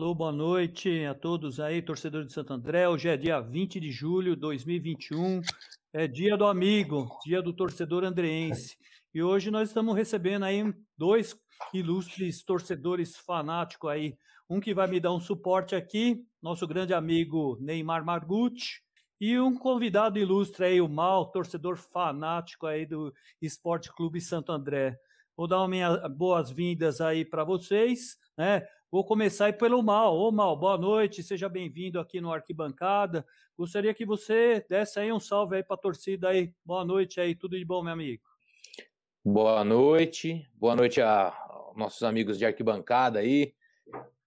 Alô, boa noite a todos aí, torcedores de Santo André. Hoje é dia 20 de julho de 2021, é dia do amigo, dia do torcedor andreense. E hoje nós estamos recebendo aí dois ilustres torcedores fanáticos aí. Um que vai me dar um suporte aqui, nosso grande amigo Neymar Margucci, e um convidado ilustre aí, o Mal, torcedor fanático aí do Esporte Clube Santo André. Vou dar minhas boas-vindas aí para vocês, né? Vou começar pelo Mal. Ô Mal, boa noite, seja bem-vindo aqui no Arquibancada. Gostaria que você desse aí um salve aí para a torcida aí. Boa noite aí, tudo de bom, meu amigo. Boa noite, boa noite a nossos amigos de arquibancada aí.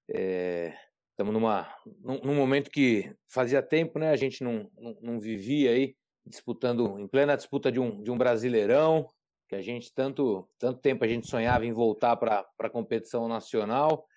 É, estamos numa, num, num, momento que fazia tempo, né? A gente não, não, não, vivia aí disputando, em plena disputa de um, de um brasileirão, que a gente tanto, tanto tempo a gente sonhava em voltar para a competição nacional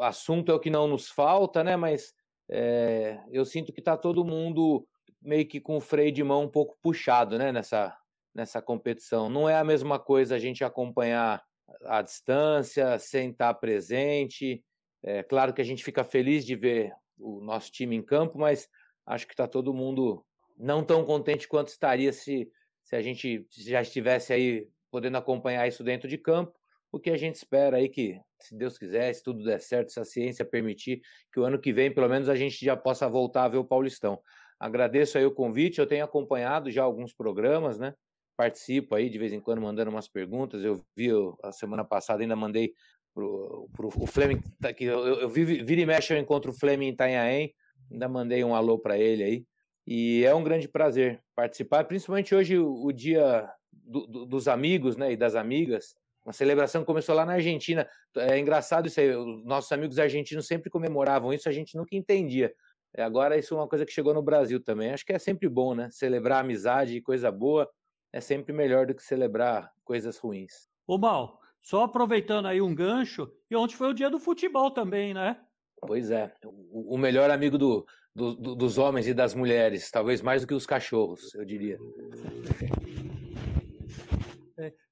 assunto é o que não nos falta, né? Mas é, eu sinto que está todo mundo meio que com o freio de mão um pouco puxado, né? Nessa, nessa competição. Não é a mesma coisa a gente acompanhar a distância, sem estar presente. É claro que a gente fica feliz de ver o nosso time em campo, mas acho que está todo mundo não tão contente quanto estaria se, se a gente já estivesse aí podendo acompanhar isso dentro de campo o que a gente espera aí que, se Deus quiser, se tudo der certo, se a ciência permitir, que o ano que vem, pelo menos, a gente já possa voltar a ver o Paulistão. Agradeço aí o convite, eu tenho acompanhado já alguns programas, né? Participo aí de vez em quando mandando umas perguntas. Eu vi a semana passada, ainda mandei pro o Fleming, tá que eu, eu, eu vira e mexe, eu encontro o Fleming em Itanhaém, ainda mandei um alô para ele aí. E é um grande prazer participar, principalmente hoje, o, o dia do, do, dos amigos né, e das amigas. Uma celebração que começou lá na Argentina. É engraçado isso aí, os nossos amigos argentinos sempre comemoravam isso, a gente nunca entendia. É, agora isso é uma coisa que chegou no Brasil também. Acho que é sempre bom, né? Celebrar amizade e coisa boa é sempre melhor do que celebrar coisas ruins. Ô Mal, só aproveitando aí um gancho, e ontem foi o dia do futebol também, né? Pois é, o, melhor amigo do, do, do, dos homens e das mulheres, talvez mais do que os cachorros, eu diria.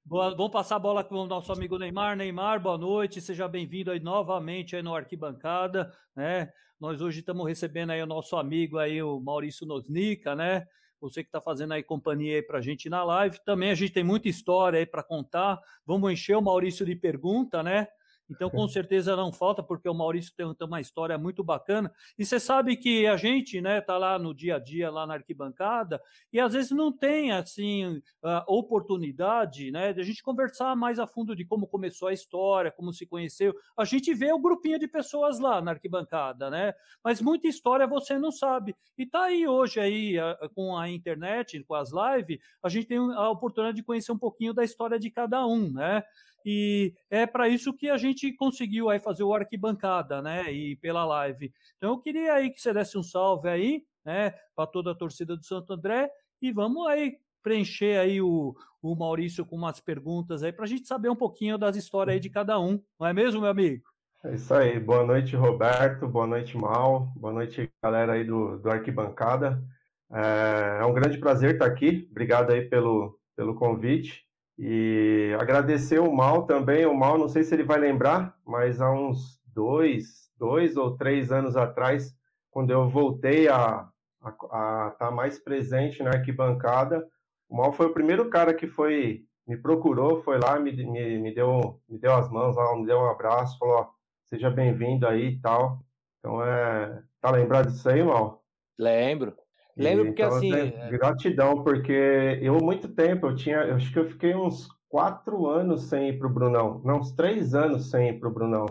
Boa, vamos passar a bola com o nosso amigo Neymar. Neymar, boa noite, seja bem-vindo aí novamente aí no Arquibancada, né? Nós hoje estamos recebendo aí o nosso amigo aí, o Maurício Nosnica, né? Você que está fazendo aí companhia aí para a gente na live. Também a gente tem muita história aí para contar. Vamos encher o Maurício de pergunta, né? Então, com certeza não falta, porque o Maurício tem, uma história muito bacana. E você sabe que a gente, né, tá lá no dia a dia, lá na arquibancada, e às vezes não tem, assim, a oportunidade, né, de a gente conversar mais a fundo de como começou a história, como se conheceu. A gente vê o grupinho de pessoas lá na arquibancada, né, mas muita história você não sabe. E tá aí hoje aí, com a internet, com as lives, a gente tem a oportunidade de conhecer um pouquinho da história de cada um, né. E é para isso que a gente conseguiu aí fazer o arquibancada, né? E pela live. Então eu queria aí que você desse um salve aí, né? Para toda a torcida do Santo André e vamos aí preencher aí o, o Maurício com umas perguntas aí para a gente saber um pouquinho das histórias aí de cada um, não é mesmo, meu amigo? É isso aí. Boa noite, Roberto. Boa noite, Mal. Boa noite, galera aí do, do Arquibancada. É, é um grande prazer estar aqui. Obrigado aí pelo, pelo convite. E agradecer o Mal também. O Mal, não sei se ele vai lembrar, mas há uns dois, dois ou três anos atrás, quando eu voltei a estar tá mais presente na arquibancada, o Mal foi o primeiro cara que foi me procurou, foi lá, me, me, me, deu, me deu as mãos, lá, me deu um abraço, falou: ó, seja bem-vindo aí e tal. Então, é, tá lembrado disso aí, Mal? Lembro. Lembro porque então, assim. É gratidão, porque eu muito tempo, eu tinha. Eu acho que eu fiquei uns quatro anos sem ir pro Brunão. Não, uns três anos sem ir pro Brunão.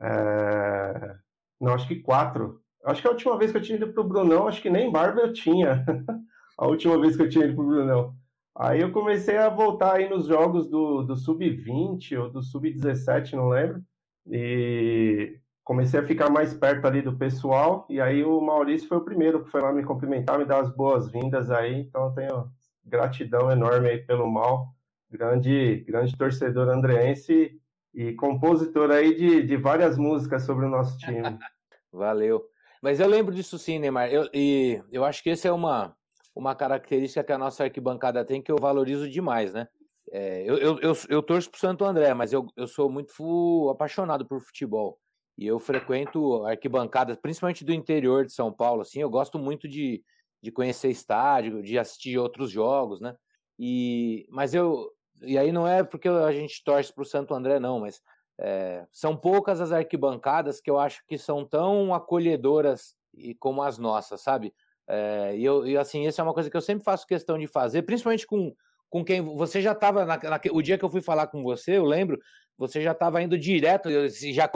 É... Não, acho que quatro. Acho que a última vez que eu tinha ido pro Brunão, acho que nem barba eu tinha. a última vez que eu tinha ido pro Brunão. Aí eu comecei a voltar aí nos jogos do, do Sub-20 ou do Sub-17, não lembro. E comecei a ficar mais perto ali do pessoal, e aí o Maurício foi o primeiro que foi lá me cumprimentar, me dar as boas-vindas aí, então eu tenho gratidão enorme aí pelo mal, grande, grande torcedor andreense e compositor aí de, de várias músicas sobre o nosso time. Valeu. Mas eu lembro disso sim, Neymar, eu, e eu acho que esse é uma, uma característica que a nossa arquibancada tem que eu valorizo demais, né? É, eu, eu, eu, eu torço pro Santo André, mas eu, eu sou muito apaixonado por futebol. E eu frequento arquibancadas, principalmente do interior de São Paulo, assim, eu gosto muito de, de conhecer estádio, de assistir outros jogos, né? E, mas eu, e aí não é porque a gente torce para o Santo André, não, mas é, são poucas as arquibancadas que eu acho que são tão acolhedoras e como as nossas, sabe? É, e, eu, e assim, isso é uma coisa que eu sempre faço questão de fazer, principalmente com, com quem você já estava o dia que eu fui falar com você, eu lembro, você já estava indo direto, já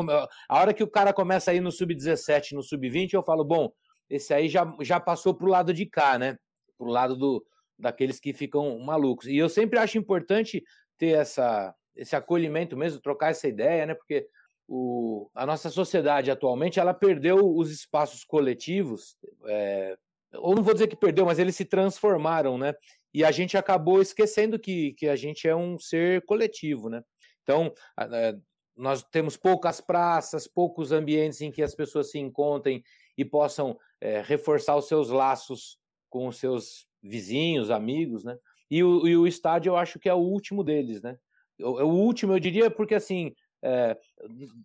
a hora que o cara começa a ir no sub-17, no sub-20, eu falo, bom, esse aí já, já passou para o lado de cá, né? Para o lado do, daqueles que ficam malucos. E eu sempre acho importante ter essa, esse acolhimento mesmo, trocar essa ideia, né? Porque o, a nossa sociedade atualmente ela perdeu os espaços coletivos, é, ou não vou dizer que perdeu, mas eles se transformaram, né? E a gente acabou esquecendo que, que a gente é um ser coletivo, né? Então, é, nós temos poucas praças, poucos ambientes em que as pessoas se encontrem e possam é, reforçar os seus laços com os seus vizinhos, amigos, né? E o, e o estádio eu acho que é o último deles, né? O, o último, eu diria, porque assim, é,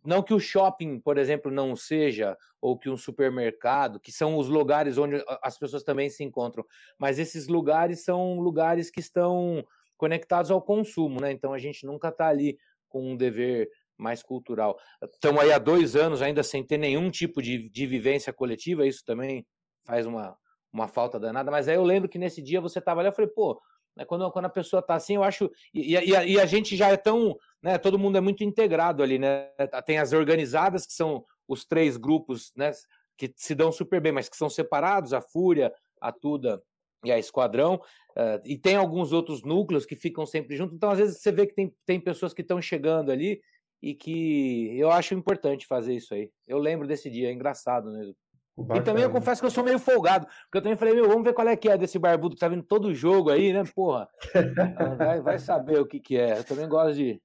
não que o shopping, por exemplo, não seja, ou que um supermercado, que são os lugares onde as pessoas também se encontram, mas esses lugares são lugares que estão conectados ao consumo, né? Então a gente nunca está ali com um dever mais cultural. Estamos aí há dois anos ainda sem ter nenhum tipo de, de vivência coletiva, isso também faz uma, uma falta danada, mas aí eu lembro que nesse dia você estava ali, eu falei, pô, né, quando, quando a pessoa está assim, eu acho. E, e, e, a gente já é tão. Né, todo mundo é muito integrado ali, né? Tem as organizadas, que são os três grupos, né? Que se dão super bem, mas que são separados, a Fúria, a Tuda e a Esquadrão. Uh, e tem alguns outros núcleos que ficam sempre juntos. Então, às vezes, você vê que tem, tem pessoas que estão chegando ali e que eu acho importante fazer isso aí. Eu lembro desse dia, é engraçado mesmo. Bacana. E também eu confesso que eu sou meio folgado, porque eu também falei, meu, vamos ver qual é que é desse barbudo que tá vindo todo jogo aí, né? Porra, vai, vai saber o que que é. Eu também gosto de.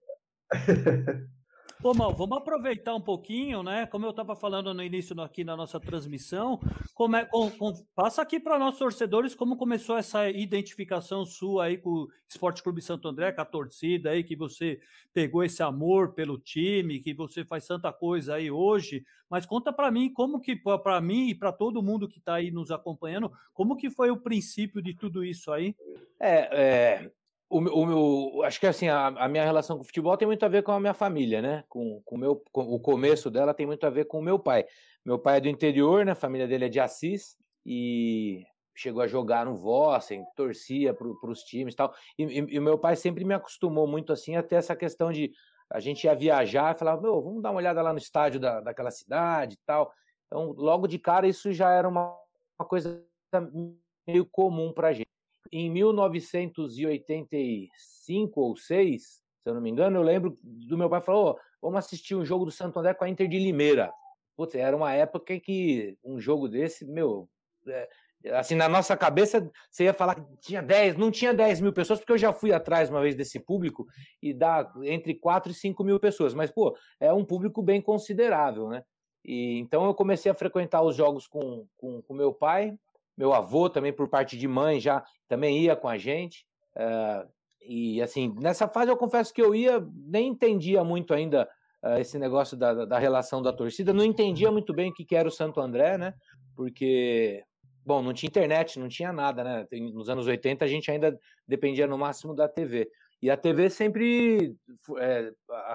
Ô, Mal, vamos aproveitar um pouquinho, né? Como eu estava falando no início aqui na nossa transmissão, como é, com, com, passa aqui para nossos torcedores como começou essa identificação sua aí com o Esporte Clube Santo André, com a torcida aí, que você pegou esse amor pelo time, que você faz tanta coisa aí hoje. Mas conta para mim como que, para mim e para todo mundo que está aí nos acompanhando, como que foi o princípio de tudo isso aí? É, é o, o meu, acho que assim, a, a, minha relação com o futebol tem muito a ver com a minha família, né? Com, com, meu, com o começo dela tem muito a ver com o meu pai. Meu pai é do interior, né? A família dele é de Assis e chegou a jogar no Vossen, torcia para os times e tal. E, o meu pai sempre me acostumou muito assim a ter essa questão de a gente ia viajar e falava, meu, vamos dar uma olhada lá no estádio da, daquela cidade e tal. Então, logo de cara, isso já era uma, uma coisa meio comum para gente em 1985 ou 6, se eu não me engano, eu lembro do meu pai falou: oh, vamos assistir um jogo do Santo André com a Inter de Limeira. Putz, era uma época que um jogo desse, meu, é, assim, na nossa cabeça, você ia falar que tinha 10, não tinha 10 mil pessoas, porque eu já fui atrás uma vez desse público e dá entre 4 e 5 mil pessoas, mas, pô, é um público bem considerável, né? E, então eu comecei a frequentar os jogos com, com, com meu pai, meu avô também, por parte de mãe, já também ia com a gente. Uh, e assim, nessa fase eu confesso que eu ia, nem entendia muito ainda uh, esse negócio da, da relação da torcida, não entendia muito bem o que, que era o Santo André, né? Porque, bom, não tinha internet, não tinha nada, né? Nos anos 80 a gente ainda dependia no máximo da TV. E a TV sempre. É,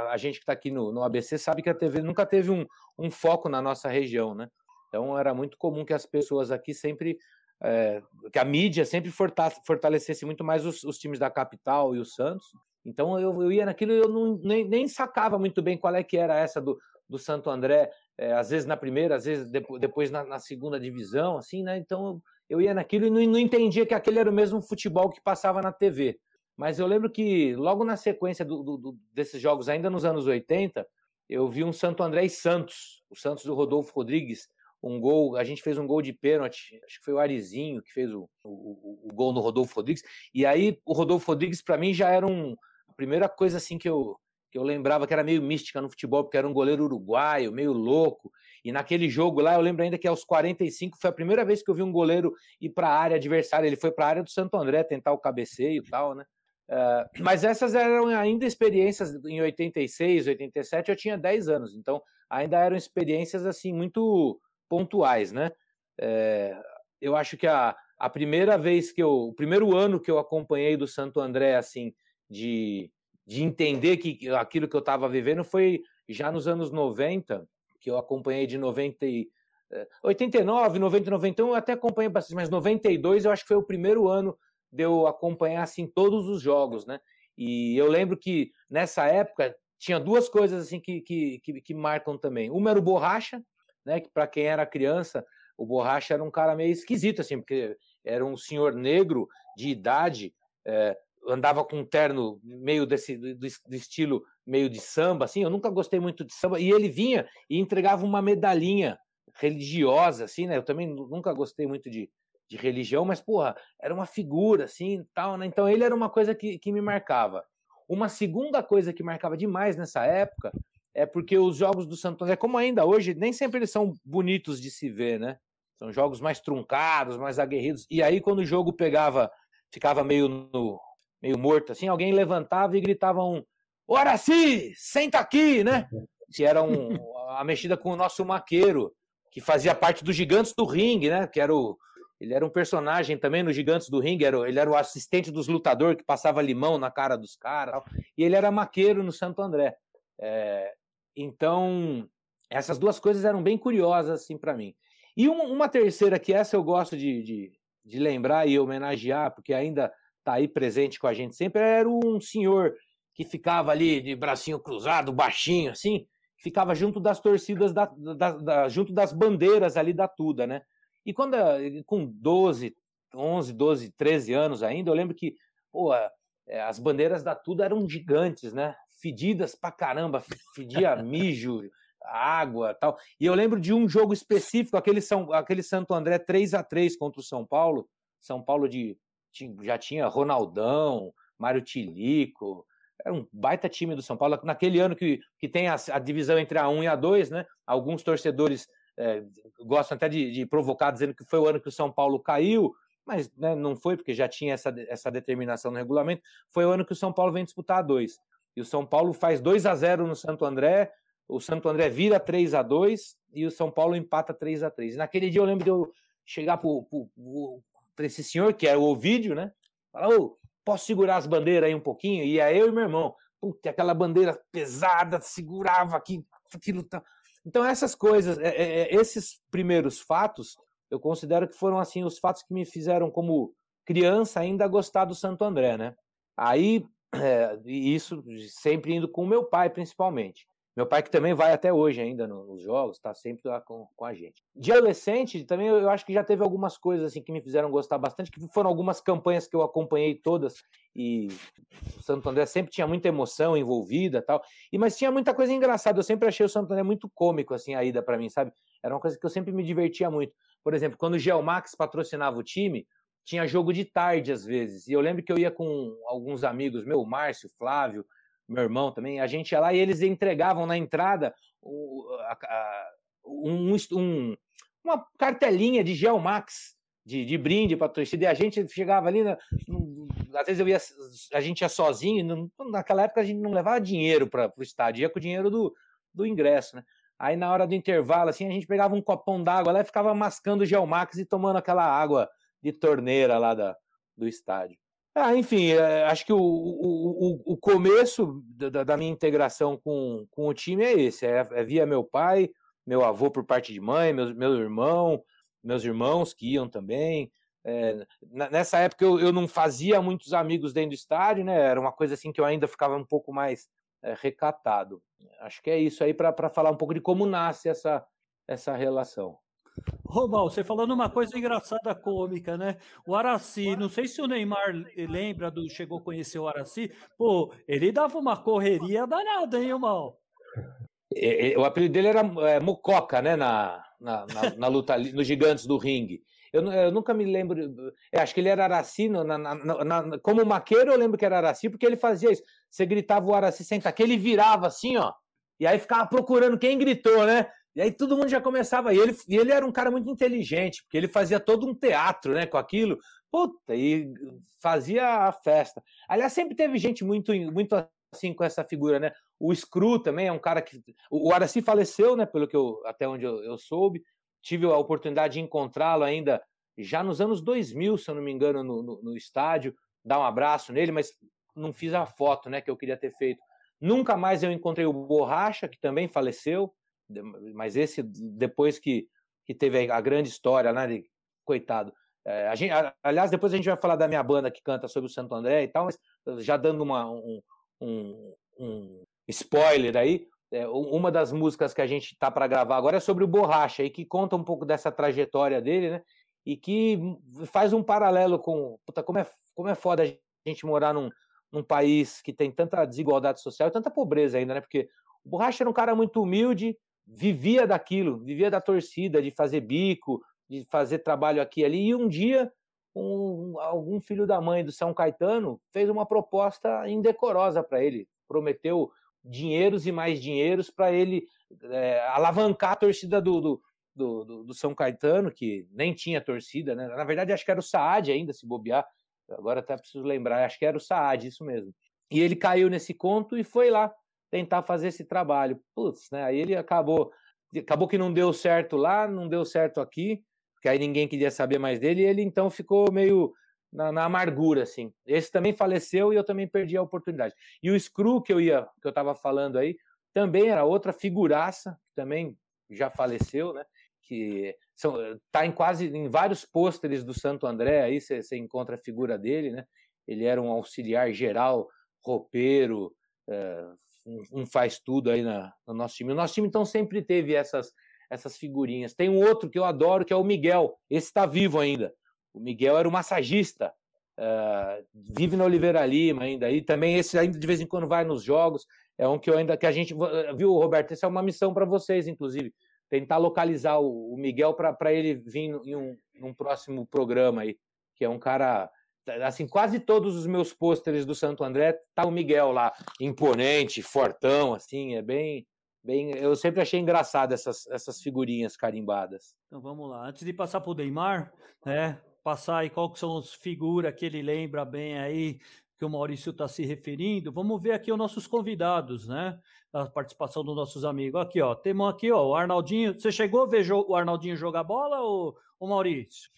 a, gente que está aqui no, no ABC sabe que a TV nunca teve um, um foco na nossa região, né? Então era muito comum que as pessoas aqui sempre. É, que a mídia sempre fortalecesse muito mais os, os, times da capital e o Santos. Então eu, eu ia naquilo e eu não, nem, nem, sacava muito bem qual é que era essa do, do Santo André, é, às vezes na primeira, às vezes depois, depois na, na, segunda divisão, assim, né? Então eu, eu ia naquilo e não, não entendia que aquele era o mesmo futebol que passava na TV. Mas eu lembro que logo na sequência do, do, desses jogos, ainda nos anos 80, eu vi um Santo André e Santos, o Santos do Rodolfo Rodrigues, um gol, a gente fez um gol de pênalti, acho que foi o Arizinho que fez o, o, o gol no Rodolfo Rodrigues, e aí o Rodolfo Rodrigues para mim já era um, a primeira coisa assim que eu, que eu lembrava que era meio mística no futebol, porque era um goleiro uruguaio, meio louco, e naquele jogo lá, eu lembro ainda que aos 45 foi a primeira vez que eu vi um goleiro ir para a área adversária, ele foi para a área do Santo André tentar o cabeceio e tal, né? Uh, mas essas eram ainda experiências em 86, 87, eu tinha 10 anos, então ainda eram experiências assim muito pontuais, né? É, eu acho que a, a primeira vez que eu, o primeiro ano que eu acompanhei do Santo André, assim, de, de entender que aquilo que eu estava vivendo foi já nos anos 90, que eu acompanhei de 90 e, 89, 90, 91, eu até acompanhei bastante, mas 92 eu acho que foi o primeiro ano de eu acompanhar assim todos os jogos, né? E eu lembro que nessa época tinha duas coisas assim que, que, que, que marcam também. Uma era o Borracha, né? Que para quem era criança, o Borracha era um cara meio esquisito, assim, porque era um senhor negro de idade, é, andava com um terno meio desse do, do, estilo meio de samba, assim. Eu nunca gostei muito de samba. E ele vinha e entregava uma medalhinha religiosa, assim, né? Eu também nunca gostei muito de, de religião, mas, porra, era uma figura, assim, tal, né? Então ele era uma coisa que, que me marcava. Uma segunda coisa que marcava demais nessa época é porque os jogos do Santo André, como ainda hoje, nem sempre eles são bonitos de se ver, né? São jogos mais truncados, mais aguerridos. E aí, quando o jogo pegava, ficava meio, no, meio morto, assim, alguém levantava e gritava um Horaci, senta aqui, né? Que era um, a mexida com o nosso maqueiro, que fazia parte dos Gigantes do Ringue, né? Que era o, ele era um personagem também no Gigantes do Ringue, era, ele era o assistente dos lutadores que passava limão na cara dos caras. E ele era maqueiro no Santo André. É, então, essas duas coisas eram bem curiosas assim para mim. E uma, uma, terceira, que essa eu gosto de, de, de, lembrar e homenagear, porque ainda está aí presente com a gente sempre, era um senhor que ficava ali de bracinho cruzado, baixinho, assim, ficava junto das torcidas, da, da, da, junto das bandeiras ali da Tuda, né? E quando, eh, com 12, 11, 12, 13 anos ainda, eu lembro que pô, eh, as bandeiras da Tuda eram gigantes, né? Fedidas pra caramba, fedia mijo, água tal. E eu lembro de um jogo específico, aquele, São, aquele Santo André 3 a 3 contra o São Paulo. São Paulo de, já tinha Ronaldão, Mário Tilico, era um baita time do São Paulo. Naquele ano que, que tem a, a divisão entre a 1 e a 2, né? Alguns torcedores é, gostam até de, de, provocar dizendo que foi o ano que o São Paulo caiu, mas né, não foi, porque já tinha essa, essa determinação no regulamento. Foi o ano que o São Paulo vem disputar a 2. E o São Paulo faz 2 a 0 no Santo André, o Santo André vira 3 a 2 e o São Paulo empata 3 a 3 E naquele dia eu lembro de eu chegar para esse senhor, que era o Ovídio, né? Falar, ô, posso segurar as bandeiras aí um pouquinho? E aí eu e meu irmão, puta, aquela bandeira pesada, segurava aqui, aquilo tá. Então, essas coisas, é, é, é, esses primeiros fatos, eu considero que foram assim os fatos que me fizeram, como criança, ainda gostar do Santo André, né? Aí, é, isso sempre indo com o meu pai, principalmente. Meu pai que também vai até hoje ainda nos jogos, está sempre lá com, com a gente. De adolescente, também eu acho que já teve algumas coisas assim que me fizeram gostar bastante, que foram algumas campanhas que eu acompanhei todas e o Santo André sempre tinha muita emoção envolvida, tal. E mas tinha muita coisa engraçada. Eu sempre achei o Santo André muito cômico assim a ida para mim, sabe? Era uma coisa que eu sempre me divertia muito. Por exemplo, quando o Geomax patrocinava o time, tinha jogo de tarde às vezes. E eu lembro que eu ia com alguns amigos, meu, Márcio, Flávio, meu irmão também, a gente ia lá e eles entregavam na entrada um, um, uma cartelinha de Geomax de, de brinde para torcida e a gente chegava ali, na, às vezes eu ia, a gente ia sozinho, naquela época a gente não levava dinheiro para o estádio, ia com o dinheiro do, do ingresso, né? Aí na hora do intervalo, assim, a gente pegava um copão d'água lá e ficava mascando o Geomax e tomando aquela água de torneira lá da, do estádio. Ah, enfim, é, acho que o, o, o começo da, da, minha integração com, com o time é esse: é, é, via meu pai, meu avô por parte de mãe, meu, meu irmão, meus irmãos que iam também. É, nessa época eu, eu não fazia muitos amigos dentro do estádio, né? Era uma coisa assim que eu ainda ficava um pouco mais é, recatado. Acho que é isso aí para falar um pouco de como nasce essa, essa relação. Romal, você falando uma coisa engraçada cômica, né? O Araci, não sei se o Neymar lembra do chegou a conhecer o Araci, pô, ele dava uma correria danada, hein, Romal? O apelido dele era é, Mucoca, né? Na, na, na, na luta nos Gigantes do Ringue. Eu, eu, nunca me lembro. Eu acho que ele era Araci. No, na, na, como maqueiro, eu lembro que era Araci, porque ele fazia isso. Você gritava o Araci senta aqui, ele virava assim, ó. E aí ficava procurando quem gritou, né? E aí todo mundo já começava. E ele, e ele era um cara muito inteligente, porque ele fazia todo um teatro né, com aquilo. puta, e fazia a festa. Aliás, sempre teve gente muito, muito assim com essa figura, né? O Screw também é um cara que. O Araci faleceu, né? Pelo que eu, até onde eu, eu soube. Tive a oportunidade de encontrá-lo ainda já nos anos 2000, se eu não me engano, no, no, no estádio, dar um abraço nele, mas não fiz a foto, né? Que eu queria ter feito. Nunca mais eu encontrei o Borracha, que também faleceu, mas esse depois que, que teve a grande história, né? Coitado. É, a gente, aliás, depois a gente vai falar da minha banda que canta sobre o Santo André e tal, mas já dando uma, um, um, um spoiler aí, é, uma das músicas que a gente tá para gravar agora é sobre o Borracha, e que conta um pouco dessa trajetória dele, né? E que faz um paralelo com. Puta, como é, como é foda a gente morar num, num país que tem tanta desigualdade social e tanta pobreza ainda, né? Porque o Borracha era um cara muito humilde, vivia daquilo, vivia da torcida, de fazer bico, de fazer trabalho aqui e ali, e um dia um, algum filho da mãe do São Caetano fez uma proposta indecorosa para ele, prometeu dinheiros e mais dinheiros para ele é, alavancar a torcida do, do, do, do, São Caetano, que nem tinha torcida, né? Na verdade, acho que era o Saad ainda, se bobear. Agora até preciso lembrar, acho que era o Saad, isso mesmo. E ele caiu nesse conto e foi lá tentar fazer esse trabalho. Putz, né? Aí ele acabou, acabou que não deu certo lá, não deu certo aqui, que aí ninguém queria saber mais dele, e ele então ficou meio na, na, amargura, assim. Esse também faleceu e eu também perdi a oportunidade. E o Screw que eu ia, que eu estava falando aí, também era outra figuraça, que também já faleceu, né? Que são, tá em quase em vários pôsteres do Santo André, aí você encontra a figura dele, né? Ele era um auxiliar geral, roupeiro, é, um, um, faz tudo aí na, no nosso time. O nosso time então sempre teve essas essas figurinhas. Tem um outro que eu adoro, que é o Miguel. Esse está vivo ainda. O Miguel era o massagista. Uh, vive na Oliveira Lima ainda. E também esse ainda de vez em quando vai nos jogos. É um que eu ainda que a gente viu, Roberto. Essa é uma missão para vocês, inclusive, tentar localizar o, o Miguel para ele vir em um, um próximo programa aí, que é um cara assim, quase todos os meus pôsteres do Santo André tá o Miguel lá, imponente, fortão, assim, é bem Bem, eu sempre achei engraçado essas, essas figurinhas carimbadas. Então vamos lá. Antes de passar para o Neymar, né? Passar aí qual que são as figuras que ele lembra bem aí, que o Maurício está se referindo. Vamos ver aqui os nossos convidados, né? A participação dos nossos amigos. Aqui, ó. Temos aqui, ó, o Arnaldinho. Você chegou a ver o Arnaldinho jogar bola ou o Maurício?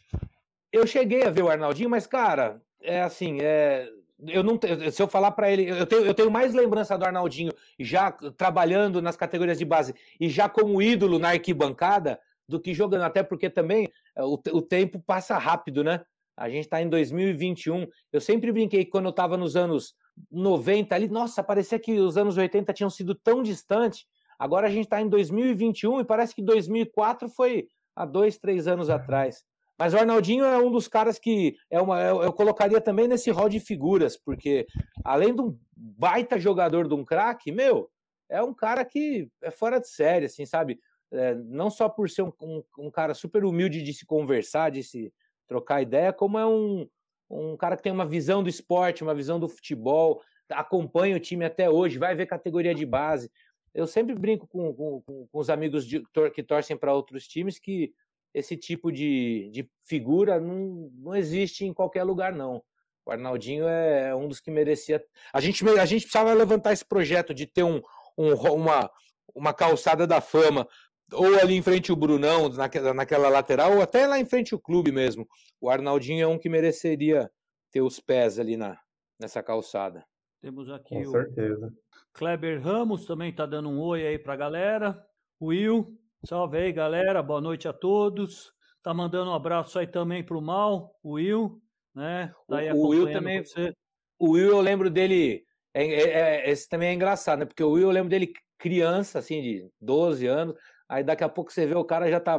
Eu cheguei a ver o Arnaldinho, mas, cara, é assim, é, eu não se eu falar para ele, eu tenho, eu tenho mais lembrança do Arnaldinho já trabalhando nas categorias de base e já como ídolo na arquibancada do que jogando, até porque também é, o, o tempo passa rápido, né? A gente está em 2021. Eu sempre brinquei que quando eu estava nos anos 90 ali, nossa, parecia que os anos 80 tinham sido tão distantes. Agora a gente está em 2021 e parece que 2004 foi há dois, três anos atrás. Mas o Arnaldinho é um dos caras que é uma, eu, eu colocaria também nesse rol de figuras, porque além de um baita jogador de um craque, meu, é um cara que é fora de série, assim, sabe? É, não só por ser um, um, um, cara super humilde de se conversar, de se trocar ideia, como é um, um cara que tem uma visão do esporte, uma visão do futebol, acompanha o time até hoje, vai ver categoria de base. Eu sempre brinco com, com, com os amigos de, que torcem para outros times que esse tipo de, de figura não, não existe em qualquer lugar, não. O Arnaldinho é um dos que merecia. A gente, a gente precisava levantar esse projeto de ter um, um, uma, uma calçada da fama, ou ali em frente o Brunão, naquela, naquela lateral, ou até lá em frente o clube mesmo. O Arnaldinho é um que mereceria ter os pés ali na, nessa calçada. Temos aqui Com o certeza. Kleber Ramos também está dando um oi aí para a galera. Will, Salve aí, galera. Boa noite a todos. Tá mandando um abraço aí também pro Mal, o Will, né? Tá o Will também. Você. O Will, eu lembro dele. É, é, é, esse também é engraçado, né? Porque o Will, eu lembro dele criança, assim, de 12 anos. Aí daqui a pouco você vê o cara já tá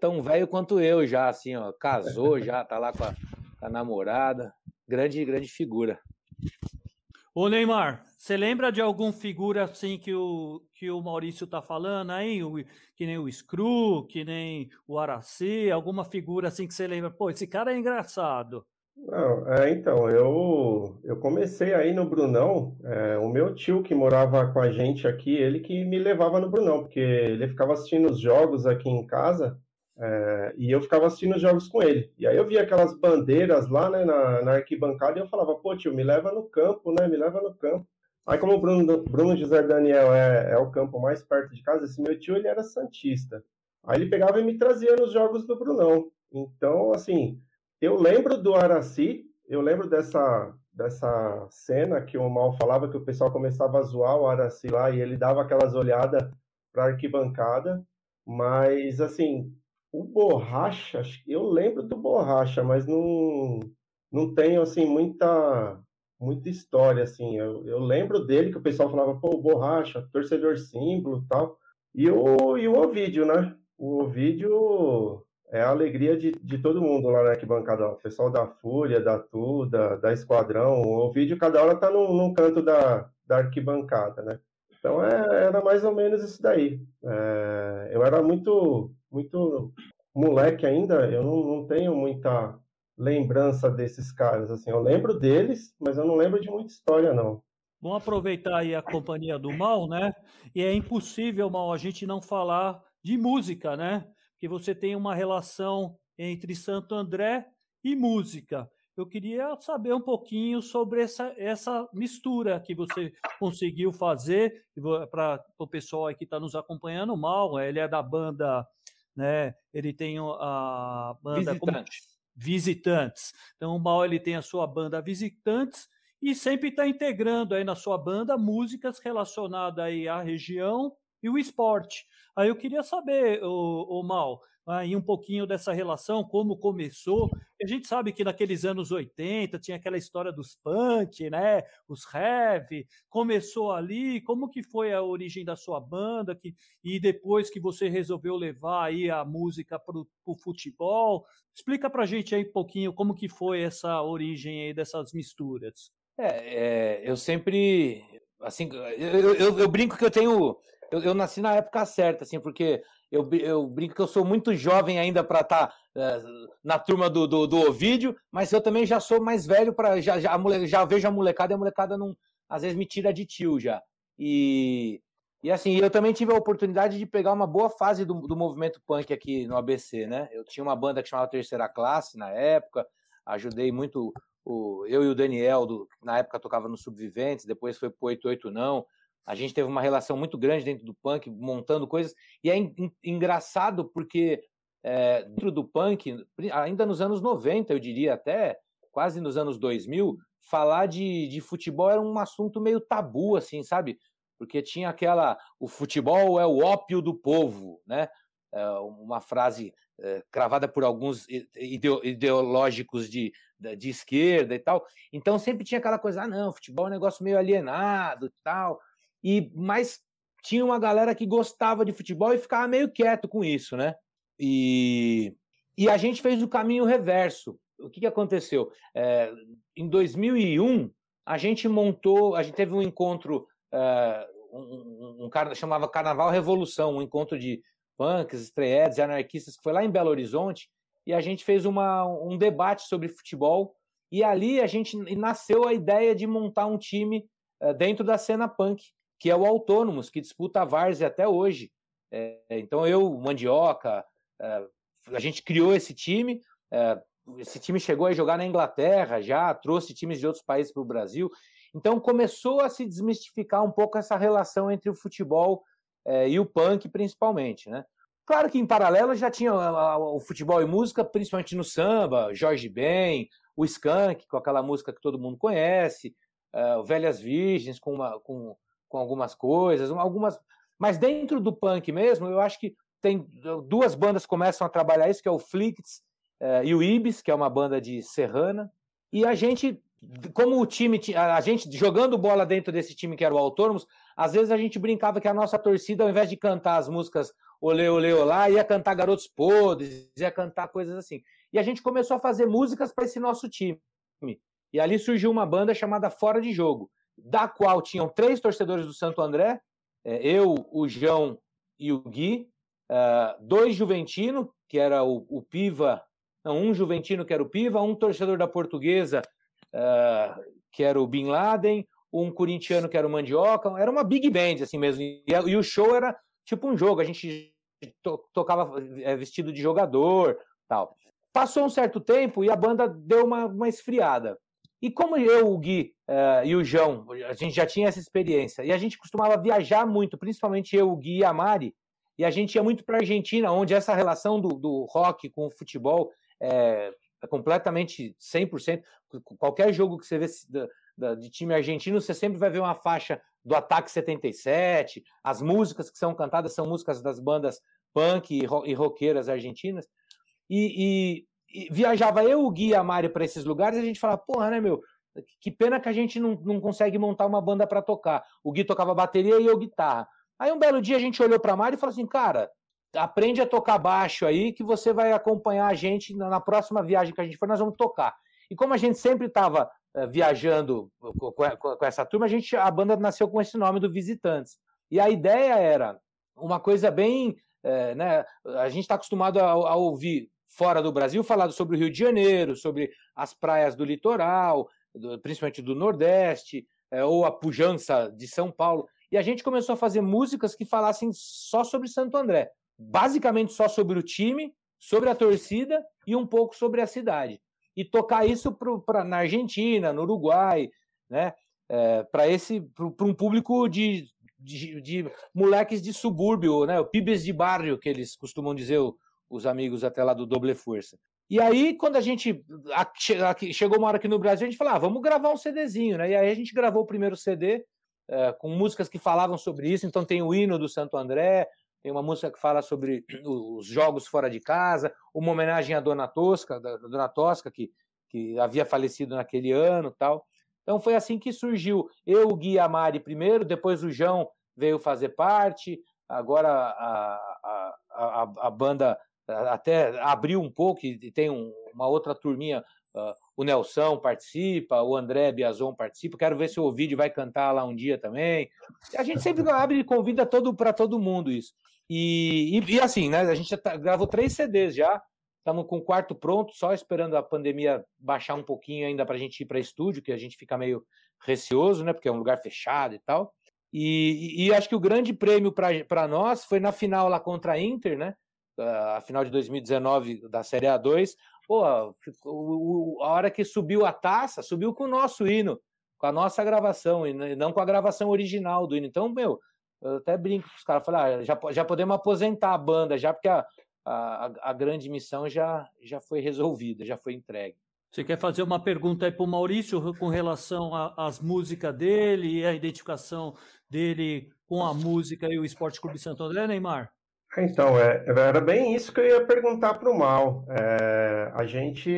tão velho quanto eu, já, assim, ó. Casou já, tá lá com a, com a namorada. Grande, grande figura. Ô Neymar, você lembra de alguma figura assim que o, que o Maurício tá falando aí? O, que nem o Screw, que nem o Araci, alguma figura assim que você lembra? Pô, esse cara é engraçado. Não, é, então, eu, eu comecei aí no Brunão, é, o meu tio que morava com a gente aqui, ele que me levava no Brunão, porque ele ficava assistindo os jogos aqui em casa, É, e eu ficava assistindo os jogos com ele. E aí eu via aquelas bandeiras lá, né, na, na arquibancada, e eu falava, pô, tio, me leva no campo, né, me leva no campo. Aí como o Bruno, Bruno José Daniel é, é o campo mais perto de casa, esse meu tio, ele era santista. Aí ele pegava e me trazia nos jogos do Brunão. Então, assim, eu lembro do Araci, eu lembro dessa, dessa cena que o Mal falava que o pessoal começava a zoar o Araci lá e ele dava aquelas olhadas para arquibancada, mas assim, o Borracha, eu lembro do Borracha, mas não, não tenho assim muita muita história assim. Eu, eu lembro dele que o pessoal falava, pô, Borracha, torcedor símbolo, tal. E o e o Ovidio, né? O Ovidio é a alegria de, de todo mundo lá na arquibancada. O pessoal da Fúria, da Tuda, da Esquadrão. O vídeo, cada hora tá num, num canto da, da arquibancada, né? Então é, era mais ou menos isso daí. É, eu era muito, muito moleque ainda, eu não, não, tenho muita lembrança desses caras. Assim, eu lembro deles, mas eu não lembro de muita história, não. Vamos aproveitar aí a companhia do Mal, né? E é impossível, Mal, a gente não falar de música, né? que você tem uma relação entre Santo André e música. Eu queria saber um pouquinho sobre essa, essa mistura que você conseguiu fazer para o pessoal que está nos acompanhando. Mal, ele é da banda, né? Ele tem a banda Visitantes. Como, Visitantes. Então o Mal ele tem a sua banda Visitantes e sempre está integrando aí na sua banda músicas relacionadas aí à região e o esporte. Aí eu queria saber, o, o Mal, aí um pouquinho dessa relação, como começou. A gente sabe que naqueles anos 80 tinha aquela história dos punk, né? Os heavy, começou ali. Como que foi a origem da sua banda? Que, e depois que você resolveu levar aí a música para o futebol? Explica pra gente aí um pouquinho como que foi essa origem aí dessas misturas. É, é eu sempre, assim, eu, eu, eu brinco que eu tenho eu, eu, nasci na época certa, assim, porque eu, eu brinco que eu sou muito jovem ainda para estar tá, é, na turma do, do, do Ovídio, mas eu também já sou mais velho para já, já, já vejo a molecada e a molecada não, às vezes me tira de tio já. E, e assim, eu também tive a oportunidade de pegar uma boa fase do, do movimento punk aqui no ABC, né? Eu tinha uma banda que chamava Terceira Classe na época, ajudei muito o, eu e o Daniel, do, na época tocava no Subviventes, depois foi pro 88 Não. A gente teve uma relação muito grande dentro do punk, montando coisas. E é engraçado porque é, dentro do punk, ainda nos anos 90, eu diria até, quase nos anos 2000, falar de, de futebol era um assunto meio tabu, assim, sabe? Porque tinha aquela. O futebol é o ópio do povo, né? É uma frase é, cravada por alguns ideológicos de, de esquerda e tal. Então sempre tinha aquela coisa, ah, não, futebol é um negócio meio alienado e tal e mas tinha uma galera que gostava de futebol e ficava meio quieto com isso, né? E, e a gente fez o caminho reverso. O que, que aconteceu? É, em 2001, a gente montou, a gente teve um encontro, é, um, um, um chamava Carnaval Revolução, um encontro de punks, estreetes e anarquistas que foi lá em Belo Horizonte, e a gente fez uma, um debate sobre futebol, e ali a gente nasceu a ideia de montar um time é, dentro da cena punk, que é o Autônomos, que disputa a Várzea até hoje. É, então eu, Mandioca, é, a gente criou esse time. É, esse time chegou a jogar na Inglaterra já, trouxe times de outros países para o Brasil. Então começou a se desmistificar um pouco essa relação entre o futebol é, e o punk, principalmente, né? Claro que em paralelo já tinha o futebol e música, principalmente no samba, Jorge Ben, o Skank, com aquela música que todo mundo conhece, uh, Velhas Virgens, com, uma, com com algumas coisas, algumas. Mas dentro do punk mesmo, eu acho que tem duas bandas começam a trabalhar isso, que é o Flicts eh, e o Ibis, que é uma banda de Serrana. E a gente, como o time, a gente jogando bola dentro desse time que era o Autônomos, às vezes a gente brincava que a nossa torcida, ao invés de cantar as músicas Olê, Olê, Olá, ia cantar Garotos Podres, ia cantar coisas assim. E a gente começou a fazer músicas para esse nosso time. E ali surgiu uma banda chamada Fora de Jogo, da qual tinham três torcedores do Santo André, é, eu, o João e o Gui, é, dois Juventino, que era o, o, Piva, não, um Juventino, que era o Piva, um torcedor da Portuguesa, é, que era o Bin Laden, um corintiano, que era o Mandioca, era uma big band, assim mesmo, e, o show era tipo um jogo, a gente to, tocava vestido de jogador, tal. Passou um certo tempo e a banda deu uma, uma esfriada. E como eu, o Gui uh, e o João, a gente já tinha essa experiência, e a gente costumava viajar muito, principalmente eu, o Gui e a Mari, e a gente ia muito para a Argentina, onde essa relação do, do rock com o futebol é, é completamente 100%. Qualquer jogo que você vê de, time argentino, você sempre vai ver uma faixa do Ataque 77, as músicas que são cantadas são músicas das bandas punk e, e roqueiras argentinas. E, e, viajava eu, o Gui e a Mari para esses lugares a gente falava, porra, né, meu? Que pena que a gente não, não consegue montar uma banda para tocar. O Gui tocava bateria e eu guitarra. Aí um belo dia a gente olhou para Mari e falou assim, cara, aprende a tocar baixo aí que você vai acompanhar a gente na, próxima viagem que a gente for, nós vamos tocar. E como a gente sempre estava uh, eh, viajando com, com, com, essa turma, a, gente, a banda nasceu com esse nome do Visitantes. E a ideia era uma coisa bem. É, né, a gente está acostumado a, a, ouvir fora do Brasil falado sobre o Rio de Janeiro, sobre as praias do litoral, do, principalmente do Nordeste, é, ou a pujança de São Paulo. E a gente começou a fazer músicas que falassem só sobre Santo André basicamente só sobre o time, sobre a torcida e um pouco sobre a cidade. E tocar isso pro, pra, na Argentina, no Uruguai, né? É, para esse para um público de, de, de, moleques de subúrbio, né? O pibes de barrio, que eles costumam dizer, os amigos até lá do Doble Força. E aí, quando a gente chegou uma hora aqui no Brasil, a gente falou: ah, vamos gravar um CDzinho, né? E aí a gente gravou o primeiro CD é, com músicas que falavam sobre isso. Então tem o hino do Santo André, tem uma música que fala sobre os jogos fora de casa, uma homenagem à Dona Tosca, da Dona Tosca, que, que havia falecido naquele ano tal. Então foi assim que surgiu. Eu, o Gui Mari primeiro, depois o João veio fazer parte, agora a, a, a, a banda até abriu um pouco e tem um, uma outra turminha, uh, o Nelson participa, o André Biazon participa, quero ver se o Ovidio vai cantar lá um dia também. A gente sempre abre e convida todo, para todo mundo isso. E, e, e, assim, né? A gente já tá, gravou três CDs já. Estamos com o quarto pronto, só esperando a pandemia baixar um pouquinho ainda para a gente ir para estúdio, que a gente fica meio receoso, né? Porque é um lugar fechado e tal. E, e acho que o grande prêmio para nós foi na final lá contra a Inter, né? A final de 2019 da Série A2. Pô, a hora que subiu a taça, subiu com o nosso hino, com a nossa gravação, e não com a gravação original do hino. Então, meu, eu até brinco com os caras, falar, ah, já, já podemos aposentar a banda, já porque a, a, a grande missão já, já foi resolvida, já foi entregue. Você quer fazer uma pergunta aí para o Maurício com relação às músicas dele e a identificação dele com a música e o Esporte Clube Santo André, Neymar? Então, é, era bem isso que eu ia perguntar para o Mal. É, a gente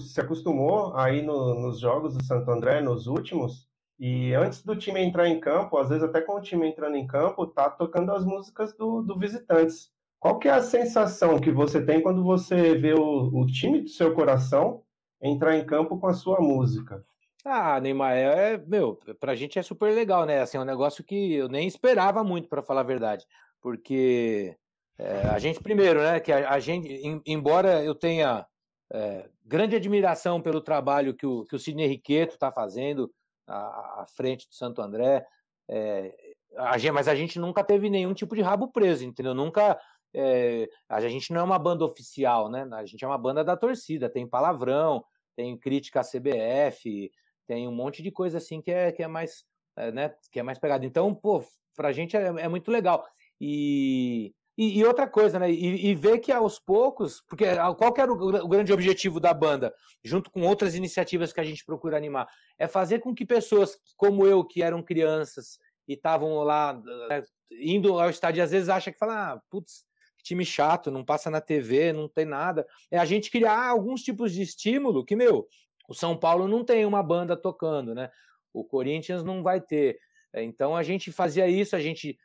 se acostumou aí no, nos jogos do Santo André, nos últimos, e antes do time entrar em campo, às vezes até com o time entrando em campo, tá tocando as músicas do, do visitantes. Qual que é a sensação que você tem quando você vê o, o time do seu coração entrar em campo com a sua música? Ah, Neymar, é, meu, pra gente é super legal, né? Assim, é um negócio que eu nem esperava muito, para falar a verdade. Porque é, a gente, primeiro, né, que a, a gente, em, embora eu tenha é, grande admiração pelo trabalho que o, que o Sidney Riqueto está fazendo, à, à frente do Santo André. É, a gente, mas a gente nunca teve nenhum tipo de rabo preso, entendeu? Nunca. É, a gente não é uma banda oficial, né? A gente é uma banda da torcida, tem palavrão, tem crítica à CBF, tem um monte de coisa assim que é, que é mais. É, né, que é mais pegado. Então, pô, pra gente é, é muito legal. E, e, e, outra coisa, né? E, e, ver que aos poucos, porque qual que era o, o, grande objetivo da banda, junto com outras iniciativas que a gente procura animar, é fazer com que pessoas como eu, que eram crianças e estavam lá né, indo ao estádio, às vezes acha que fala, ah, putz, time chato, não passa na TV, não tem nada. É a gente criar alguns tipos de estímulo que, meu, o São Paulo não tem uma banda tocando, né? O Corinthians não vai ter. Então a gente fazia isso, a gente,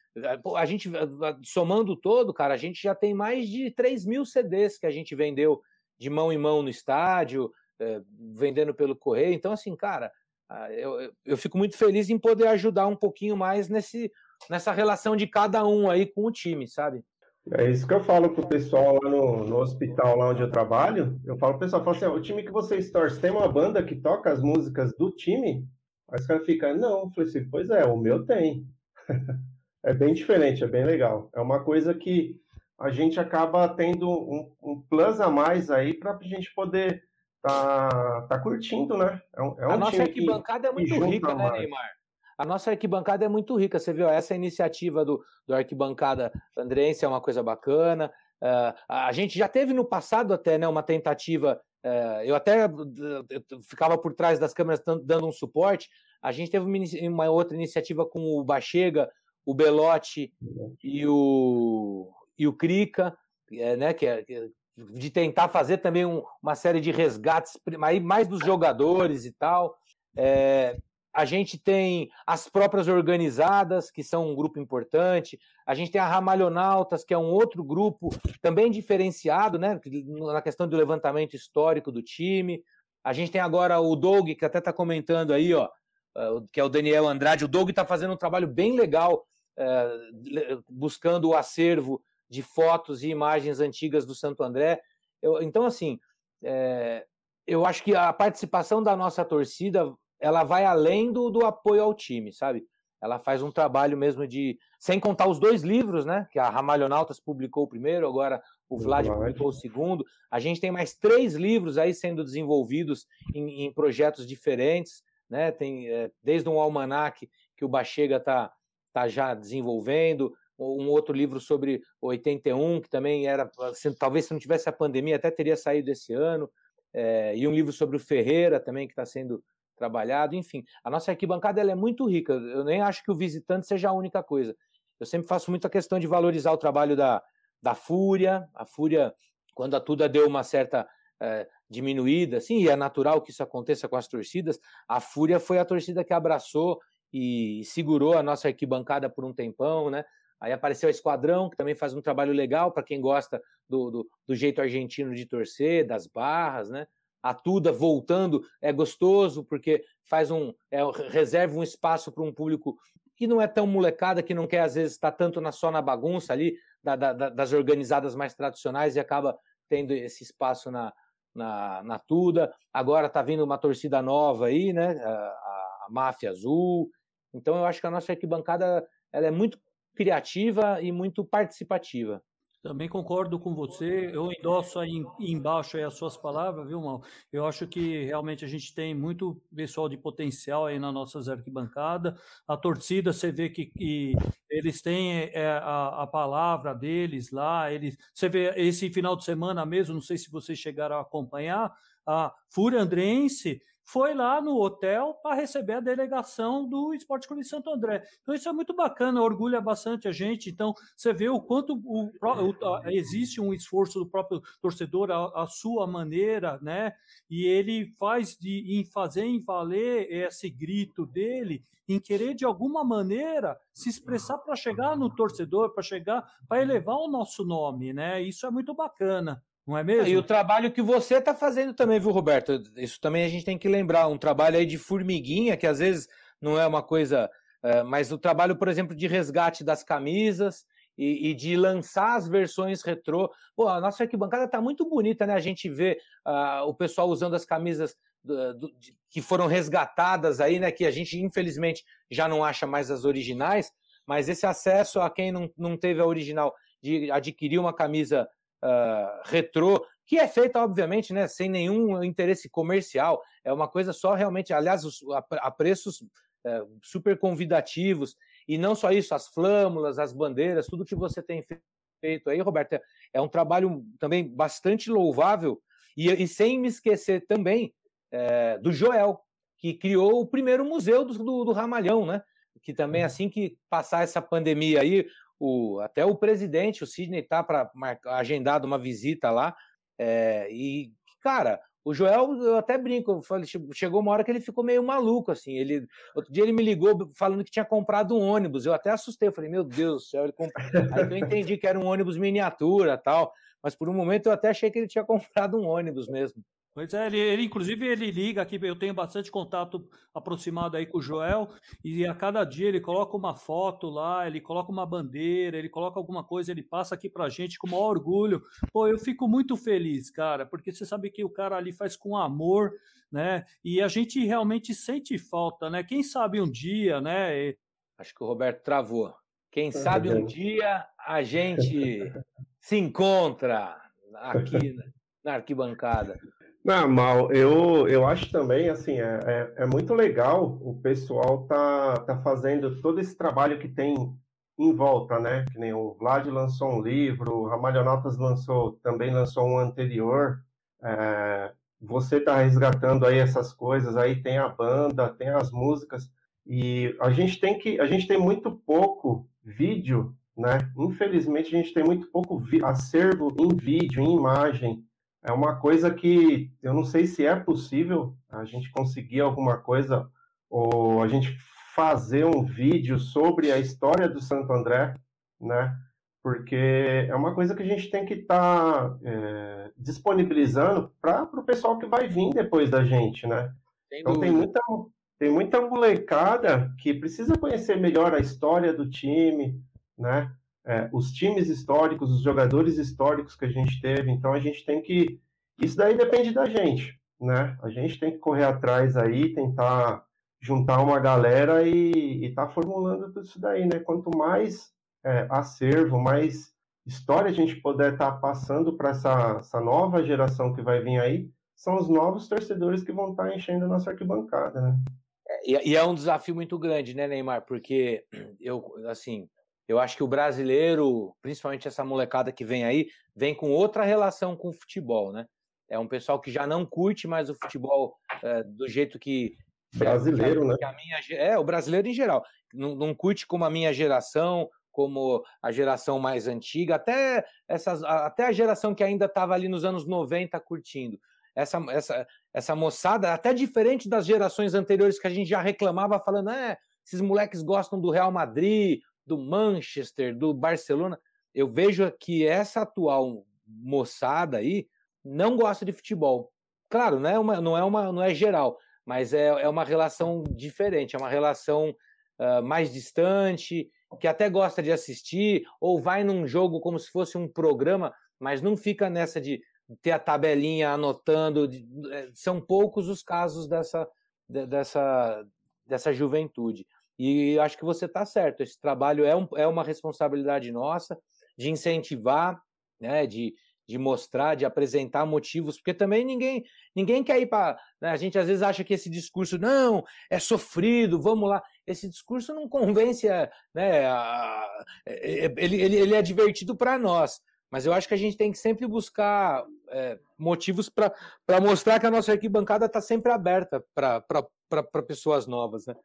a gente somando todo, cara, a gente já tem mais de 3 mil CDs que a gente vendeu de mão em mão no estádio, é, vendendo pelo correio. Então, assim, cara, eu, eu fico muito feliz em poder ajudar um pouquinho mais nesse, nessa relação de cada um aí com o time, sabe? É isso que eu falo pro pessoal lá no, no hospital, lá onde eu trabalho. Eu falo pro pessoal, falo assim, o time que vocês torcem, tem uma banda que toca as músicas do time? Aí os caras ficam, não, eu falei assim, pois é, o meu tem. é bem diferente, é bem legal. É uma coisa que a gente acaba tendo um, um plus a mais aí para a gente poder tá, tá curtindo, né? É um, é um a nossa arquibancada é que, é muito rica, né, Neymar? A nossa arquibancada é muito rica. Você viu, essa iniciativa do, do arquibancada andrense é uma coisa bacana. Uh, a gente já teve no passado até né, uma tentativa. Uh, eu até eu ficava por trás das câmeras dando um suporte. A gente teve uma, outra iniciativa com o Bachega, o Belotti e o, e o Crica, é, né, que é, de tentar fazer também um, uma série de resgates, mais dos jogadores e tal. É, a gente tem as próprias organizadas, que são um grupo importante, a gente tem a Ramalhonautas, que é um outro grupo também diferenciado, né, na questão do levantamento histórico do time. A gente tem agora o Doug, que até está comentando aí, ó, que é o Daniel Andrade. O Doug está fazendo um trabalho bem legal, buscando o acervo de fotos e imagens antigas do Santo André. Eu, então, assim, é, eu acho que a participação da nossa torcida ela vai além do, do apoio ao time, sabe? Ela faz um trabalho mesmo de. Sem contar os dois livros, né? Que a Ramalhonautas publicou o primeiro, agora o Vlad publicou o segundo. A gente tem mais três livros aí sendo desenvolvidos em, em projetos diferentes, né? Tem é, desde um almanac que o Bachega está tá já desenvolvendo, um outro livro sobre 81, que também era, assim, talvez se não tivesse a pandemia, até teria saído esse ano, é, e um livro sobre o Ferreira também, que está sendo trabalhado, enfim. A nossa arquibancada ela é muito rica, eu nem acho que o visitante seja a única coisa. Eu sempre faço muita questão de valorizar o trabalho da, da Fúria, a Fúria, quando a Tuda deu uma certa é, diminuída, assim, e é natural que isso aconteça com as torcidas, a Fúria foi a torcida que abraçou e segurou a nossa arquibancada por um tempão, né? Aí apareceu a Esquadrão, que também faz um trabalho legal para quem gosta do, do, do, jeito argentino de torcer, das barras, né? A Tuda voltando é gostoso, porque faz um. É, reserva um espaço para um público que não é tão molecada, que não quer, às vezes, estar tanto na, só na bagunça ali, da, da, das organizadas mais tradicionais, e acaba tendo esse espaço na, na, na Tuda. Agora está vindo uma torcida nova aí, né? A, a, a Máfia Azul. Então eu acho que a nossa arquibancada ela é muito criativa e muito participativa. Também concordo com você, eu endosso aí embaixo aí as suas palavras, viu, Mal? Eu acho que realmente a gente tem muito pessoal de potencial aí nas nossas arquibancadas. A torcida, você vê que, que eles têm é, a, a, palavra deles lá. Eles, você vê esse final de semana mesmo, não sei se vocês chegaram a acompanhar, a Fúria Andrense foi lá no hotel para receber a delegação do Esporte Clube Santo André. Então isso é muito bacana, orgulha bastante a gente. Então você vê o quanto o, o, existe um esforço do próprio torcedor à, sua maneira, né? E ele faz de em fazer em valer esse grito dele, em querer de alguma maneira se expressar para chegar no torcedor, para chegar, para elevar o nosso nome, né? Isso é muito bacana. Não é mesmo? E o trabalho que você está fazendo também, viu, Roberto? Isso também a gente tem que lembrar. Um trabalho aí de formiguinha, que às vezes não é uma coisa. É, mas o trabalho, por exemplo, de resgate das camisas e, e, de lançar as versões retrô. Pô, a nossa arquibancada está muito bonita, né? A gente vê uh, o pessoal usando as camisas do, do, de, que foram resgatadas aí, né? Que a gente, infelizmente, já não acha mais as originais, mas esse acesso a quem não, não teve a original de adquirir uma camisa uh, retrô, que é feita, obviamente, né, sem nenhum interesse comercial. É uma coisa só realmente, aliás, a, a preços uh, super convidativos. E não só isso, as flâmulas, as bandeiras, tudo que você tem feito aí, Roberto, é, é um trabalho também bastante louvável. E, e sem me esquecer também é, do Joel, que criou o primeiro museu do, do, do Ramalhão, né? Que também, uhum. assim que passar essa pandemia aí, o, até o presidente, o Sidney, tá para agendado uma visita lá. É, e, cara, o Joel, eu até brinco, eu falei, chegou uma hora que ele ficou meio maluco, assim. Ele, outro dia ele me ligou falando que tinha comprado um ônibus. Eu até assustei, eu falei, meu Deus do céu, ele comprou. Aí eu entendi que era um ônibus miniatura tal. Mas por um momento eu até achei que ele tinha comprado um ônibus mesmo. Pois é, ele, ele, inclusive ele liga aqui, eu tenho bastante contato aproximado aí com o Joel, e a cada dia ele coloca uma foto lá, ele coloca uma bandeira, ele coloca alguma coisa, ele passa aqui pra gente com o maior orgulho. Pô, eu fico muito feliz, cara, porque você sabe que o cara ali faz com amor, né? E a gente realmente sente falta, né? Quem sabe um dia, né? Acho que o Roberto travou. Quem sabe um dia a gente se encontra aqui na arquibancada? Não, Mal, eu, eu acho também, assim, é, é, é, muito legal o pessoal tá, tá fazendo todo esse trabalho que tem em volta, né? Que nem o Vlad lançou um livro, o Ramalhonautas lançou, também lançou um anterior. É, você está resgatando aí essas coisas, aí tem a banda, tem as músicas, e a gente tem que, a gente tem muito pouco vídeo, né? Infelizmente a gente tem muito pouco acervo em vídeo, em imagem. É uma coisa que eu não sei se é possível a gente conseguir alguma coisa ou a gente fazer um vídeo sobre a história do Santo André, né? Porque é uma coisa que a gente tem que estar tá, é, disponibilizando para o pessoal que vai vir depois da gente, né? então tem muita, tem muita molecada que precisa conhecer melhor a história do time, né? É, os times históricos, os jogadores históricos que a gente teve. Então a gente tem que. Isso daí depende da gente, né? A gente tem que correr atrás aí, tentar juntar uma galera e estar tá formulando tudo isso daí, né? Quanto mais é, acervo, mais história a gente puder estar tá passando para essa, essa nova geração que vai vir aí, são os novos torcedores que vão estar tá enchendo a nossa arquibancada, né? É, e, e é um desafio muito grande, né, Neymar? Porque eu, assim, eu acho que o brasileiro, principalmente essa molecada que vem aí, vem com outra relação com o futebol, né? É um pessoal que já não curte mais o futebol é, do jeito que, Brasileiro, né? Minha, é, o brasileiro em geral. Não, não curte como a minha geração, como a geração mais antiga, até, essas, até a geração que ainda estava ali nos anos 90 curtindo. Essa, essa, essa moçada, até diferente das gerações anteriores que a gente já reclamava, falando, é, esses moleques gostam do Real Madrid, do Manchester, do Barcelona. Eu vejo que essa atual moçada aí não gosta de futebol. Claro, não é, uma, não é, uma, não é geral, mas é, é uma relação diferente, é uma relação uh, mais distante, que até gosta de assistir, ou vai num jogo como se fosse um programa, mas não fica nessa de ter a tabelinha anotando. De, eh, são poucos os casos dessa, dessa, dessa juventude. E acho que você está certo, esse trabalho é, um, é uma responsabilidade nossa de incentivar, né, de, de mostrar, de apresentar motivos, porque também ninguém ninguém quer ir para. Né, a gente às vezes acha que esse discurso, não, é sofrido, vamos lá. Esse discurso não convence, né, a, é, é, ele, ele, ele é divertido para nós, mas eu acho que a gente tem que sempre buscar é, motivos para mostrar que a nossa arquibancada está sempre aberta para pessoas novas. Né?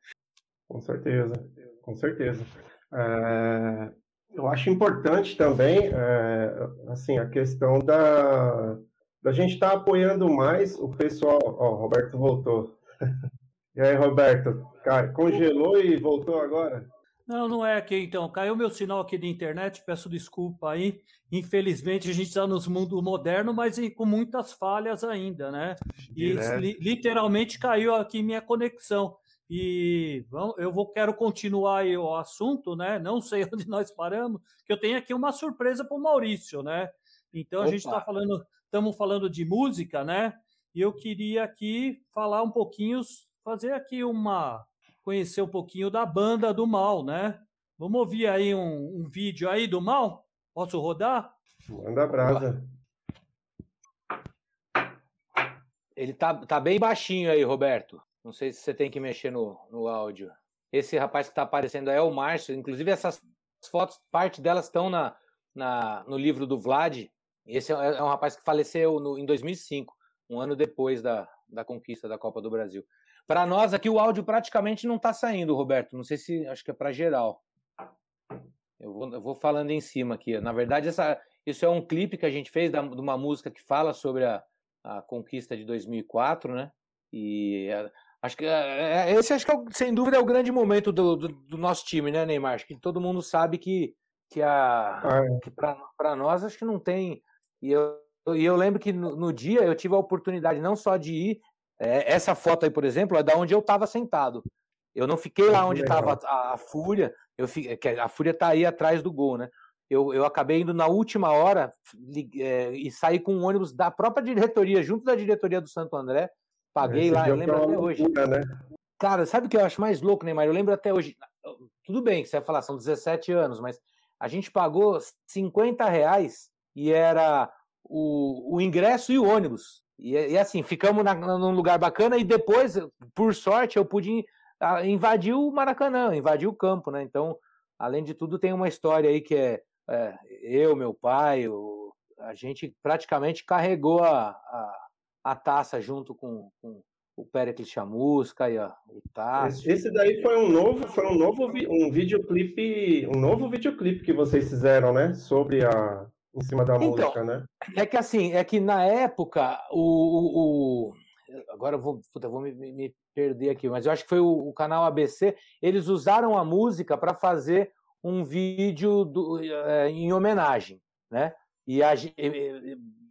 Com certeza, com certeza. É, eu acho importante também, é, assim, a questão da, da gente estar tá apoiando mais o pessoal. Ó, oh, Roberto voltou. e aí, Roberto, congelou e voltou agora? Não, não é aqui então. Caiu meu sinal aqui de internet, peço desculpa aí. Infelizmente, a gente está no mundo moderno, mas com muitas falhas ainda, né? E li, literalmente caiu aqui minha conexão. E vamos, eu vou quero continuar aí o assunto, né? Não sei onde nós paramos, que eu tenho aqui uma surpresa para o Maurício, né? Então a Opa. gente está falando, estamos falando de música, né? E eu queria aqui falar um pouquinho, fazer aqui uma conhecer um pouquinho da banda do Mal, né? Vamos ouvir aí um, um vídeo aí do Mal? Posso rodar? Manda brasa. Ele tá, tá bem baixinho aí, Roberto. Não sei se você tem que mexer no, no áudio. Esse rapaz que está aparecendo é o Márcio. Inclusive, essas fotos, parte delas estão na, na, no livro do Vlad. Esse é, é um rapaz que faleceu no, em 2005, um ano depois da, da conquista da Copa do Brasil. Para nós aqui, o áudio praticamente não está saindo, Roberto. Não sei se. Acho que é para geral. Eu vou, eu vou, falando em cima aqui. Na verdade, essa, isso é um clipe que a gente fez da, de uma música que fala sobre a, a conquista de 2004, né? E Acho que é, é, esse acho que é, sem dúvida é o grande momento do, do, do, nosso time, né, Neymar? Acho que todo mundo sabe que, que, a, é. que para nós acho que não tem. E eu, e eu lembro que no, no, dia eu tive a oportunidade não só de ir. É, essa foto aí, por exemplo, é da onde eu estava sentado. Eu não fiquei lá onde estava a, a, Fúria. Eu a Fúria está aí atrás do gol, né? Eu, eu acabei indo na última hora é, e saí com um ônibus da própria diretoria, junto da diretoria do Santo André, Paguei lá, eu lembro até hoje. Né? Cara, sabe o que eu acho mais louco, Neymar? Eu lembro até hoje. Tudo bem que você vai falar, são 17 anos, mas a gente pagou 50 reais e era o, o ingresso e o ônibus. E, e assim, ficamos na, num lugar bacana e depois, por sorte, eu pude invadir o Maracanã, invadir o campo, né? Então, além de tudo, tem uma história aí que é, é eu, meu pai, o, a gente praticamente carregou a, a, a taça junto com, com o Pericles Chamusca e a, o Tássio. Esse daí foi um novo, foi um novo um videoclipe, um novo videoclipe que vocês fizeram, né? Sobre a em cima da então, música, né? É que assim, é que na época o, o, o agora eu vou, puta, vou me, me, perder aqui, mas eu acho que foi o, o canal ABC, eles usaram a música para fazer um vídeo do, é, em homenagem, né? E a,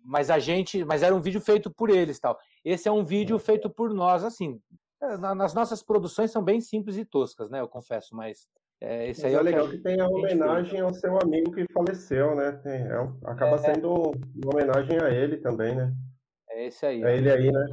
mas a gente, mas era um vídeo feito por eles, tal. Esse é um vídeo feito por nós, assim. É, nas nossas produções são bem simples e toscas, né? Eu confesso, mas é, esse aí é, é legal que, que tem a homenagem ao seu amigo que faleceu, né? Tem, é, acaba é, sendo uma homenagem a ele também, né? É esse aí. É ele aí, né?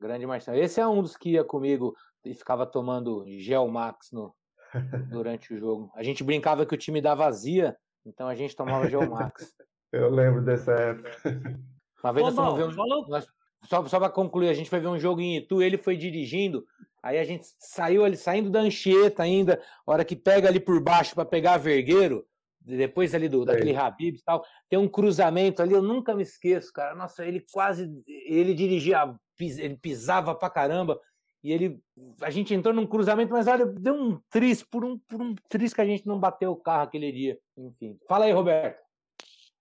Grande Marcelo. Esse é um dos que ia comigo e ficava tomando Gel Max no, durante o jogo. A gente brincava que o time dava vazia, então a gente tomava Gel Max. Eu lembro dessa época. Uma vez Ô, nós fomos ver um. Nós, só só para concluir, a gente foi ver um jogo em Itu, ele foi dirigindo, aí a gente saiu ali, saindo da Anchieta ainda, hora que pega ali por baixo para pegar Vergueiro, depois ali do, daquele Habib e tal, tem um cruzamento ali, eu nunca me esqueço, cara. Nossa, ele quase. Ele dirigia, ele pisava pra caramba. E ele. A gente entrou num cruzamento, mas olha, deu um tris, por um, por um tris que a gente não bateu o carro aquele dia. Enfim. Fala aí, Roberto.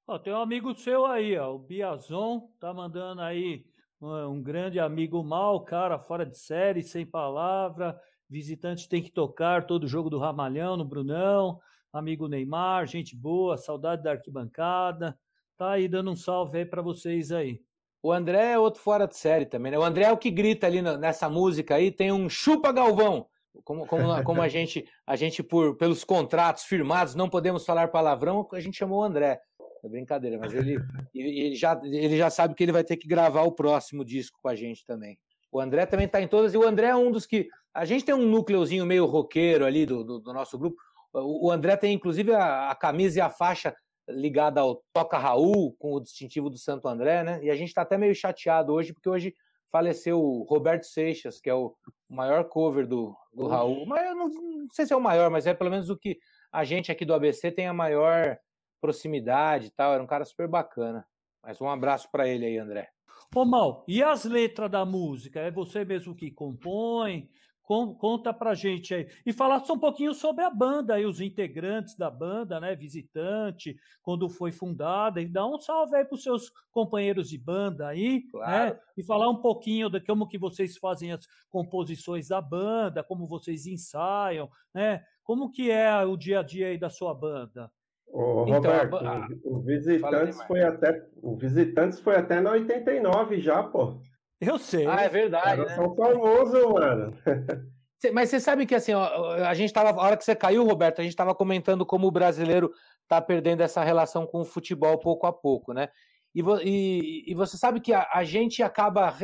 Ó, tem um amigo seu aí, ó, o Biazon, tá mandando aí um, grande amigo mal, cara, fora de série, sem palavra. Visitante tem que tocar todo jogo do Ramalhão no Brunão. Amigo Neymar, gente boa, saudade da arquibancada. Tá aí dando um salve aí para vocês aí. O André é outro fora de série também, né? O André é o que grita ali nessa música aí, tem um chupa Galvão. Como, como, como a gente, a gente por, pelos contratos firmados, não podemos falar palavrão, a gente chamou o André. É brincadeira, mas ele, ele, já, ele já sabe que ele vai ter que gravar o próximo disco com a gente também. O André também está em todas, e o André é um dos que. A gente tem um núcleozinho meio roqueiro ali do, do, do nosso grupo. O, André tem, inclusive, a, a, camisa e a faixa ligada ao Toca Raul, com o distintivo do Santo André, né? E a gente está até meio chateado hoje, porque hoje faleceu o Roberto Seixas, que é o maior cover do, do Raul. Mas eu não, não sei se é o maior, mas é pelo menos o que a gente aqui do ABC tem a maior proximidade e tal. Era um cara super bacana. Mas um abraço para ele aí, André. Ô, Mal, e as letras da música? É você mesmo que compõe? conta pra gente aí. E falar só um pouquinho sobre a banda aí, os integrantes da banda, né? Visitante, quando foi fundada. E dá um salve aí pros seus companheiros de banda aí, né? claro. né? E falar um pouquinho de como que vocês fazem as composições da banda, como vocês ensaiam, né? Como que é o dia a dia aí da sua banda? Ô, então, Roberto, a... o Visitantes foi até o Visitantes foi até na 89 já, pô. Eu sei. Ah, é verdade. Era né? São famoso, mano. Mas você sabe que assim, ó, a gente tava, a hora que você caiu, Roberto, a gente estava comentando como o brasileiro está perdendo essa relação com o futebol pouco a pouco, né? E, e, e você sabe que a, a, gente acaba.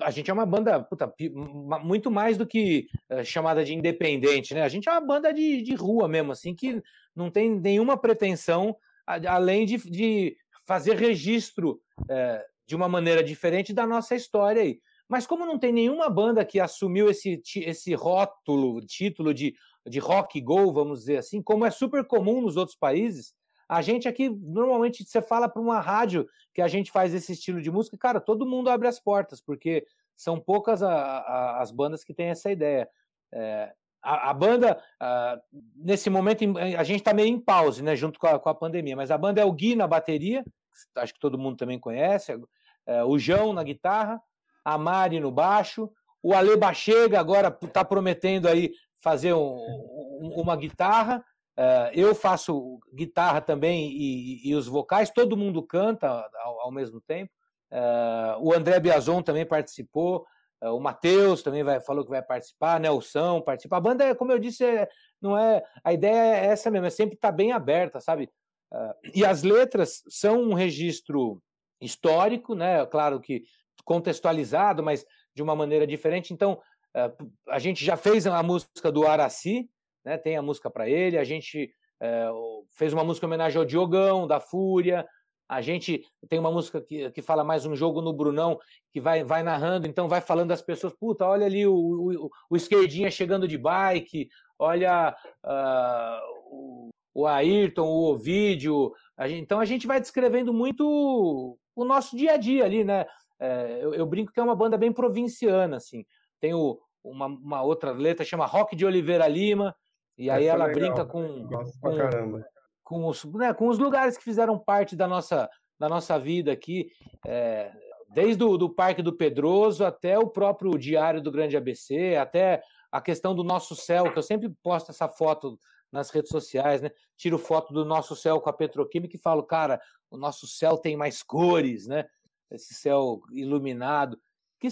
A gente é uma banda puta, muito mais do que eh, chamada de independente, né? A gente é uma banda de, de rua mesmo, assim, que não tem nenhuma pretensão além de, de fazer registro é, de uma maneira diferente da nossa história aí. Mas como não tem nenhuma banda que assumiu esse, esse rótulo, título de, de rock go, vamos dizer assim, como é super comum nos outros países, a gente aqui, normalmente, você fala para uma rádio que a gente faz esse estilo de música, cara, todo mundo abre as portas, porque são poucas a, a, as bandas que têm essa ideia. É, a, a, banda, a, nesse momento, a gente está meio em pause, né, junto com a, com a, pandemia, mas a banda é o Gui na bateria, acho que todo mundo também conhece, é, o João na guitarra, a Mari no baixo, o Ale Bachega agora está prometendo aí fazer um, um, uma guitarra, é, eu faço guitarra também e, e, os vocais, todo mundo canta ao, ao mesmo tempo, é, o André Biazon também participou, o Matheus também vai, falou que vai participar, Nelson participa. A banda, como eu disse, é, não é. A ideia é essa mesmo, é sempre estar tá bem aberta, sabe? Uh, e as letras são um registro histórico, né? Claro que contextualizado, mas de uma maneira diferente. Então, uh, a gente já fez a música do Araci, né? Tem a música para ele. A gente uh, fez uma música em homenagem ao Diogão, da Fúria. A gente tem uma música que, que fala mais um jogo no Brunão, que vai, vai narrando, então vai falando das pessoas, puta, olha ali o, o, o esquerdinha chegando de bike, olha uh, o, o Ayrton, o Ovídio. A gente, então a gente vai descrevendo muito o nosso dia a dia ali, né? É, eu, eu, brinco que é uma banda bem provinciana, assim. Tem o, uma, uma, outra letra chama Rock de Oliveira Lima, e aí Essa ela é brinca com, com, com, os, né, com os lugares que fizeram parte da nossa, da nossa vida aqui, é, desde o do Parque do Pedroso até o próprio Diário do Grande ABC, até a questão do nosso céu, que eu sempre posto essa foto nas redes sociais, né? Tiro foto do nosso céu com a petroquímica e falo, cara, o nosso céu tem mais cores, né? Esse céu iluminado. Que,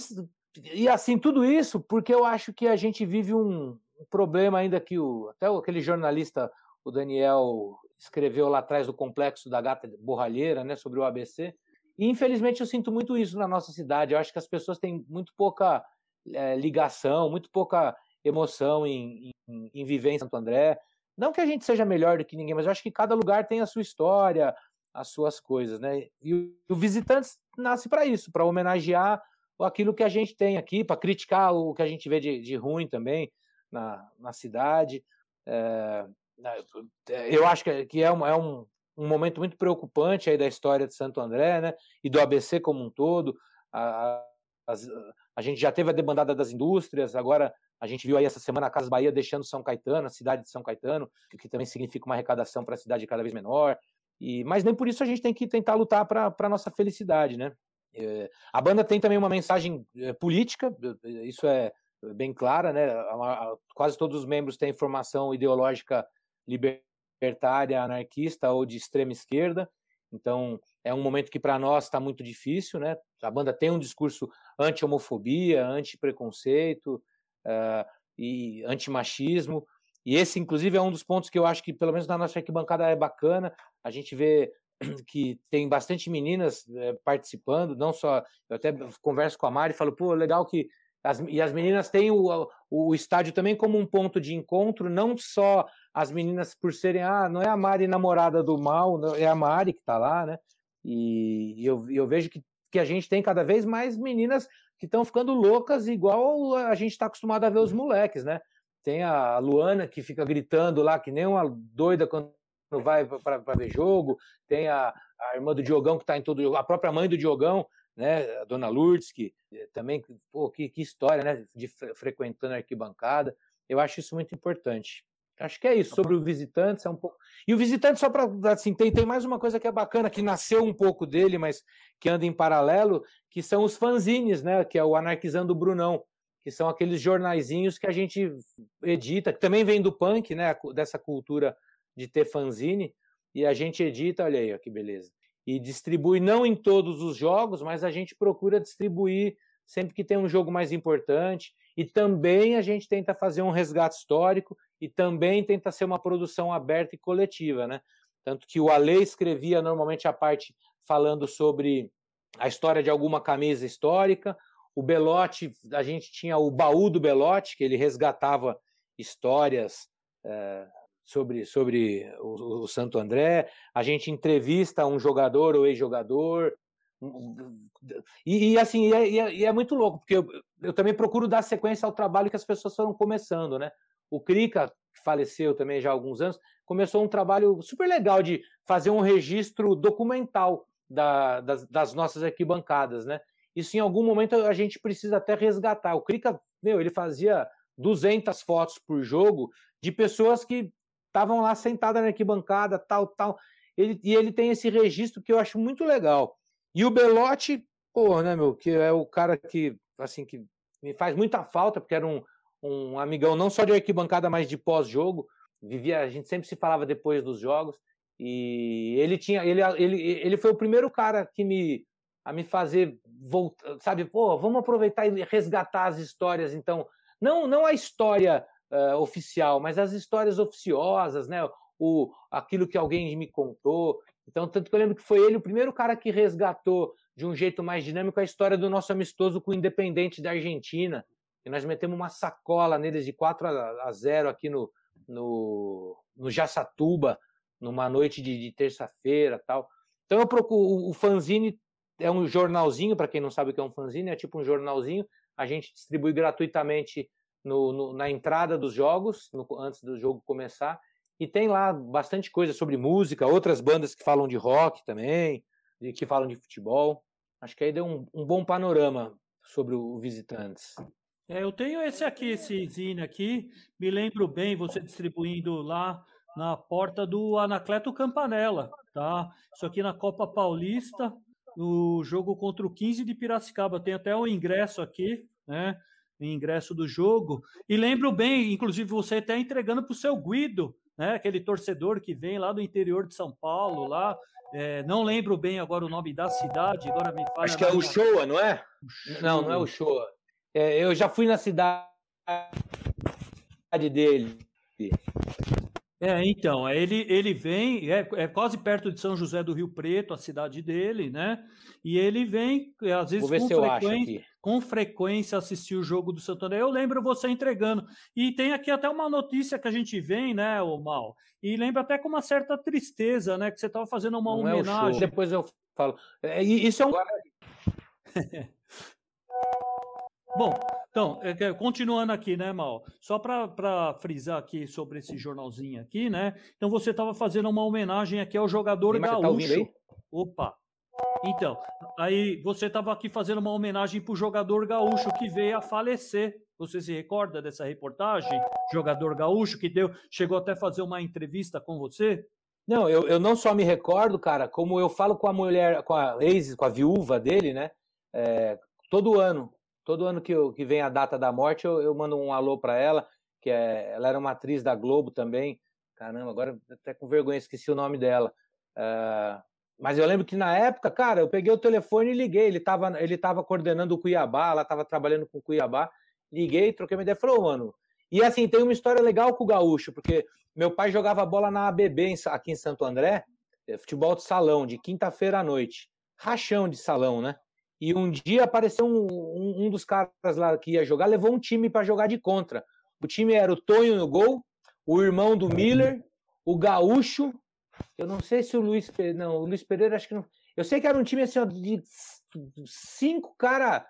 e assim, tudo isso porque eu acho que a gente vive um, um problema ainda que o, até aquele jornalista, o Daniel, escreveu lá atrás do complexo da gata borralheira, né, sobre o ABC. E infelizmente eu sinto muito isso na nossa cidade. Eu acho que as pessoas têm muito pouca é, ligação, muito pouca emoção em, em, em, viver em Santo André. Não que a gente seja melhor do que ninguém, mas eu acho que cada lugar tem a sua história, as suas coisas, né? E o, o nasce para isso, para homenagear aquilo que a gente tem aqui, para criticar o que a gente vê de, de ruim também na, na cidade. É, eu acho que, que é, um, é um, um momento muito preocupante aí da história de Santo André, né? E do ABC como um todo. A, a, a gente já teve a debandada das indústrias, agora a gente viu aí essa semana a Casa Bahia deixando São Caetano, a cidade de São Caetano, o que também significa uma arrecadação para a cidade cada vez menor. E, mas nem por isso a gente tem que tentar lutar para a nossa felicidade, né? É, a banda tem também uma mensagem é, política, isso é bem clara, né? Quase todos os membros têm formação ideológica libertária, anarquista ou de extrema esquerda. Então, é um momento que para nós está muito difícil, né? A banda tem um discurso anti-homofobia, anti-preconceito, uh, e antimachismo. E esse, inclusive, é um dos pontos que eu acho que, pelo menos na nossa arquibancada, é bacana. A gente vê que tem bastante meninas é, participando, não só. Eu até converso com a Mari e falo, pô, legal que. As, e as meninas têm o, o estádio também como um ponto de encontro, não só as meninas por serem, ah, não é a Mari namorada do mal, é a Mari que está lá, né? E, e eu, eu vejo que, que a gente tem cada vez mais meninas que estão ficando loucas, igual a gente está acostumado a ver os moleques, né? Tem a Luana que fica gritando lá, que nem uma doida quando vai para ver jogo, tem a, a irmã do Diogão que está em todo a própria mãe do Diogão, né, a dona Lourdes, que eh, também, pô, que, que história, né, de frequentando a arquibancada. Eu acho isso muito importante. Acho que é isso. Sobre o Visitantes, é um pouco. E o Visitante, só para. Assim, tem, tem mais uma coisa que é bacana, que nasceu um pouco dele, mas que anda em paralelo, que são os fanzines, né? Que é o Anarquizando o Brunão, que são aqueles jornaizinhos que a gente edita, que também vem do punk, né? Dessa cultura de ter fanzine, e a gente edita, olha aí, ó, que beleza. E distribui não em todos os jogos, mas a gente procura distribuir sempre que tem um jogo mais importante. E também a gente tenta fazer um resgate histórico e também tenta ser uma produção aberta e coletiva, né? Tanto que o Ale escrevia normalmente a parte falando sobre a história de alguma camisa histórica. O Belotti, a gente tinha o baú do Belotti, que ele resgatava histórias é, sobre, sobre o, o, Santo André. A gente entrevista um jogador ou ex-jogador. E, e, assim, e é, e é, muito louco, porque eu, eu também procuro dar sequência ao trabalho que as pessoas foram começando, né? O Krika, que faleceu também já há alguns anos, começou um trabalho super legal de fazer um registro documental da, das, das, nossas arquibancadas, né? Isso em algum momento a gente precisa até resgatar. O Krika, meu, ele fazia 200 fotos por jogo de pessoas que estavam lá sentadas na arquibancada, tal, tal. Ele, e ele tem esse registro que eu acho muito legal. E o Belotti, pô, né, meu, que é o cara que, assim, que me faz muita falta, porque era um, um amigão não só de arquibancada, mas de pós-jogo. Vivia, a gente sempre se falava depois dos jogos. E ele tinha, ele, ele, ele foi o primeiro cara que me a me fazer voltar, sabe, pô, vamos aproveitar e resgatar as histórias, então, não não a história uh, oficial, mas as histórias oficiosas, né? O aquilo que alguém me contou. Então, tanto que eu lembro que foi ele o primeiro cara que resgatou de um jeito mais dinâmico a história do nosso amistoso com o Independente da Argentina, e nós metemos uma sacola neles de 4 a 0 aqui no, no, no Jaçatuba, numa noite de, de terça-feira tal. Então eu procuro o fanzine é um jornalzinho para quem não sabe o que é um fanzine, é tipo um jornalzinho. A gente distribui gratuitamente no, no, na entrada dos jogos, no, antes do jogo começar. E tem lá bastante coisa sobre música, outras bandas que falam de rock também, que falam de futebol. Acho que aí deu um, um bom panorama sobre o Visitantes. É, eu tenho esse aqui, esse zine aqui. Me lembro bem você distribuindo lá na porta do Anacleto Campanella, tá? Isso aqui na Copa Paulista, no jogo contra o 15 de Piracicaba. Tem até o ingresso aqui, né? O ingresso do jogo. E lembro bem, inclusive, você até entregando para o seu Guido, né? Aquele torcedor que vem lá do interior de São Paulo, lá. É, não lembro bem agora o nome da cidade, agora me fala. Acho que é o Showa, não é? Não, não é o Showa. É, eu já fui na cidade dele. É, então, ele, ele vem, é, é, quase perto de São José do Rio Preto, a cidade dele, né? E ele vem, às vezes, com frequência, com frequência, assistir o jogo do Santander. Eu lembro você entregando. E tem aqui até uma notícia que a gente vem, né, o Mal? E lembra até com uma certa tristeza, né? Que você estava fazendo uma Não homenagem. É Depois eu falo. É, isso é um. Bom, então, é continuando aqui, né, Mal? Só para frisar aqui sobre esse jornalzinho aqui, né? Então você estava fazendo uma homenagem aqui ao jogador tá gaúcho. Tá Opa! Então, aí você estava aqui fazendo uma homenagem para o jogador gaúcho que veio a falecer. Você se recorda dessa reportagem? Jogador gaúcho que deu, chegou até a fazer uma entrevista com você? Não, eu, eu não só me recordo, cara, como eu falo com a mulher, com a ex, com a viúva dele, né? É, todo ano todo ano que, eu, que vem a data da morte, eu, eu mando um alô para ela, que é, ela era uma atriz da Globo também. Caramba, agora até com vergonha esqueci o nome dela. Uh, mas eu lembro que na época, cara, eu peguei o telefone e liguei. Ele estava ele tava coordenando o Cuiabá, ela estava trabalhando com o Cuiabá. Liguei, troquei uma ideia, falou, mano. E assim, tem uma história legal com o Gaúcho, porque meu pai jogava bola na ABB aqui em Santo André, é, futebol de salão, de quinta-feira à noite. Rachão de salão, né? E um dia apareceu um, um, um dos caras lá que ia jogar, levou um time para jogar de contra. O time era o Tonho no gol, o irmão do Miller, o Gaúcho. Eu não sei se o Luiz Pereira. Não, o Luiz Pereira acho que não. Eu sei que era um time assim, ó, de cinco caras.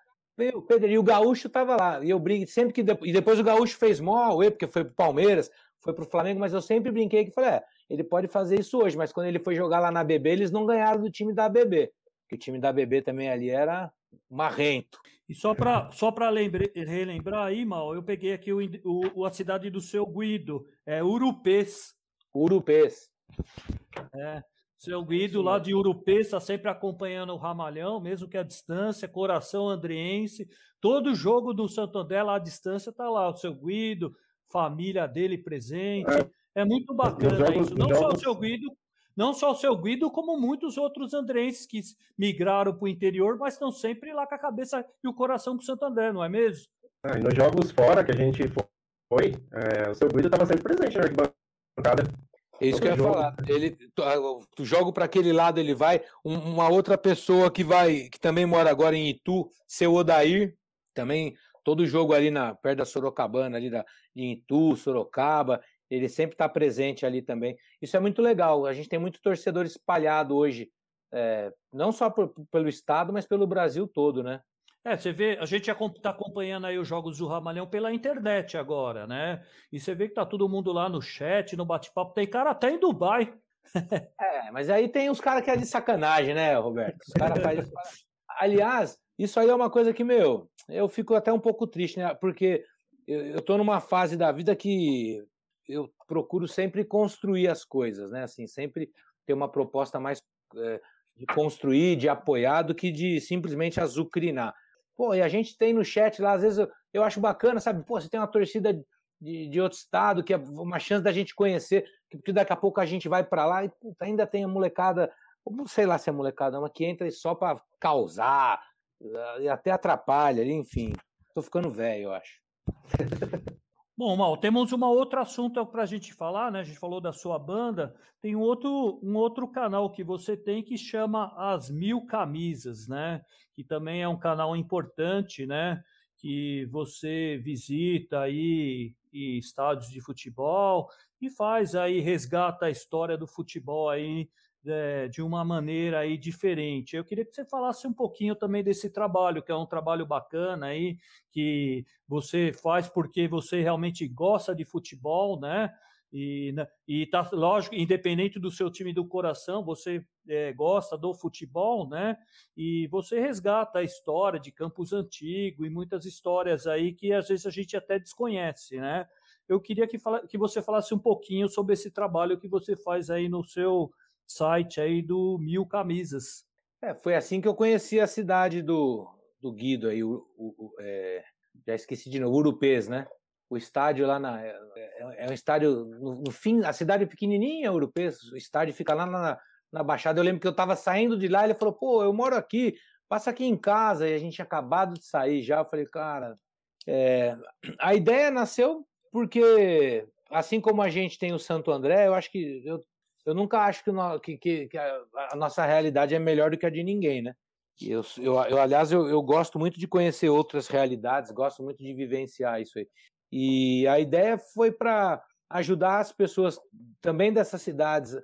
O Pedro e o Gaúcho tava lá. E eu brinquei sempre que. E depois o Gaúcho fez mó porque foi pro Palmeiras, foi pro Flamengo, mas eu sempre brinquei que falei: é, ele pode fazer isso hoje, mas quando ele foi jogar lá na BB, eles não ganharam do time da BB que o time da BB também ali era marrento. E só para só relembrar aí, Mal, eu peguei aqui o, o, a cidade do seu Guido, é Urupês. Urupês. É, seu Guido lá de Urupês está sempre acompanhando o Ramalhão, mesmo que a distância, coração andriense. Todo jogo do Santander lá à distância está lá, o seu Guido, família dele presente. É, é muito bacana jogos, isso. Não jogos... só o seu Guido, não só o seu Guido, como muitos outros andrenses que migraram para o interior, mas estão sempre lá com a cabeça e o coração para o Santo André, não é mesmo? Ah, e nos jogos fora que a gente foi, é, o seu Guido estava sempre presente na arquibancada. É isso que eu ia falar. Ele, tu joga para aquele lado, ele vai. Um, uma outra pessoa que vai, que também mora agora em Itu, seu Odair, também todo jogo ali na perto da Sorocabana, ali da, de Itu, Sorocaba, ele sempre está presente ali também. Isso é muito legal. A gente tem muito torcedor espalhado hoje, é, não só por, pelo estado, mas pelo Brasil todo, né? É, você vê, a gente está acompanhando aí os jogos do Ramalhão pela internet agora, né? E você vê que tá todo mundo lá no chat, no bate-papo, tem cara até em Dubai. é, mas aí tem os caras que é de sacanagem, né, Roberto? Os caras fazem. Aliás, isso aí é uma coisa que, meu, eu fico até um pouco triste, né? Porque eu, eu tô numa fase da vida que eu procuro sempre construir as coisas, né? Assim, sempre ter uma proposta mais é, de construir, de apoiar, do que de simplesmente azucrinar. Pô, e a gente tem no chat lá, às vezes eu, eu acho bacana, sabe? Pô, você tem uma torcida de, de outro estado, que é uma chance da gente conhecer, que daqui a pouco a gente vai para lá e puta, ainda tem a molecada, sei lá se é molecada, mas que entra só para causar, e até atrapalha, enfim. Tô ficando velho, eu acho. Bom, Mal, temos um outro assunto para a gente falar, né? A gente falou da sua banda. Tem um outro, um outro canal que você tem que chama As Mil Camisas, né? Que também é um canal importante, né? Que você visita aí estádios de futebol e faz aí, resgata a história do futebol aí é, de uma maneira aí diferente. Eu queria que você falasse um pouquinho também desse trabalho, que é um trabalho bacana aí, que você faz porque você realmente gosta de futebol, né? E, né, e tá, lógico, independente do seu time do coração, você é, gosta do futebol, né? E você resgata a história de Campos Antigo e muitas histórias aí que às vezes a gente até desconhece, né? Eu queria que, fala, que você falasse um pouquinho sobre esse trabalho que você faz aí no seu site aí do Mil Camisas. É, foi assim que eu conheci a cidade do, do Guido aí, o, o, é, já esqueci de novo, Urupês, né? O estádio lá na. É, é, é um estádio. No, no, fim, a cidade é pequenininha, Urupês, o estádio fica lá na, na Baixada. Eu lembro que eu estava saindo de lá, ele falou: pô, eu moro aqui, passa aqui em casa. E a gente tinha acabado de sair já. Eu falei, cara, é, a ideia nasceu porque, assim como a gente tem o Santo André, eu acho que eu eu nunca acho que, que, que a, a, nossa realidade é melhor do que a de ninguém, né? Eu, eu, eu aliás, eu, eu, gosto muito de conhecer outras realidades, gosto muito de vivenciar isso aí. E a ideia foi para ajudar as pessoas também dessas cidades.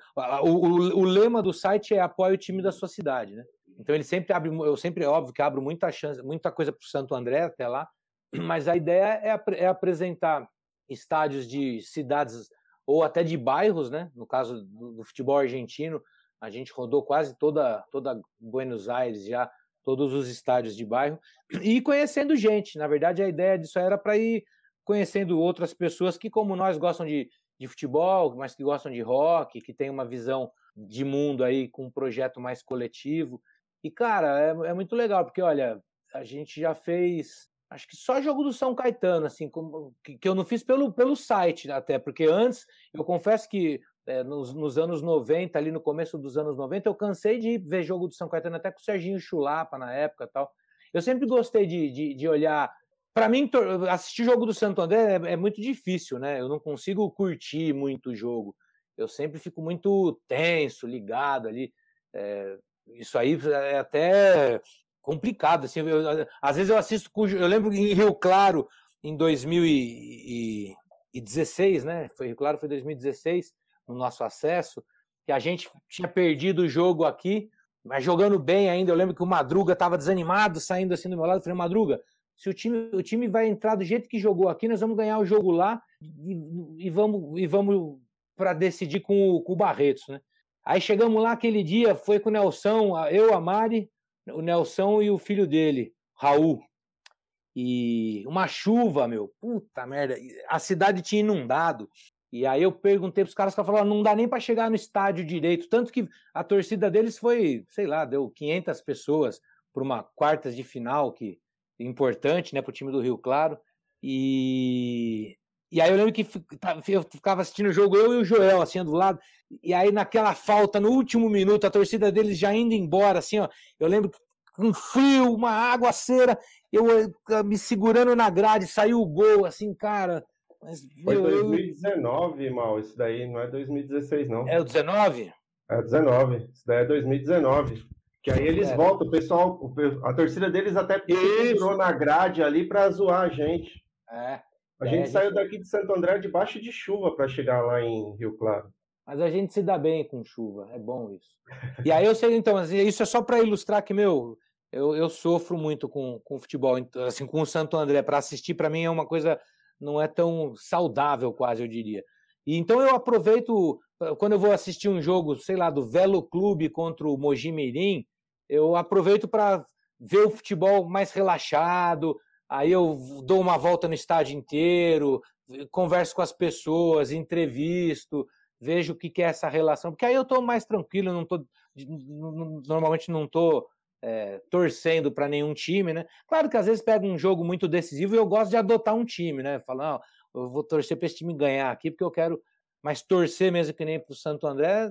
O, o, o, lema do site é apoie o time da sua cidade, né? Então ele sempre abre, eu sempre é óbvio que abro muita chance, muita coisa para o Santo André até lá, mas a ideia é, é apresentar estádios de cidades ou até de bairros, né? No caso do, do, futebol argentino, a gente rodou quase toda, toda Buenos Aires já, todos os estádios de bairro, e conhecendo gente. Na verdade, a ideia disso era para ir conhecendo outras pessoas que, como nós, gostam de, de futebol, mas que gostam de rock, que tem uma visão de mundo aí com um projeto mais coletivo. E, cara, é, é muito legal, porque, olha, a gente já fez acho que só jogo do São Caetano, assim, como, que, que, eu não fiz pelo, pelo site até, porque antes, eu confesso que é, nos, nos, anos 90, ali no começo dos anos 90, eu cansei de ver jogo do São Caetano até com o Serginho Chulapa na época tal. Eu sempre gostei de, de, de olhar. Para mim, assistir jogo do Santo André é, é, muito difícil, né? Eu não consigo curtir muito o jogo. Eu sempre fico muito tenso, ligado ali. É, isso aí é até complicado. Assim, eu, às vezes eu assisto, eu lembro em Rio Claro, em 2016, né? Foi Rio Claro, foi 2016, no nosso acesso, que a gente tinha perdido o jogo aqui, mas jogando bem ainda. Eu lembro que o Madruga estava desanimado, saindo assim do meu lado. Eu falei, Madruga, se o time, o time vai entrar do jeito que jogou aqui, nós vamos ganhar o jogo lá e, e vamos, e vamos para decidir com o, com o Barretos, né? Aí chegamos lá aquele dia, foi com o Nelson, eu, a Mari, o Nelson e o filho dele, Raul. E uma chuva, meu, puta merda, a cidade tinha inundado. E aí eu perguntei para os caras, que falaram, não dá nem para chegar no estádio direito, tanto que a torcida deles foi, sei lá, deu 500 pessoas para uma quartas de final que importante, né, para o time do Rio Claro. E e aí eu lembro que tá, eu ficava assistindo o jogo, eu e o Joel, assim, do lado, e aí naquela falta, no último minuto, a torcida deles já indo embora, assim, ó, eu lembro um frio, uma água cera, eu me segurando na grade, saiu o gol, assim, cara. Mas, Foi meu, 2019, eu... mal, isso daí não é 2016, não. É o 19? É 19, isso daí é 2019. Que aí eles é. voltam, o pessoal, a torcida deles até segurou na grade ali para zoar a gente. É. A é, gente a gente... saiu daqui de Santo André debaixo de chuva para chegar lá em Rio Claro. Mas a gente se dá bem com chuva, é bom isso. E aí eu sei, então, assim, isso é só para ilustrar que, meu, eu, eu sofro muito com, com futebol, assim, com o Santo André. Para assistir, para mim, é uma coisa, não é tão saudável, quase, eu diria. E então eu aproveito, quando eu vou assistir um jogo, sei lá, do Velo Clube contra o Mogi Mirim, eu aproveito para ver o futebol mais relaxado, aí eu dou uma volta no estádio inteiro, converso com as pessoas, entrevisto, vejo o que é essa relação, porque aí eu estou mais tranquilo, não tô, normalmente não estou é, torcendo para nenhum time, né? Claro que às vezes pega um jogo muito decisivo e eu gosto de adotar um time, né? Falar, eu vou torcer para esse time ganhar aqui porque eu quero, mas torcer mesmo que nem para o Santo André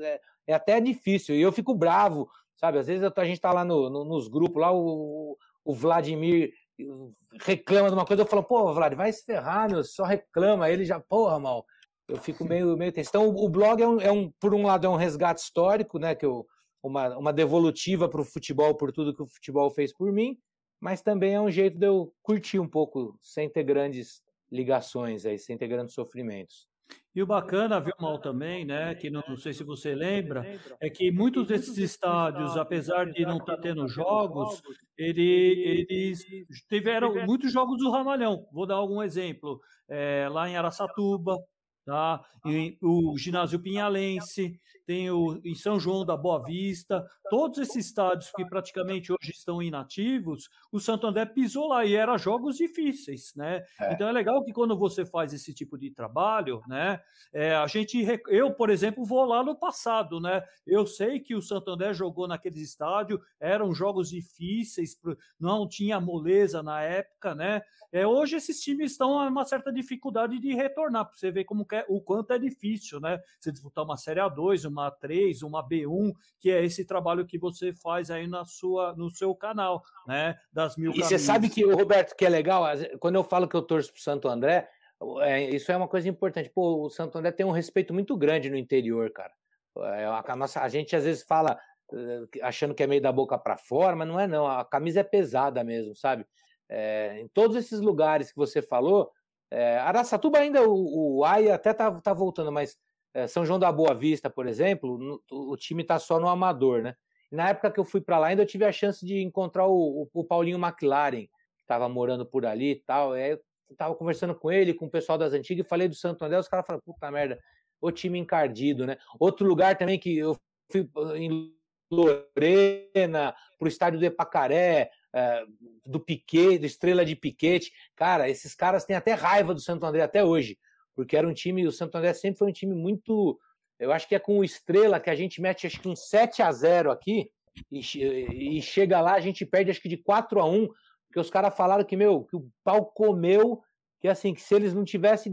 é, é, até difícil e eu fico bravo, sabe? Às vezes a gente está lá no, no, nos grupos, lá o, o Vladimir reclama de uma coisa, eu falo, pô, Vlad, vai se ferrar, meu, só reclama. Ele já, porra, mal. Eu fico meio, meio tenso. Então, o blog é um, é um, por um lado, é um resgate histórico, né? Que eu, uma, uma devolutiva para o futebol por tudo que o futebol fez por mim, mas também é um jeito de eu curtir um pouco, sem ter grandes ligações aí, sem ter grandes sofrimentos. E o bacana, viu, Mal, também, né, que não, não, sei se você lembra, é que muitos desses estádios, apesar de não estar tá tendo jogos, ele, eles tiveram muitos jogos do Ramalhão. Vou dar algum exemplo. É, lá em Araçatuba, tá? O ginásio Pinhalense, tem o em São João da Boa Vista, todos esses estádios que praticamente hoje estão inativos, o Santo André pisou lá e eram jogos difíceis, né? É. Então é legal que quando você faz esse tipo de trabalho, né? É, a gente, eu por exemplo, vou lá no passado, né? Eu sei que o Santo André jogou naqueles estádios, eram jogos difíceis, não tinha moleza na época, né? É, hoje esses times estão a uma certa dificuldade de retornar, para você ver como é, o quanto é difícil, né? Você disputar uma Série A2, uma A3, uma B1, que é esse trabalho que você faz aí na sua, no seu canal, né? Das mil E você sabe que, Roberto, que é legal, quando eu falo que eu torço pro Santo André, é, isso é uma coisa importante. Pô, o Santo André tem um respeito muito grande no interior, cara. É, a, nossa, a gente às vezes fala eh, achando que é meio da boca para fora, mas não é não. A camisa é pesada mesmo, sabe? É, em todos esses lugares que você falou, é, Araçatuba ainda o, o Aia até tá, tá voltando, mas São João da Boa Vista, por exemplo, o time tá só no amador, né? Na época que eu fui para lá, ainda eu tive a chance de encontrar o, o, Paulinho McLaren, que estava morando por ali e tal. Tava conversando com ele, com o pessoal das antigas, e falei do Santo André, os caras falaram, puta merda, o time encardido, né? Outro lugar também que eu fui em Lorena, pro estádio do Epacaré, é, do Piquet, do Estrela de Piquete. Cara, esses caras têm até raiva do Santo André até hoje, porque era um time, o Santo André sempre foi um time muito. Eu acho que é com o Estrela que a gente mete acho que um 7 a 0 aqui, e, e chega lá, a gente perde acho que de 4 a 1 porque os caras falaram que, meu, que o pau comeu, que assim, que se eles não tivessem.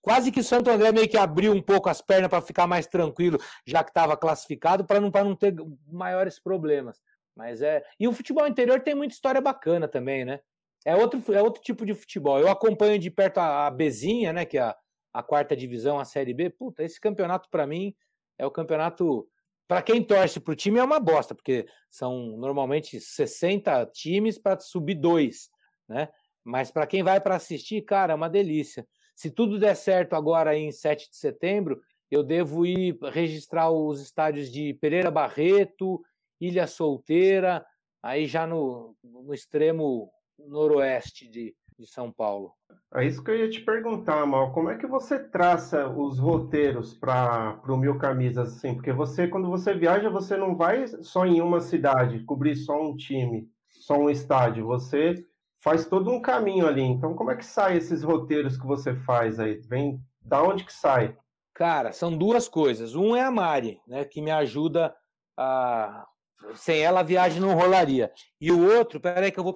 Quase que o Santo André meio que abriu um pouco as pernas para ficar mais tranquilo, já que estava classificado, para não, não ter maiores problemas. Mas é. E o futebol interior tem muita história bacana também, né? É outro, é outro tipo de futebol. Eu acompanho de perto a, a Bezinha, né? Que é a, a quarta divisão, a Série B. Puta, esse campeonato para mim é o campeonato. Para quem torce pro time é uma bosta, porque são normalmente 60 times para subir dois, né? Mas para quem vai para assistir, cara, é uma delícia. Se tudo der certo agora em 7 de setembro, eu devo ir registrar os estádios de Pereira Barreto, Ilha Solteira, aí já no, no extremo noroeste de, de São Paulo. É isso que eu ia te perguntar, Mal. Como é que você traça os roteiros para o Mil Camisas assim? Porque você, quando você viaja, você não vai só em uma cidade, cobrir só um time, só um estádio. Você faz todo um caminho ali. Então, como é que sai esses roteiros que você faz aí? Vem da onde que sai? Cara, são duas coisas. Um é a Mari, né, que me ajuda a sem ela a viagem não rolaria. E o outro, peraí que eu vou.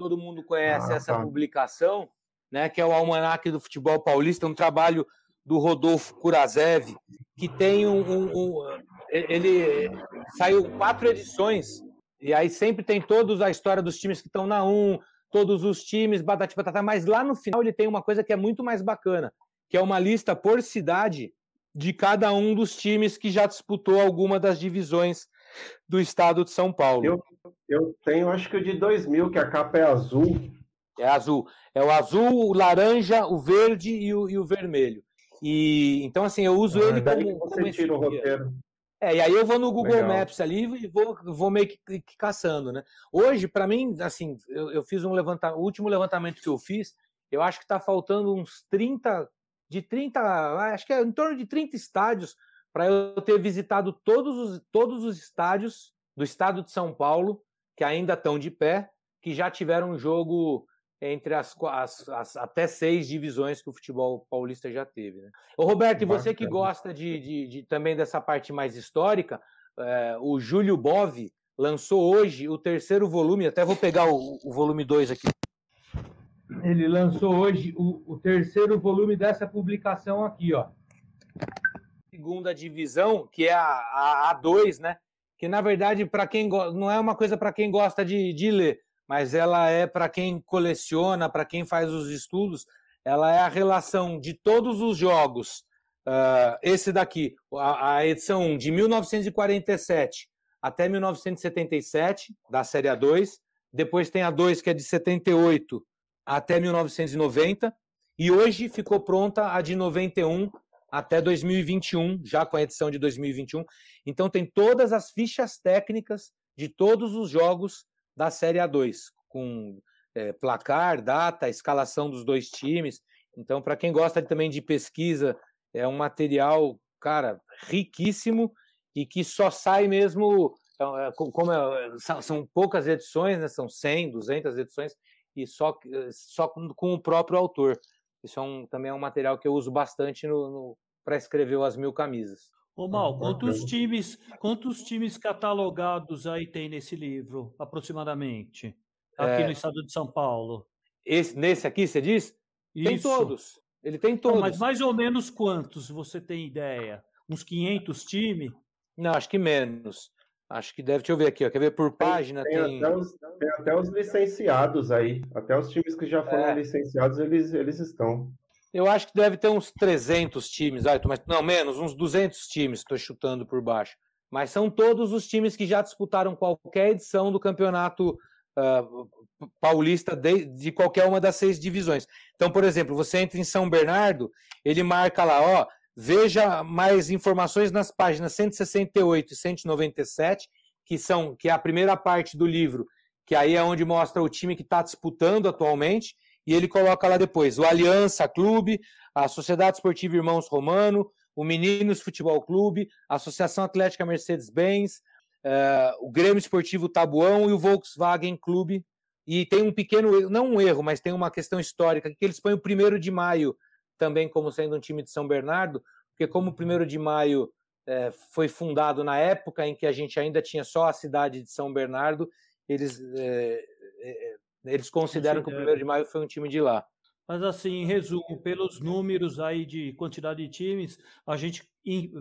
Todo mundo conhece ah, essa tá. publicação, né? Que é o Almanac do Futebol Paulista, um trabalho do Rodolfo Kurazev, que tem um, um, um, Ele saiu quatro edições, e aí sempre tem todos a história dos times que estão na 1, todos os times, batata batata, mas lá no final ele tem uma coisa que é muito mais bacana, que é uma lista por cidade de cada um dos times que já disputou alguma das divisões do estado de São Paulo. Eu, eu tenho, acho que o de 2000, que a capa é azul. É azul. É o azul, o laranja, o verde e o, e o vermelho. E então assim, eu uso ah, ele como, você tira o roteiro. É, e aí eu vou no Google Legal. Maps ali e vou, vou meio que, que caçando, né? Hoje, para mim, assim, eu, eu fiz um levantamento, o último levantamento que eu fiz, eu acho que está faltando uns 30 de 30, acho que é em torno de 30 estádios, para eu ter visitado todos os, todos os estádios do estado de São Paulo, que ainda estão de pé, que já tiveram um jogo entre as, as, as, até seis divisões que o futebol paulista já teve. Né? Ô, Roberto, e você que gosta de, de, de também dessa parte mais histórica, é, o Júlio Bove lançou hoje o terceiro volume, até vou pegar o, o volume 2 aqui ele lançou hoje o, o, terceiro volume dessa publicação aqui, ó. Segunda divisão, que é a, a A2, né? Que na verdade, para quem não é uma coisa para quem gosta de, de ler, mas ela é para quem coleciona, para quem faz os estudos, ela é a relação de todos os jogos. Uh, esse daqui, a, a edição 1, de 1947 até 1977, da série A2. Depois tem a 2, que é de 78 até 1990, E hoje ficou pronta a de 91 até 2021, já com a edição de 2021. Então tem todas as fichas técnicas de todos os jogos da Série A2, com é, placar, data, escalação dos dois times. Então, para quem gosta também de pesquisa, é um material, cara, riquíssimo e que só sai mesmo, é, é, como é, são poucas edições, né, são 100, 200 edições, e só, só com, com o próprio autor. Isso é um, também é um material que eu uso bastante no, no para escrever o As Mil Camisas. Ô Mal, quantos times, quantos times catalogados aí tem nesse livro, aproximadamente? Aqui é... no estado de São Paulo. Esse, nesse aqui, você diz? Isso. Tem todos. Ele tem todos. Não, mas mais ou menos quantos você tem ideia? Uns 500 times? Não, acho que menos. Acho que deve, deixa eu ver aqui, ó. quer ver por página? Tem, tem... Até os, tem, Até os, licenciados aí. Até os times que já foram é. licenciados, eles, eles estão. Eu acho que deve ter uns 300 times, ah, mas não menos, uns 200 times, estou chutando por baixo. Mas são todos os times que já disputaram qualquer edição do campeonato uh, paulista de, de, qualquer uma das seis divisões. Então, por exemplo, você entra em São Bernardo, ele marca lá, ó, veja mais informações nas páginas 168 e 197, que são que é a primeira parte do livro, que aí é onde mostra o time que está disputando atualmente e ele coloca lá depois o Aliança Clube, a Sociedade Esportiva Irmãos Romano, o Meninos Futebol Clube, a Associação Atlética Mercedes-Benz, uh, o Grêmio Esportivo Tabuão e o Volkswagen Clube. E tem um pequeno não um erro, mas tem uma questão histórica, que eles põem o primeiro de maio também como sendo um time de São Bernardo, porque como o primeiro de maio é, foi fundado na época em que a gente ainda tinha só a cidade de São Bernardo, eles é, é, eles consideram que o primeiro de maio foi um time de lá. Mas assim, em resumo, pelos números aí de quantidade de times, a gente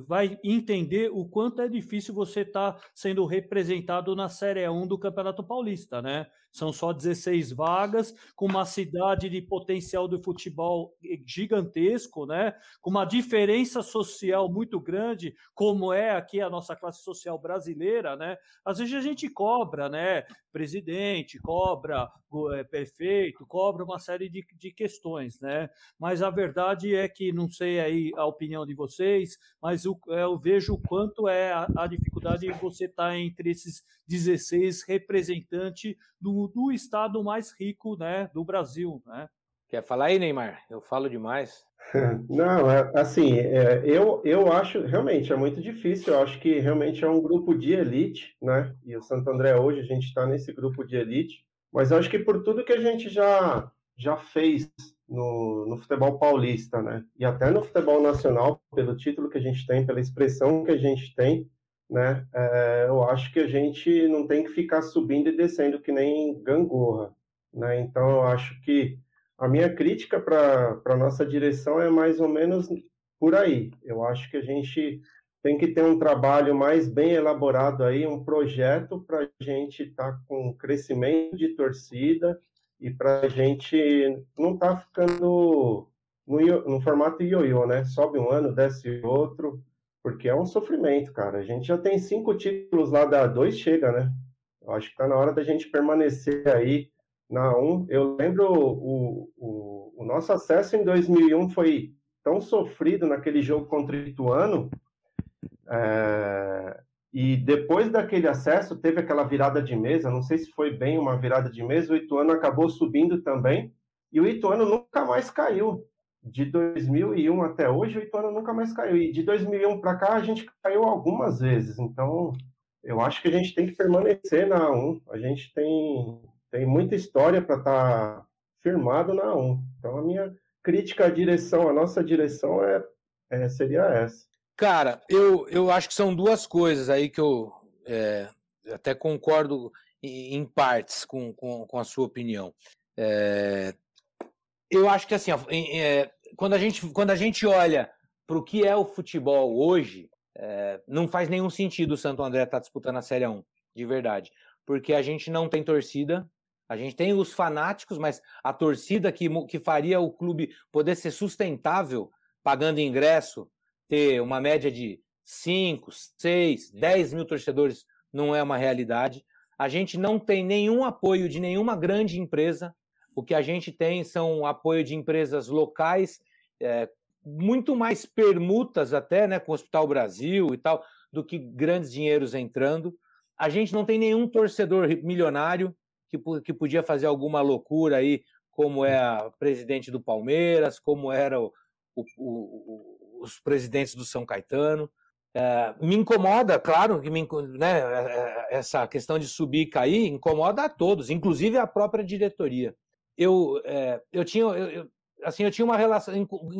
vai entender o quanto é difícil você estar tá sendo representado na Série 1 do Campeonato Paulista, né? São só 16 vagas, com uma cidade de potencial do futebol gigantesco, né? Com uma diferença social muito grande, como é aqui a nossa classe social brasileira, né? Às vezes a gente cobra, né? Presidente, cobra é, prefeito, cobra uma série de, de questões, né? Mas a verdade é que, não sei aí a opinião de vocês, mas eu, é, eu vejo o quanto é a, a dificuldade de você estar tá entre esses 16 representantes do, do estado mais rico né, do Brasil. Né? Quer falar aí, Neymar? Eu falo demais. Não, é, assim, é, eu, eu acho realmente é muito difícil. Eu acho que realmente é um grupo de elite, né? E o Santo André hoje a gente está nesse grupo de elite. Mas eu acho que por tudo que a gente já já fez no, no, futebol paulista, né? E até no futebol nacional, pelo título que a gente tem, pela expressão que a gente tem, né? É, eu acho que a gente não tem que ficar subindo e descendo que nem gangorra, né? Então, eu acho que a minha crítica para a nossa direção é mais ou menos por aí. Eu acho que a gente tem que ter um trabalho mais bem elaborado aí, um projeto para a gente estar tá com crescimento de torcida, e para a gente não tá ficando no, no formato ioiô, né? Sobe um ano, desce outro, porque é um sofrimento, cara. A gente já tem cinco títulos lá da dois, chega, né? Eu acho que está na hora da gente permanecer aí na 1. Um. Eu lembro o, o, o, nosso acesso em 2001 foi tão sofrido naquele jogo contra o Ituano. É, e depois daquele acesso, teve aquela virada de mesa, não sei se foi bem uma virada de mesa, o Ituano acabou subindo também, e o Ituano nunca mais caiu. De 2001 até hoje, o Ituano nunca mais caiu. E de 2001 para cá, a gente caiu algumas vezes. Então, eu acho que a gente tem que permanecer na A1. A gente tem, tem muita história para estar tá firmado na A1. Então, a minha crítica à direção, a nossa direção, é, é seria essa. Cara, eu, eu acho que são duas coisas aí que eu é, até concordo em, em partes com, com, com, a sua opinião. É, eu acho que assim, é, quando, a gente, quando a gente olha para o que é o futebol hoje, é, não faz nenhum sentido o Santo André estar tá disputando a Série 1, de verdade. Porque a gente não tem torcida, a gente tem os fanáticos, mas a torcida que, que faria o clube poder ser sustentável, pagando ingresso, ter uma média de 5, 6, 10 mil torcedores não é uma realidade. A gente não tem nenhum apoio de nenhuma grande empresa. O que a gente tem são apoio de empresas locais, é, muito mais permutas até, né, com o Hospital Brasil e tal, do que grandes dinheiros entrando. A gente não tem nenhum torcedor milionário que, que podia fazer alguma loucura aí, como é a presidente do Palmeiras, como era o, o, o, os presidentes do São Caetano. É, me incomoda, claro, que me, né, é, é, essa questão de subir e cair incomoda a todos, inclusive a própria diretoria. Eu, é, eu tinha, eu, assim, eu tinha uma relação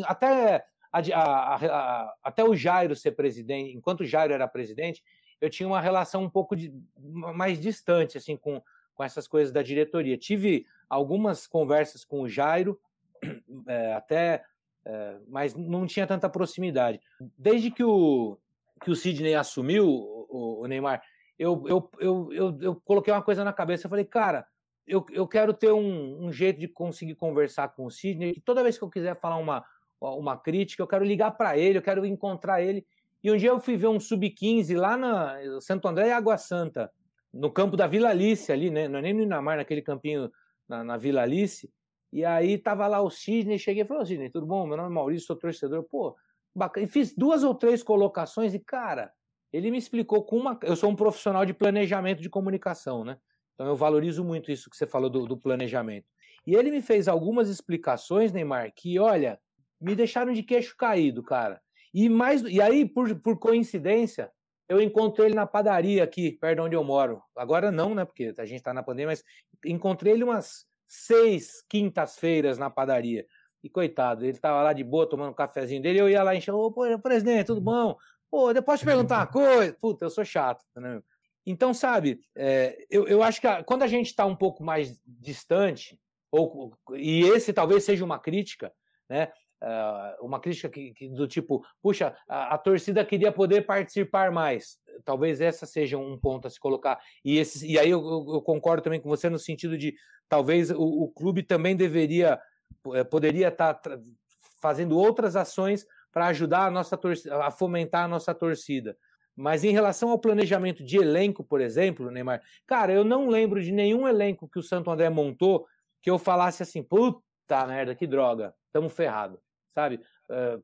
até a, a, a, até o Jairo ser presidente, enquanto o Jairo era presidente, eu tinha uma relação um pouco de, mais distante assim com, com essas coisas da diretoria. Tive algumas conversas com o Jairo, é, até, é, mas não tinha tanta proximidade. Desde que o que o Sidney assumiu, o, o Neymar, eu, eu, eu, eu, eu coloquei uma coisa na cabeça. Eu falei, cara, eu, eu quero ter um, um jeito de conseguir conversar com o Sidney. Que toda vez que eu quiser falar uma, uma crítica, eu quero ligar para ele, eu quero encontrar ele. E um dia eu fui ver um sub-15 lá na Santo André e Água Santa, no campo da Vila Alice, ali, né? Não é nem no Inamar, naquele campinho na, na Vila Alice. E aí tava lá o Sidney, cheguei e falei, Sidney, tudo bom? Meu nome é Maurício, sou torcedor. Pô, bacana. E fiz duas ou três colocações e, cara, ele me explicou com uma. Eu sou um profissional de planejamento de comunicação, né? Então eu valorizo muito isso que você falou do, do planejamento. E ele me fez algumas explicações, Neymar, que, olha, me deixaram de queixo caído, cara. E mais, e aí, por, por coincidência, eu encontrei ele na padaria aqui, perto de onde eu moro. Agora não, né? Porque a gente está na pandemia, mas encontrei ele umas seis quintas-feiras na padaria. E coitado, ele estava lá de boa tomando um cafezinho dele, eu ia lá encher, ô, presidente, tudo bom? Pô, depois te perguntar uma coisa. Puta, eu sou chato, né? Então, sabe, é, eu, eu acho que a, quando a gente está um pouco mais distante, ou, e esse talvez seja uma crítica, né? Uh, uma crítica que, que, do tipo, puxa, a, a, torcida queria poder participar mais. Talvez essa seja um ponto a se colocar. E, esse, e aí eu, eu concordo também com você no sentido de talvez o, o clube também deveria, eh, poderia estar tá fazendo outras ações para ajudar a nossa torcida, a fomentar a nossa torcida. Mas em relação ao planejamento de elenco, por exemplo, Neymar, cara, eu não lembro de nenhum elenco que o Santo André montou que eu falasse assim, puta merda, que droga, estamos ferrados sabe? Uh,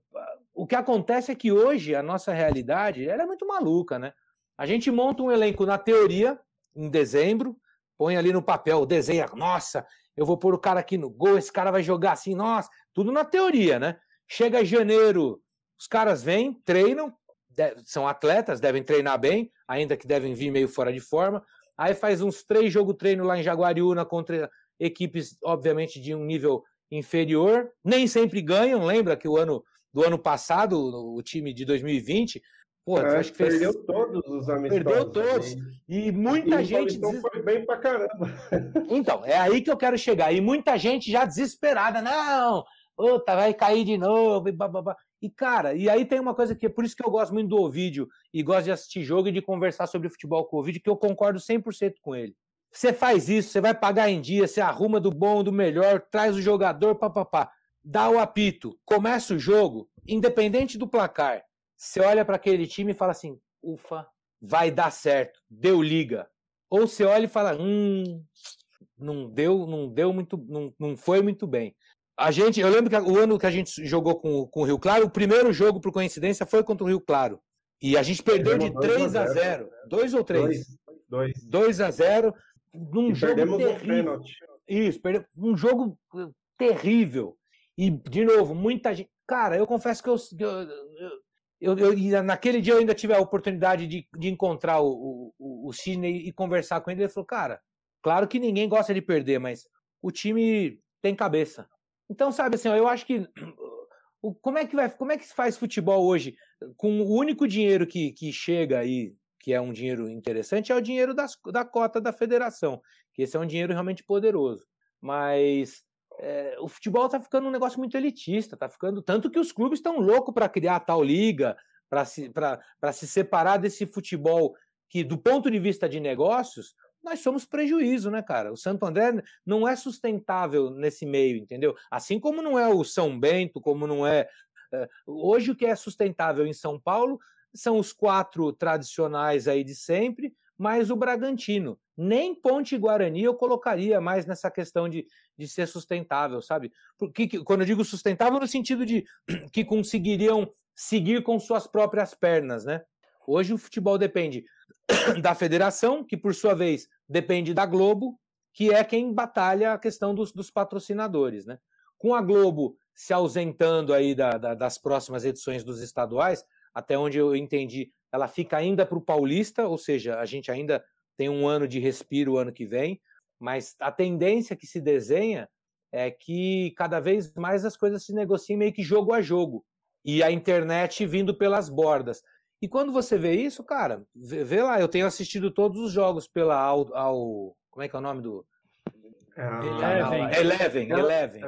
o que acontece é que hoje a nossa realidade é muito maluca, né? A gente monta um elenco na teoria, em dezembro, põe ali no papel, desenha, nossa, eu vou pôr o cara aqui no gol, esse cara vai jogar assim, nossa, tudo na teoria, né? Chega janeiro, os caras vêm, treinam, são atletas, devem treinar bem, ainda que devem vir meio fora de forma. Aí faz uns três jogos treino lá em Jaguariúna contra equipes, obviamente, de um nível inferior, nem sempre ganham. Lembra que o ano do ano passado, o time de 2020, pô, é, acho que fez... perdeu todos os amistosos. Perdeu todos. E muita e gente des... foi bem pra caramba. Então, é aí que eu quero chegar. E muita gente já desesperada, não, puta, vai cair de novo, e bababá. E, cara, e aí tem uma coisa que é por isso que eu gosto muito do Ovidio e gosto de assistir jogo e de conversar sobre futebol com o Ovidio, que eu concordo 100% com ele. Você faz isso, você vai pagar em dia, você arruma do bom, do melhor, traz o jogador, papapá. Dá o apito, começa o jogo, independente do placar. Você olha para aquele time e fala assim: ufa, vai dar certo, deu liga. Ou você olha e fala: hum, não deu, não deu muito, não, não foi muito bem. A gente, eu lembro que o ano que a gente jogou com, com o Rio Claro, o primeiro jogo, por coincidência, foi contra o Rio Claro. E a gente perdeu de 3 a 0. 2 ou 3? 2. 2 a 0 num e jogo terrível. Isso, perdeu, um jogo uh, terrível. E, de novo, muita gente. Cara, eu confesso que eu, eu, eu, eu naquele dia eu ainda tive a oportunidade de, de encontrar o, o, o Sidney e conversar com ele. Ele falou, cara, claro que ninguém gosta de perder, mas o time tem cabeça. Então, sabe assim, eu acho que como é que vai, como é que se faz futebol hoje com o único dinheiro que, que chega aí que é um dinheiro interessante, é o dinheiro das, da cota da federação, que esse é um dinheiro realmente poderoso. Mas é, o futebol está ficando um negócio muito elitista, tá ficando tanto que os clubes estão loucos para criar tal liga, para se, se separar desse futebol que, do ponto de vista de negócios, nós somos prejuízo, né, cara? O Santo André não é sustentável nesse meio, entendeu? Assim como não é o São Bento, como não é. é hoje o que é sustentável em São Paulo são os quatro tradicionais aí de sempre, mais o Bragantino. Nem Ponte Guarani eu colocaria mais nessa questão de, de ser sustentável, sabe? Porque quando eu digo sustentável, no sentido de que conseguiriam seguir com suas próprias pernas, né? Hoje o futebol depende da federação, que por sua vez depende da Globo, que é quem batalha a questão dos, dos patrocinadores, né? Com a Globo se ausentando aí da, da, das próximas edições dos estaduais, até onde eu entendi, ela fica ainda para o Paulista, ou seja, a gente ainda tem um ano de respiro o ano que vem, mas a tendência que se desenha é que cada vez mais as coisas se negociem meio que jogo a jogo e a internet vindo pelas bordas. E quando você vê isso, cara, vê, vê lá, eu tenho assistido todos os jogos pela ao, ao como é que é o nome do Eleven. Eleven, Eleven.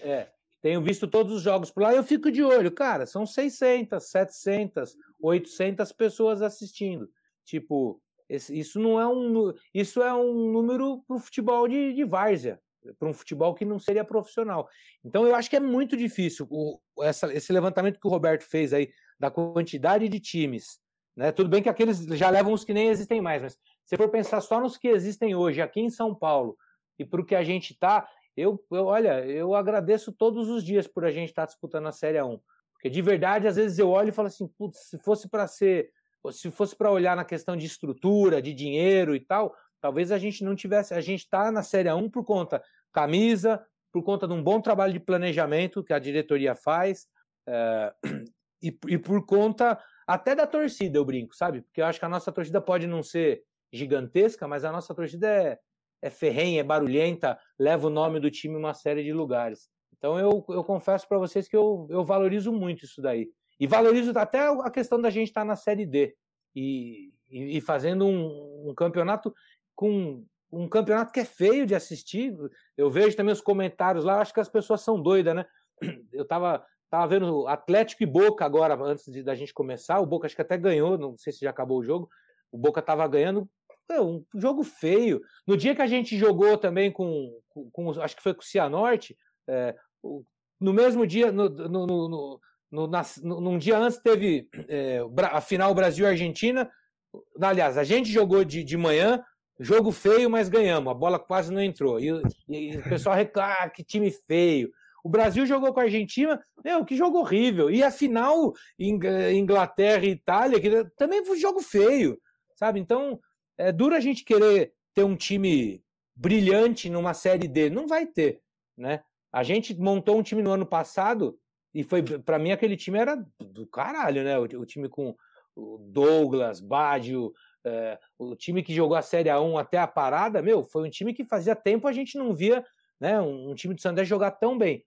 É, tenho visto todos os jogos por lá eu fico de olho, cara, são 600, 700, 800 pessoas assistindo. Tipo, esse, isso não é um isso é um número para o futebol de, de várzea, para um futebol que não seria profissional. Então eu acho que é muito difícil o, essa, esse levantamento que o Roberto fez aí da quantidade de times, né? Tudo bem que aqueles já levam os que nem existem mais, mas se for pensar só nos que existem hoje aqui em São Paulo e para o que a gente está, eu, eu, olha, eu agradeço todos os dias por a gente estar tá disputando a Série 1. Porque de verdade, às vezes eu olho e falo assim, putz, se fosse para ser se fosse para olhar na questão de estrutura, de dinheiro e tal, talvez a gente não tivesse. A gente está na Série 1 por conta camisa, por conta de um bom trabalho de planejamento que a diretoria faz, é, e, e, por conta até da torcida, eu brinco, sabe? Porque eu acho que a nossa torcida pode não ser gigantesca, mas a nossa torcida é, é ferrenha, é barulhenta, leva o nome do time uma série de lugares. Então eu, eu confesso para vocês que eu, eu valorizo muito isso daí. E valorizo até a questão da gente estar tá na Série D e, e, e fazendo um, um, campeonato com um campeonato que é feio de assistir. Eu vejo também os comentários lá, acho que as pessoas são doidas, né? Eu tava, tava vendo Atlético e Boca agora, antes de, da gente começar. O Boca acho que até ganhou, não sei se já acabou o jogo. O Boca tava ganhando. Um jogo feio. No dia que a gente jogou também com, com, com acho que foi com o Cianorte, é, no mesmo dia, no, no, no, no, na, num dia antes teve é, a final Brasil-Argentina. Aliás, a gente jogou de, de manhã, jogo feio, mas ganhamos. A bola quase não entrou. E, e o pessoal reclama, ah, que time feio. O Brasil jogou com a Argentina, meu, que jogo horrível. E a final, Inglaterra e Itália, que também foi um jogo feio, sabe? Então, é duro a gente querer ter um time brilhante numa Série D. Não vai ter, né? A gente montou um time no ano passado e foi, para mim, aquele time era do caralho, né? O, o time com o Douglas, Badio, é, o time que jogou a Série A1 até a parada, meu, foi um time que fazia tempo a gente não via né, um, um time do Sandé jogar tão bem.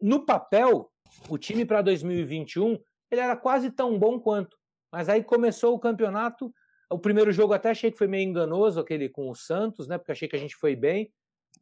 No papel, o time para 2021 ele era quase tão bom quanto. Mas aí começou o campeonato. O primeiro jogo até achei que foi meio enganoso, aquele com o Santos, né? Porque achei que a gente foi bem.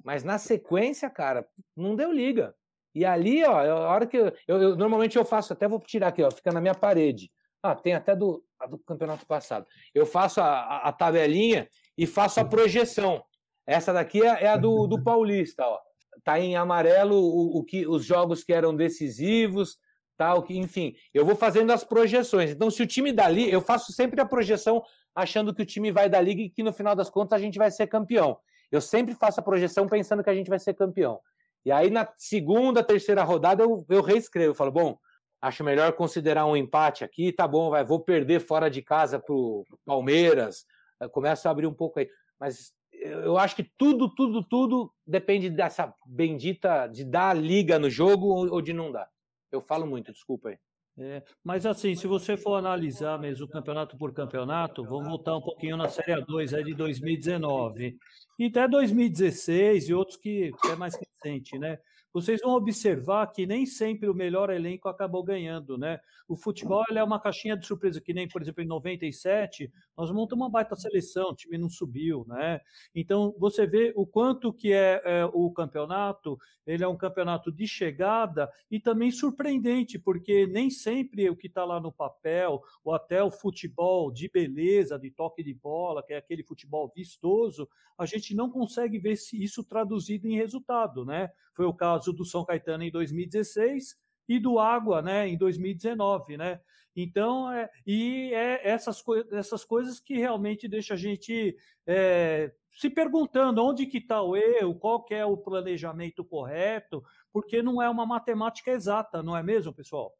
Mas na sequência, cara, não deu liga. E ali, ó, é a hora que eu, eu, normalmente eu faço, até vou tirar aqui, ó, fica na minha parede. Ah, tem até do, do campeonato passado. Eu faço a, a, a, tabelinha e faço a projeção. Essa daqui é, é a do, do Paulista, ó. Tá em amarelo o, o, que os jogos que eram decisivos, tal, que, enfim, eu vou fazendo as projeções. Então, se o time dali, eu faço sempre a projeção achando que o time vai da liga e que no final das contas a gente vai ser campeão. Eu sempre faço a projeção pensando que a gente vai ser campeão. E aí, na segunda, terceira rodada, eu, eu reescrevo. Eu falo, bom, acho melhor considerar um empate aqui, tá bom, vai, vou perder fora de casa pro Palmeiras. Eu começo a abrir um pouco aí. Mas eu acho que tudo, tudo, tudo depende dessa bendita de dar liga no jogo ou de não dar. Eu falo muito, desculpa aí. É, mas assim, se você for analisar mesmo campeonato por campeonato, vamos voltar um pouquinho na Série A2 é de 2019 e até 2016 e outros que é mais recente, né? Vocês vão observar que nem sempre o melhor elenco acabou ganhando, né? O futebol é uma caixinha de surpresa, que nem, por exemplo, em 97, nós montamos uma baita seleção, o time não subiu, né? Então, você vê o quanto que é, é o campeonato, ele é um campeonato de chegada e também surpreendente, porque nem sempre o que está lá no papel, ou até o futebol de beleza, de toque de bola, que é aquele futebol vistoso, a gente não consegue ver se isso traduzido em resultado, né? Foi o caso do São Caetano em 2016 e do Água, né, em 2019, né? Então, é, e é essas, co essas coisas que realmente deixa a gente é, se perguntando onde que está o erro, qual que é o planejamento correto, porque não é uma matemática exata, não é mesmo, pessoal?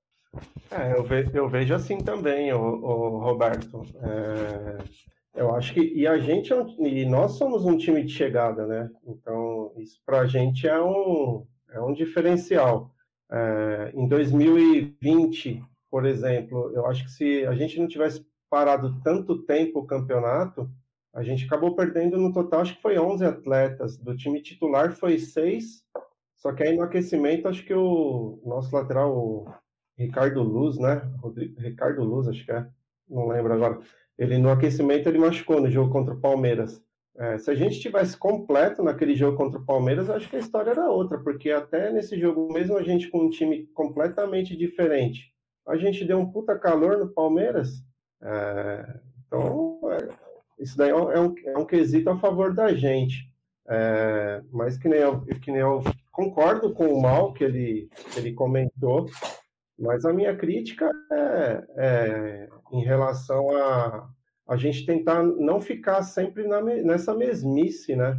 É, eu, ve eu vejo assim também, o, Roberto. É, eu acho que e a gente é e nós somos um time de chegada, né? Então isso para a gente é um é um diferencial. É, em 2020, por exemplo, eu acho que se a gente não tivesse parado tanto tempo o campeonato, a gente acabou perdendo no total, acho que foi 11 atletas. Do time titular foi seis, só que aí no aquecimento, acho que o nosso lateral, o Ricardo Luz, né? Ricardo Luz, acho que é, não lembro agora. Ele no aquecimento ele machucou no jogo contra o Palmeiras. É, se a gente tivesse completo naquele jogo contra o Palmeiras, acho que a história era outra, porque até nesse jogo mesmo a gente com um time completamente diferente, a gente deu um puta calor no Palmeiras. É, então, é, isso daí é um, é um quesito a favor da gente. É, mas que nem, eu, que nem eu concordo com o mal que ele, que ele comentou, mas a minha crítica é, é em relação a a gente tentar não ficar sempre na, nessa mesmice, né?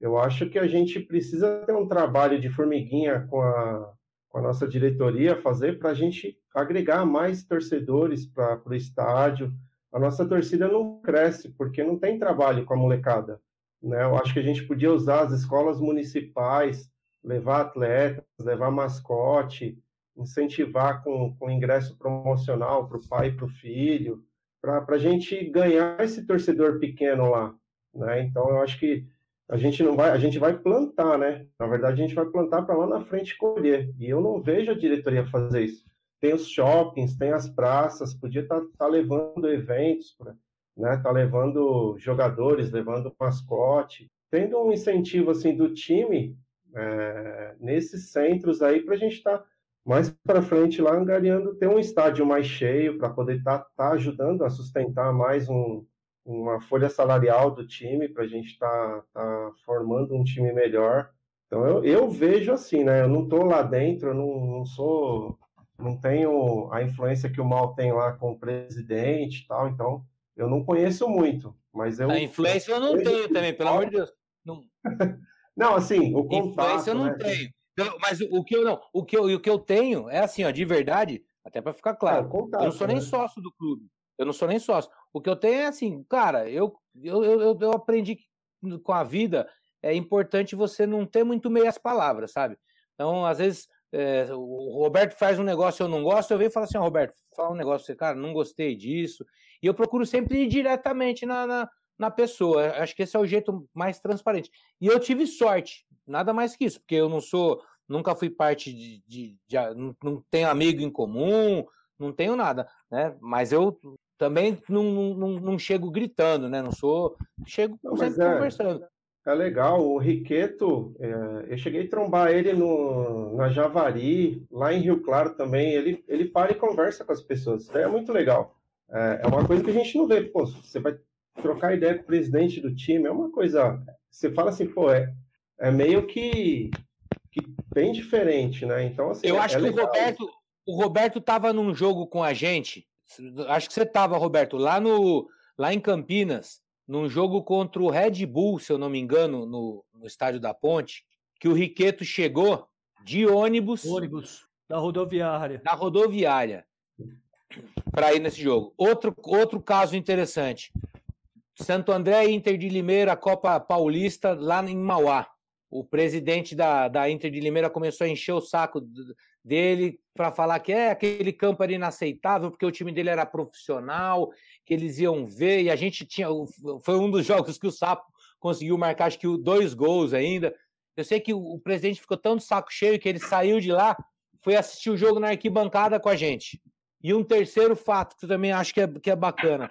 Eu acho que a gente precisa ter um trabalho de formiguinha com a, com a nossa diretoria fazer para a gente agregar mais torcedores para o estádio. A nossa torcida não cresce porque não tem trabalho com a molecada. Né? Eu acho que a gente podia usar as escolas municipais, levar atletas, levar mascote, incentivar com, com ingresso promocional para o pai para o filho para a gente ganhar esse torcedor pequeno lá, né? Então eu acho que a gente não vai, a gente vai plantar, né? Na verdade a gente vai plantar para lá na frente colher. E eu não vejo a diretoria fazer isso. Tem os shoppings, tem as praças, podia estar tá, tá levando eventos, né? Tá levando jogadores, levando mascote, tendo um incentivo assim do time é, nesses centros aí para a gente estar tá mais para frente lá angariando ter um estádio mais cheio para poder estar tá, tá ajudando a sustentar mais um, uma folha salarial do time para a gente estar tá, tá formando um time melhor. Então eu, eu vejo assim, né? Eu não estou lá dentro, eu não, não sou, não tenho a influência que o Mal tem lá com o presidente e tal, então eu não conheço muito, mas eu a influência eu não tenho também, pelo amor de Deus. Não, não assim, o contato. Influência eu não né? tenho. Mas o que eu não, o que eu, o que eu tenho é assim, ó, de verdade, até para ficar claro. É, contato, eu não sou nem né? sócio do clube. Eu não sou nem sócio. O que eu tenho é assim, cara, eu, eu, eu, eu aprendi com a vida é importante você não ter muito meias palavras, sabe? Então, às vezes, é, o Roberto faz um negócio eu não gosto, eu venho e falo assim, Roberto, fala um negócio, você, cara, não gostei disso. E eu procuro sempre ir diretamente na, na, na pessoa. Acho que esse é o jeito mais transparente. E eu tive sorte, nada mais que isso, porque eu não sou, nunca fui parte de, de, de não, não, tenho amigo em comum, não tenho nada, né? Mas eu também não, não, não chego gritando, né? Não sou, chego não, sempre é, conversando. É legal, o Riqueto, é, eu cheguei a trombar ele no, na Javari, lá em Rio Claro também, ele, ele para e conversa com as pessoas, é muito legal. É, é uma coisa que a gente não vê, pô, você vai trocar ideia com o presidente do time, é uma coisa, você fala assim, pô, é, é meio que, que bem diferente, né? Então, assim, eu é, acho é que o Roberto, o Roberto estava num jogo com a gente. Acho que você estava, Roberto, lá no lá em Campinas, num jogo contra o Red Bull, se eu não me engano, no, no estádio da Ponte, que o Riqueto chegou de ônibus, ônibus da rodoviária, da rodoviária, para ir nesse jogo. Outro outro caso interessante. Santo André Inter de Limeira, Copa Paulista, lá em Mauá. O presidente da, da Inter de Limeira começou a encher o saco dele para falar que é aquele campo era inaceitável, porque o time dele era profissional, que eles iam ver, e a gente tinha. Foi um dos jogos que o Sapo conseguiu marcar, acho que dois gols ainda. Eu sei que o, presidente ficou tão de saco cheio que ele saiu de lá, foi assistir o jogo na arquibancada com a gente. E um terceiro fato, que eu também acho que é, que é bacana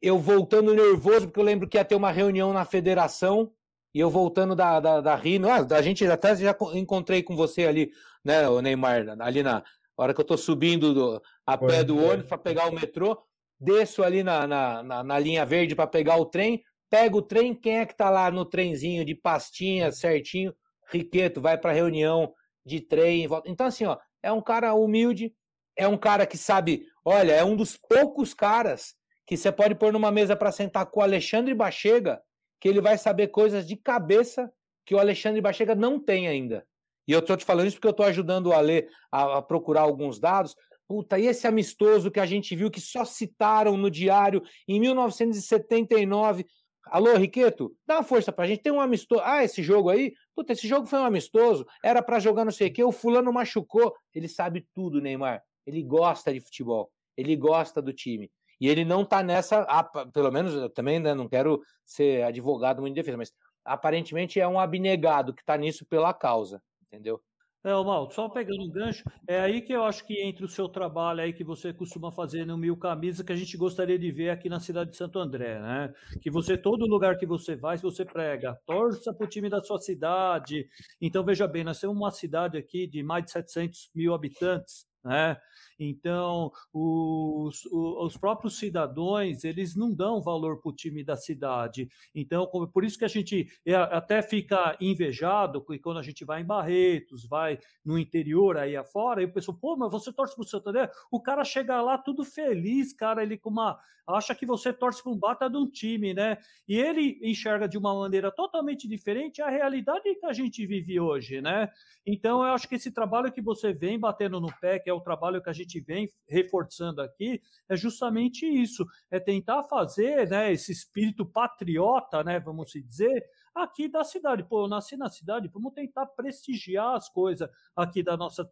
eu voltando nervoso, porque eu lembro que ia ter uma reunião na federação, e eu voltando da, da, da Rino, ah, a gente até já encontrei com você ali, né, o Neymar, ali na hora que eu tô subindo do, a Foi, pé do ônibus para pegar o metrô, desço ali na, na, na, na linha verde para pegar o trem, pego o trem, quem é que tá lá no trenzinho de pastinha certinho? Riqueto, vai para reunião de trem, volta. Então, assim, ó, é um cara humilde, é um cara que sabe, olha, é um dos poucos caras que você pode pôr numa mesa para sentar com o Alexandre Bachega, que ele vai saber coisas de cabeça que o Alexandre Bachega não tem ainda. E eu estou te falando isso porque eu estou ajudando o Ale a, a, procurar alguns dados. Puta, e esse amistoso que a gente viu que só citaram no diário em 1979. Alô, Riqueto, dá uma força pra gente. Tem um amistoso. Ah, esse jogo aí? Puta, esse jogo foi um amistoso. Era para jogar não sei o quê. O fulano machucou. Ele sabe tudo, Neymar. Ele gosta de futebol. Ele gosta do time. E ele não tá nessa, pelo menos eu também né, não quero ser advogado muito de defesa, mas aparentemente é um abnegado que está nisso pela causa, entendeu? É, Mal, só pegando um gancho, é aí que eu acho que entre o seu trabalho aí que você costuma fazer no Mil Camisa, que a gente gostaria de ver aqui na cidade de Santo André, né? Que você, todo lugar que você vai, você prega, torça para o time da sua cidade. Então, veja bem, nós temos uma cidade aqui de mais de 700 mil habitantes, né? Então, os, os próprios cidadãos, eles não dão valor para o time da cidade. Então, por isso que a gente é, até fica invejado quando a gente vai em Barretos, vai no interior aí afora, e o pessoal, pô, mas você torce para o Santander? O cara chega lá tudo feliz, cara, ele com uma acha que você torce para um bata de um time, né? E ele enxerga de uma maneira totalmente diferente a realidade que a gente vive hoje, né? Então, eu acho que esse trabalho que você vem batendo no pé, que é o trabalho que a gente gente vem reforçando aqui é justamente isso, é tentar fazer né, esse espírito patriota, né, vamos dizer, aqui da cidade. Pô, eu nasci na cidade, vamos tentar prestigiar as coisas aqui da nossa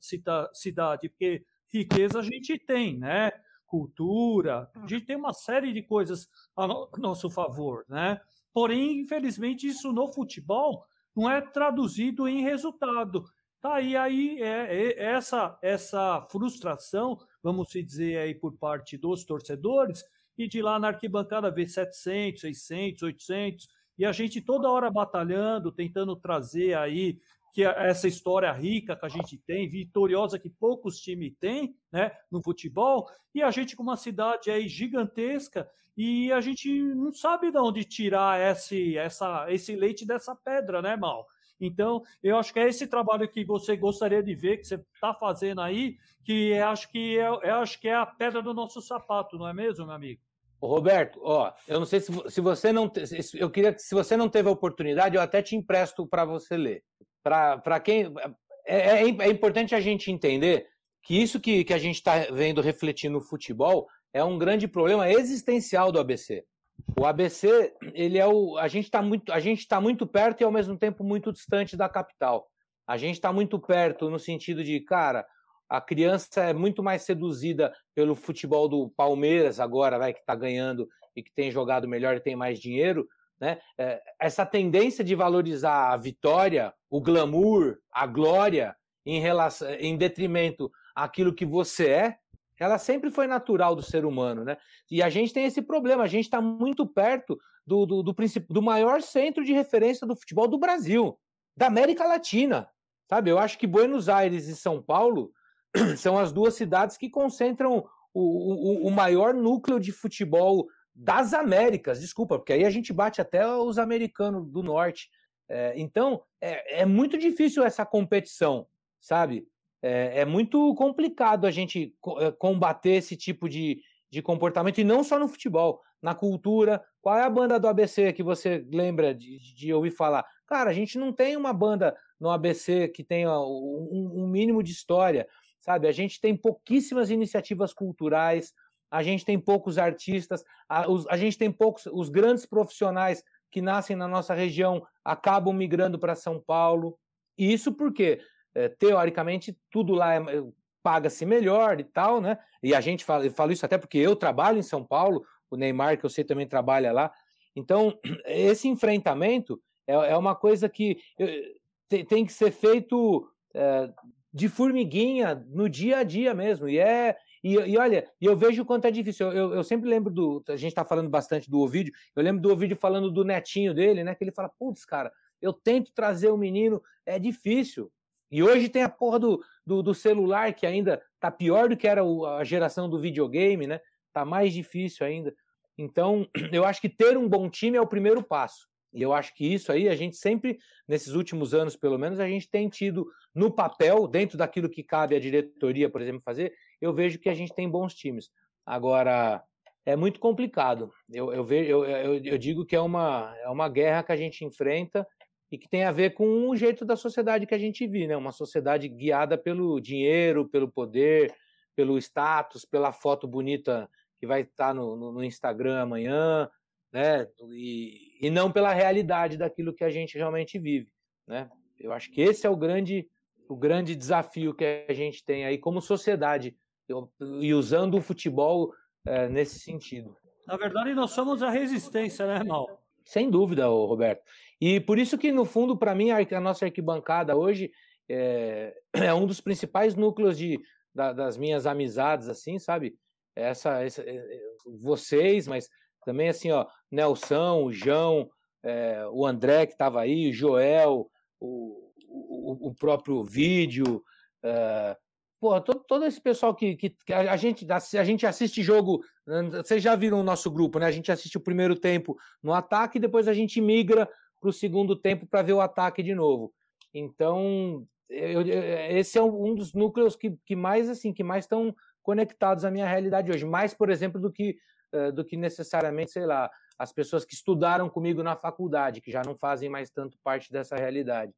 cidade, porque riqueza a gente tem, né? Cultura, a gente tem uma série de coisas a nosso favor, né? Porém, infelizmente, isso no futebol não é traduzido em resultado. Tá aí, aí é, é, essa essa frustração, vamos dizer aí por parte dos torcedores, e de lá na arquibancada ver 700, 600, 800, e a gente toda hora batalhando, tentando trazer aí que essa história rica que a gente tem, vitoriosa que poucos times têm, né, no futebol, e a gente com uma cidade aí gigantesca e a gente não sabe de onde tirar esse essa esse leite dessa pedra, né, Mal? Então, eu acho que é esse trabalho que você gostaria de ver, que você está fazendo aí, que acho que é, eu acho que é a pedra do nosso sapato, não é mesmo, meu amigo? Roberto, ó, eu não sei se, se você não. Eu queria que, se você não teve a oportunidade, eu até te empresto para você ler. Para quem. É, é, é, importante a gente entender que isso que, que a gente está vendo refletir no futebol é um grande problema existencial do ABC. O ABC, ele é o. A gente está muito, a gente tá muito perto e ao mesmo tempo muito distante da capital. A gente está muito perto no sentido de, cara, a criança é muito mais seduzida pelo futebol do Palmeiras agora, vai que está ganhando e que tem jogado melhor e tem mais dinheiro, né? É, essa tendência de valorizar a vitória, o glamour, a glória em relação, em detrimento àquilo que você é, ela sempre foi natural do ser humano, né? E a gente tem esse problema, a gente está muito perto do, do, do, do maior centro de referência do futebol do Brasil, da América Latina, sabe? Eu acho que Buenos Aires e São Paulo são as duas cidades que concentram o, o, o maior núcleo de futebol das Américas, desculpa, porque aí a gente bate até os americanos do norte. É, então, é, é muito difícil essa competição, sabe? É, é muito complicado a gente eh, combater esse tipo de, de comportamento, e não só no futebol, na cultura. Qual é a banda do ABC que você lembra de, de ouvir falar? Cara, a gente não tem uma banda no ABC que tenha um, um mínimo de história, sabe? A gente tem pouquíssimas iniciativas culturais, a gente tem poucos artistas, a, os, a gente tem poucos, os grandes profissionais que nascem na nossa região acabam migrando para São Paulo. E isso porque é, teoricamente, tudo lá é, paga-se melhor e tal, né? E a gente fala, eu falo isso até porque eu trabalho em São Paulo, o Neymar, que eu sei também trabalha lá. Então, esse enfrentamento é, é uma coisa que tem, tem que ser feito é, de formiguinha no dia a dia mesmo. E é. E, e olha, eu vejo o quanto é difícil. Eu, eu sempre lembro do. A gente está falando bastante do Ovidio. Eu lembro do Ovidio falando do netinho dele, né? Que ele fala: putz, cara, eu tento trazer o menino, é difícil. E hoje tem a porra do, do, do, celular que ainda tá pior do que era a geração do videogame, né? Tá mais difícil ainda. Então, eu acho que ter um bom time é o primeiro passo. E eu acho que isso aí a gente sempre, nesses últimos anos pelo menos, a gente tem tido no papel, dentro daquilo que cabe à diretoria, por exemplo, fazer, eu vejo que a gente tem bons times. Agora, é muito complicado. Eu, eu, vejo, eu, eu, eu digo que é uma, é uma guerra que a gente enfrenta e que tem a ver com o jeito da sociedade que a gente vive, né? Uma sociedade guiada pelo dinheiro, pelo poder, pelo status, pela foto bonita que vai estar no, no, Instagram amanhã, né? E, e não pela realidade daquilo que a gente realmente vive, né? Eu acho que esse é o grande, o grande desafio que a gente tem aí como sociedade e usando o futebol é, nesse sentido. Na verdade, nós somos a resistência, né, Mal? Sem dúvida, Roberto. E por isso que, no fundo, para mim, a nossa arquibancada hoje é, é, um dos principais núcleos de, da, das minhas amizades, assim, sabe? Essa, essa, é, é, vocês, mas também assim, ó, Nelson, o João, é, o André que estava aí, o Joel, o, o, o próprio vídeo, é, Pô, todo, todo esse pessoal que, que, a, gente, a gente assiste jogo. Vocês já viram o nosso grupo, né? A gente assiste o primeiro tempo no ataque e depois a gente migra para o segundo tempo para ver o ataque de novo. Então, eu, eu, esse é um dos núcleos que, que mais assim, que mais estão conectados à minha realidade hoje. Mais, por exemplo, do que, do que necessariamente, sei lá, as pessoas que estudaram comigo na faculdade, que já não fazem mais tanto parte dessa realidade.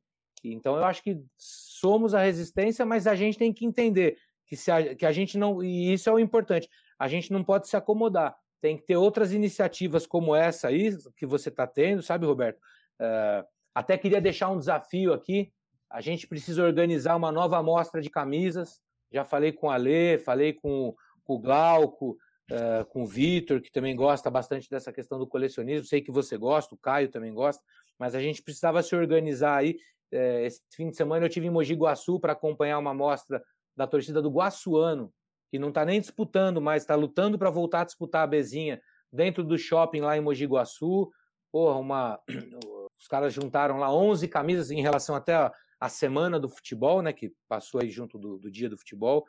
Então eu acho que somos a resistência, mas a gente tem que entender que, se a, que a gente não. E isso é o importante. A gente não pode se acomodar. Tem que ter outras iniciativas como essa aí que você está tendo, sabe, Roberto? Uh, até queria deixar um desafio aqui. A gente precisa organizar uma nova amostra de camisas. Já falei com a Lê, falei com, com o Glauco, uh, com o Vitor, que também gosta bastante dessa questão do colecionismo. Sei que você gosta, o Caio também gosta, mas a gente precisava se organizar aí é, esse fim de semana eu tive em Mogi Guaçu para acompanhar uma mostra da torcida do Guaçuano, que não está nem disputando, mas está lutando para voltar a disputar a Bezinha dentro do shopping lá em Mogi Guaçu. Porra, uma... os caras juntaram lá 11 camisas em relação até a, semana do futebol, né, que passou aí junto do, do dia do futebol.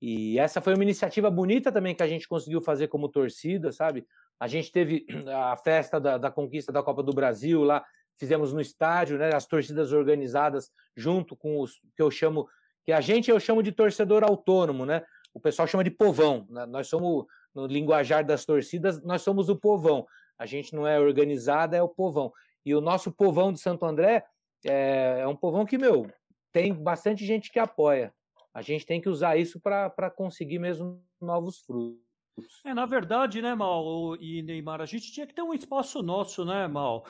E essa foi uma iniciativa bonita também que a gente conseguiu fazer como torcida, sabe? A gente teve a festa da, da conquista da Copa do Brasil lá fizemos no estádio, né, as torcidas organizadas junto com os que eu chamo, que a gente eu chamo de torcedor autônomo, né? O pessoal chama de povão. Né? Nós somos no linguajar das torcidas, nós somos o povão. A gente não é organizada, é o povão. E o nosso povão de Santo André é, é um povão que, meu, tem bastante gente que apoia. A gente tem que usar isso para conseguir mesmo novos frutos. É, na verdade, né, Mal e Neymar, a gente tinha que ter um espaço nosso, né, Mal?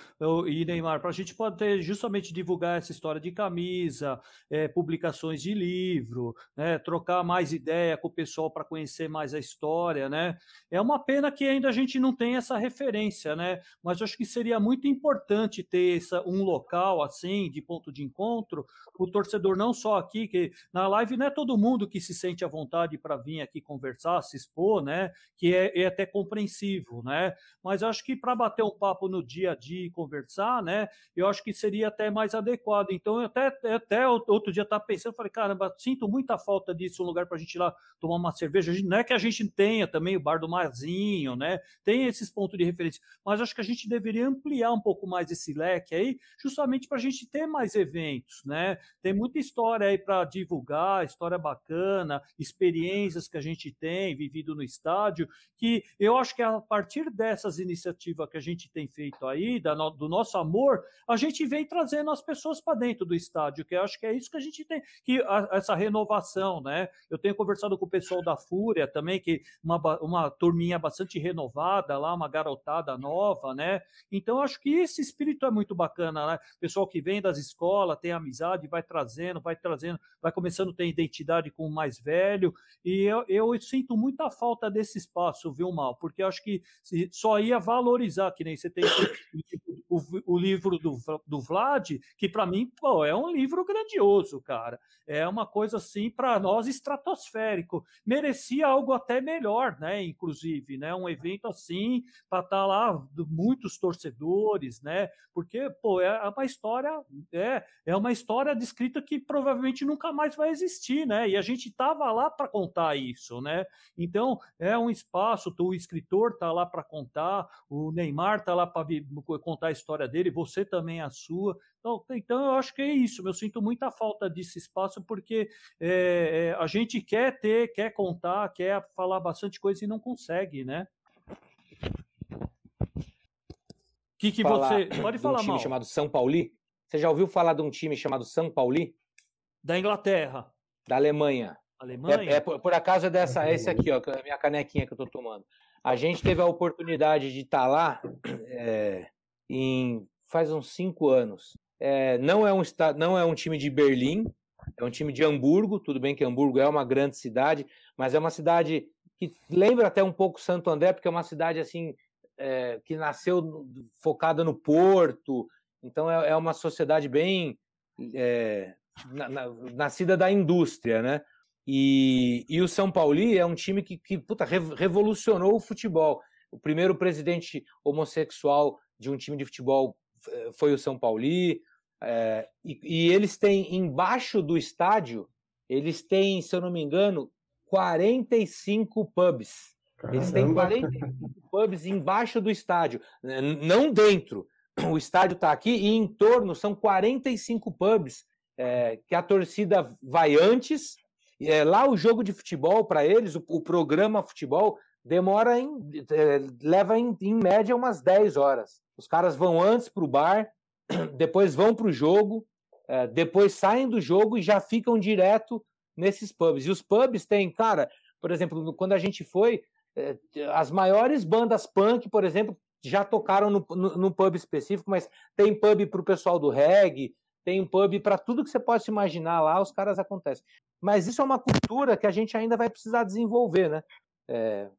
E Neymar, para a gente poder justamente divulgar essa história de camisa, é, publicações de livro, né, trocar mais ideia com o pessoal para conhecer mais a história, né. É uma pena que ainda a gente não tem essa referência, né, mas acho que seria muito importante ter essa, um local assim, de ponto de encontro, o torcedor não só aqui, que na live não é todo mundo que se sente à vontade para vir aqui conversar, se expor, né, que é, é até compreensível, né? Mas acho que para bater um papo no dia a dia e conversar, né? Eu acho que seria até mais adequado. Então, eu até, até outro dia estava pensando, falei, caramba, sinto muita falta disso, um lugar para a gente ir lá tomar uma cerveja. Não é que a gente tenha também o bar do Marzinho, né? Tem esses pontos de referência, mas acho que a gente deveria ampliar um pouco mais esse leque aí, justamente para a gente ter mais eventos, né? Tem muita história aí para divulgar, história bacana, experiências que a gente tem vivido no estado estádio, que eu acho que a partir dessas iniciativas que a gente tem feito aí, da do nosso amor, a gente vem trazendo as pessoas para dentro do estádio, que eu acho que é isso que a gente tem, que a, essa renovação, né? Eu tenho conversado com o pessoal da Fúria também, que uma, uma turminha bastante renovada lá, uma garotada nova, né? Então, acho que esse espírito é muito bacana, né? Pessoal que vem das escolas, tem amizade, vai trazendo, vai trazendo, vai começando a ter identidade com o mais velho, e eu, eu sinto muita falta desse espaço, viu, Mal? Porque acho que só ia valorizar, que nem você tem o, o, livro do, do Vlad, que para mim pô, é um livro grandioso, cara. É uma coisa assim, para nós, estratosférico. Merecia algo até melhor, né? Inclusive, né? Um evento assim, para estar tá lá muitos torcedores, né? Porque, pô, é uma história, é, é uma história descrita que provavelmente nunca mais vai existir, né? E a gente tava lá para contar isso, né? Então, é um espaço, o escritor tá lá para contar, o Neymar tá lá para contar a história dele, você também a sua. Então, então eu acho que é isso. Eu sinto muita falta desse espaço porque é, a gente quer ter, quer contar, quer falar bastante coisa e não consegue, né? O que, que você. Pode falar, um time mal. chamado São Pauli? Você já ouviu falar de um time chamado São Pauli? Da Inglaterra. Da Alemanha. Alemanha? É, é por, por, acaso é dessa, é esse aqui, ó, a minha canequinha que eu tô tomando. A gente teve a oportunidade de estar tá lá é, em, faz uns cinco anos. É, não, é um, não é um time de Berlim, é um time de Hamburgo. Tudo bem que Hamburgo é uma grande cidade, mas é uma cidade que lembra até um pouco Santo André, porque é uma cidade assim é, que nasceu focada no porto. Então é, é uma sociedade bem é, na, na, nascida da indústria, né? E, e o São Paulo é um time que, que puta, revolucionou o futebol. O primeiro presidente homossexual de um time de futebol eh, foi o São Paulo. É, e, e, eles têm embaixo do estádio, eles têm, se eu não me engano, 45 pubs. Caramba. Eles têm 45 pubs embaixo do estádio, não dentro. O estádio está aqui e em torno são 45 pubs é, que a torcida vai antes é, lá o jogo de futebol, para eles, o, o, programa futebol, demora em. É, leva em, em, média umas 10 horas. Os caras vão antes para o bar, depois vão para o jogo, é, depois saem do jogo e já ficam direto nesses pubs. E os pubs têm, cara, por exemplo, quando a gente foi, as maiores bandas punk, por exemplo, já tocaram no, no, pub específico, mas tem pub para o pessoal do reggae, tem pub para tudo que você possa imaginar lá, os caras acontecem. Mas isso é uma cultura que a gente ainda vai precisar desenvolver, né? É,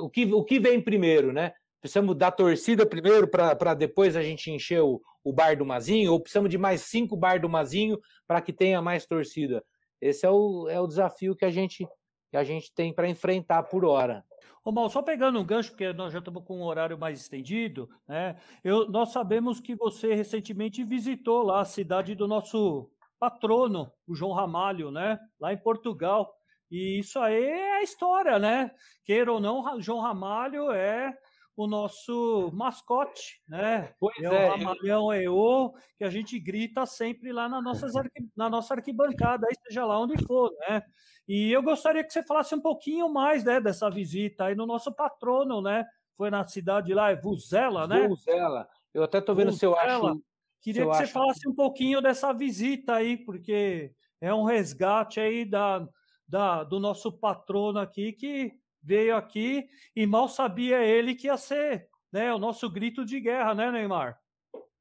o, que, o que vem primeiro, né? Precisamos da torcida primeiro para depois a gente encher o, o bar do Mazinho, ou precisamos de mais cinco bar do Mazinho para que tenha mais torcida? Esse é o, é o desafio que a gente, que a gente tem para enfrentar por hora. Ô, Mal, só pegando um gancho, porque nós já estamos com um horário mais estendido, né? Eu, nós sabemos que você recentemente visitou lá a cidade do nosso patrono, o João Ramalho, né? Lá em Portugal. E isso aí é a história, né? Queira ou não, João Ramalho é o nosso mascote, né? Pois é, é o Ramalhão eu... É que a gente grita sempre lá na, nossas arqui... na nossa arquibancada, aí seja lá onde for, né? E eu gostaria que você falasse um pouquinho mais né, dessa visita aí no nosso patrono, né? Foi na cidade lá, é Vuzela, né? Vuzela. Eu até estou vendo Vuzela. se eu acho Queria que você falasse um pouquinho dessa visita aí, porque é um resgate aí da, da, do nosso patrono aqui que veio aqui e mal sabia ele que ia ser né, o nosso grito de guerra, né, Neymar?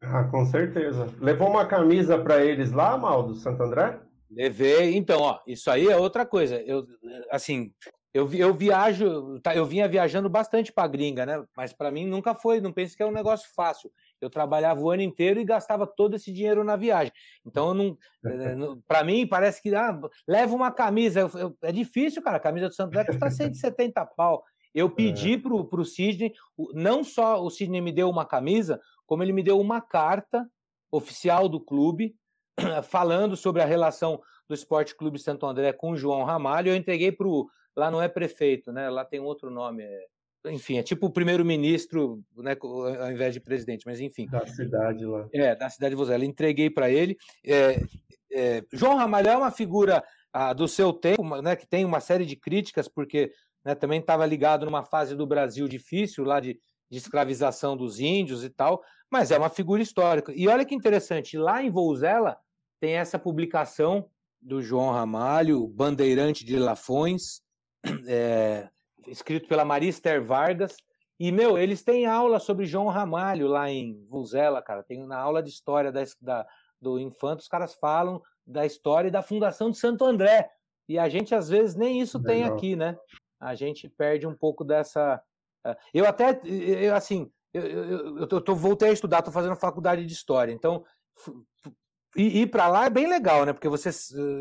Ah, com certeza. Levou uma camisa para eles lá, Mal, do Santo André? Levei. Então, ó, isso aí é outra coisa. Eu, assim, eu, eu viajo, tá, eu vinha viajando bastante para gringa, né? Mas para mim nunca foi, não pense que é um negócio fácil. Eu trabalhava o ano inteiro e gastava todo esse dinheiro na viagem. Então, não, eh, para mim, parece que ah, leva uma camisa. Eu, eu, é difícil, cara. A camisa do Santo André custa 170 pau. Eu pedi é. pro, pro Sidney, não só o Sidney me deu uma camisa, como ele me deu uma carta oficial do clube, falando sobre a relação do Esporte Clube Santo André com o João Ramalho. Eu entreguei pro lá não é prefeito, né? Lá tem outro nome. É, enfim, é tipo o primeiro-ministro, né, ao invés de presidente, mas enfim. Da cidade lá. É, da cidade de Vozela. Entreguei para ele. É, é, João Ramalho é uma figura ah, do seu tempo, né, que tem uma série de críticas, porque né, também estava ligado numa fase do Brasil difícil, lá de, de escravização dos índios e tal, mas é uma figura histórica. E olha que interessante, lá em Vouzela tem essa publicação do João Ramalho, Bandeirante de Lafões, é, escrito pela Maria Esther Vargas. E, meu, eles têm aula sobre João Ramalho lá em Vuzela, cara. Tem na aula de história da, da, do Infanto, os caras falam da história e da fundação de Santo André. E a gente, às vezes, nem isso Legal. tem aqui, né? A gente perde um pouco dessa. É, eu até, eu, assim, eu, eu, eu, tô, voltei a estudar, estou fazendo faculdade de história. Então, ir para lá é bem legal, né? Porque você,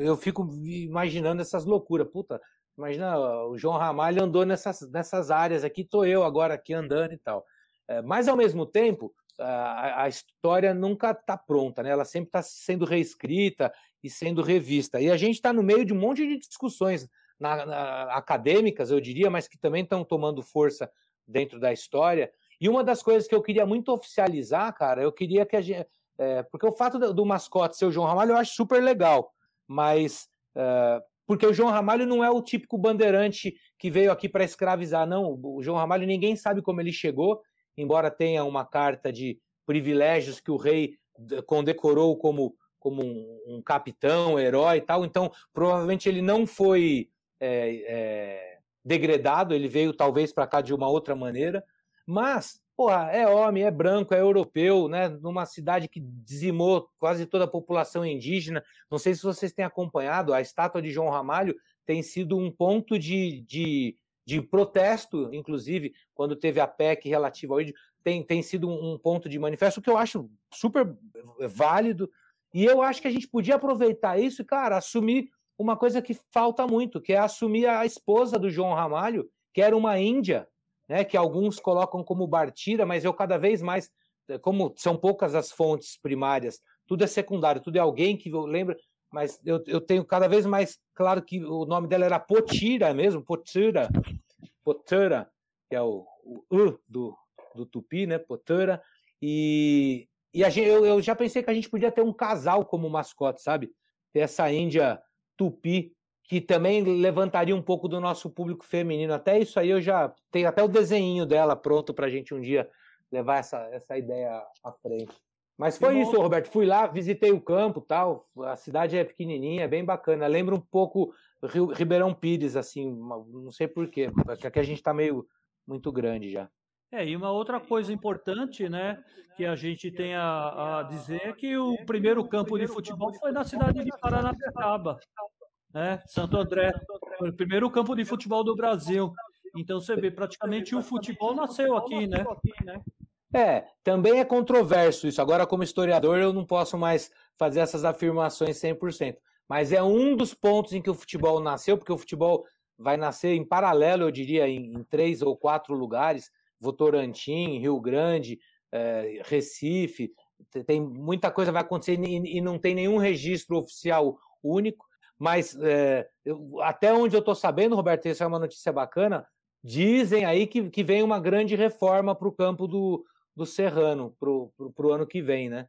eu fico imaginando essas loucuras. Puta, Imagina, o João Ramalho andou nessas, nessas áreas aqui, estou eu agora aqui andando e tal. É, mas, ao mesmo tempo, a, a história nunca está pronta, né? ela sempre está sendo reescrita e sendo revista. E a gente está no meio de um monte de discussões na, na, acadêmicas, eu diria, mas que também estão tomando força dentro da história. E uma das coisas que eu queria muito oficializar, cara, eu queria que a gente. É, porque o fato do, do, mascote ser o João Ramalho eu acho super legal, mas. É, porque o João Ramalho não é o típico bandeirante que veio aqui para escravizar, não. O João Ramalho ninguém sabe como ele chegou, embora tenha uma carta de privilégios que o rei condecorou como, como um, um capitão, herói e tal. Então, provavelmente ele não foi é, é, degradado, ele veio talvez para cá de uma outra maneira, mas porra, é homem, é branco, é europeu, né? Numa cidade que dizimou quase toda a população indígena. Não sei se vocês têm acompanhado, a estátua de João Ramalho tem sido um ponto de, de, de protesto, inclusive, quando teve a PEC relativa ao índio, tem, tem sido um, ponto de manifesto que eu acho super válido. E eu acho que a gente podia aproveitar isso, cara, assumir uma coisa que falta muito, que é assumir a esposa do João Ramalho, que era uma índia, né, que alguns colocam como Bartira, mas eu cada vez mais, eh, como são poucas as fontes primárias, tudo é secundário, tudo é alguém que lembra, mas eu, eu tenho cada vez mais claro que o nome dela era Potira mesmo, Potira, Potira, que é o, o U do, do Tupi, né, Potira, e, e a gente, eu, eu já pensei que a gente podia ter um casal como mascote, sabe? Ter essa Índia Tupi que também levantaria um pouco do nosso público feminino. Até isso aí eu já tenho até o desenho dela pronto para a gente um dia levar essa, essa ideia à frente. Mas foi isso, Roberto. Fui lá, visitei o campo, tal. A cidade é pequenininha, é bem bacana. Lembra um pouco Rio, Ribeirão Pires, assim. Não sei porquê, porque aqui a gente está meio muito grande já. É, e uma outra coisa importante, né, que a gente tem a, a dizer é que o primeiro campo de futebol foi na cidade de Paranapiacaba né? Santo André, o primeiro campo de futebol do Brasil. Então você vê, praticamente o futebol nasceu aqui, né? É, também é controverso isso. Agora, como historiador, eu não posso mais fazer essas afirmações 100%. Mas é um dos pontos em que o futebol nasceu, porque o futebol vai nascer em paralelo, eu diria, em, em três ou quatro lugares: Votorantim, Rio Grande, é, Recife. Tem muita coisa vai acontecer e, e não tem nenhum registro oficial único. Mas é, eu, até onde eu estou sabendo, Roberto, isso é uma notícia bacana, dizem aí que, que vem uma grande reforma para o campo do, do Serrano para o ano que vem, né?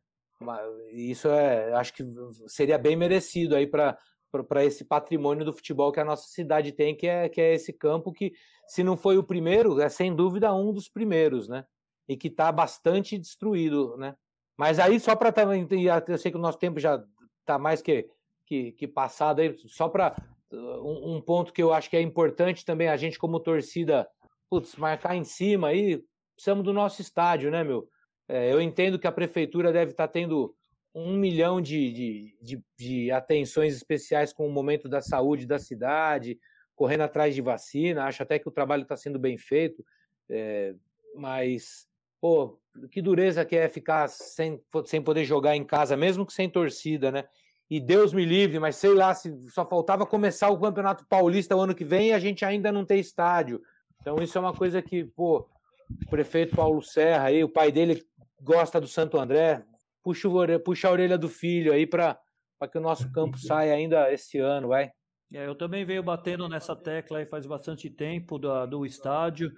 Isso é, acho que seria bem merecido aí para para esse patrimônio do futebol que a nossa cidade tem, que é, que é esse campo que, se não foi o primeiro, é sem dúvida um dos primeiros, né? E que está bastante destruído, né? Mas aí, só para também, eu sei que o nosso tempo já está mais que que, que aí, só para um, um, ponto que eu acho que é importante também, a gente como torcida, putz, marcar em cima aí, precisamos do nosso estádio, né, meu? É, eu entendo que a prefeitura deve estar tá tendo um milhão de, de, de, de, atenções especiais com o momento da saúde da cidade, correndo atrás de vacina, acho até que o trabalho está sendo bem feito, é, mas, pô, que dureza que é ficar sem, sem poder jogar em casa, mesmo que sem torcida, né? E Deus me livre, mas sei lá, se só faltava começar o Campeonato Paulista o ano que vem e a gente ainda não tem estádio. Então isso é uma coisa que, pô, o prefeito Paulo Serra aí, o pai dele gosta do Santo André, puxa, puxa a orelha do filho aí para que o nosso campo saia ainda esse ano, vai. É, eu também venho batendo nessa tecla aí faz bastante tempo do, do estádio,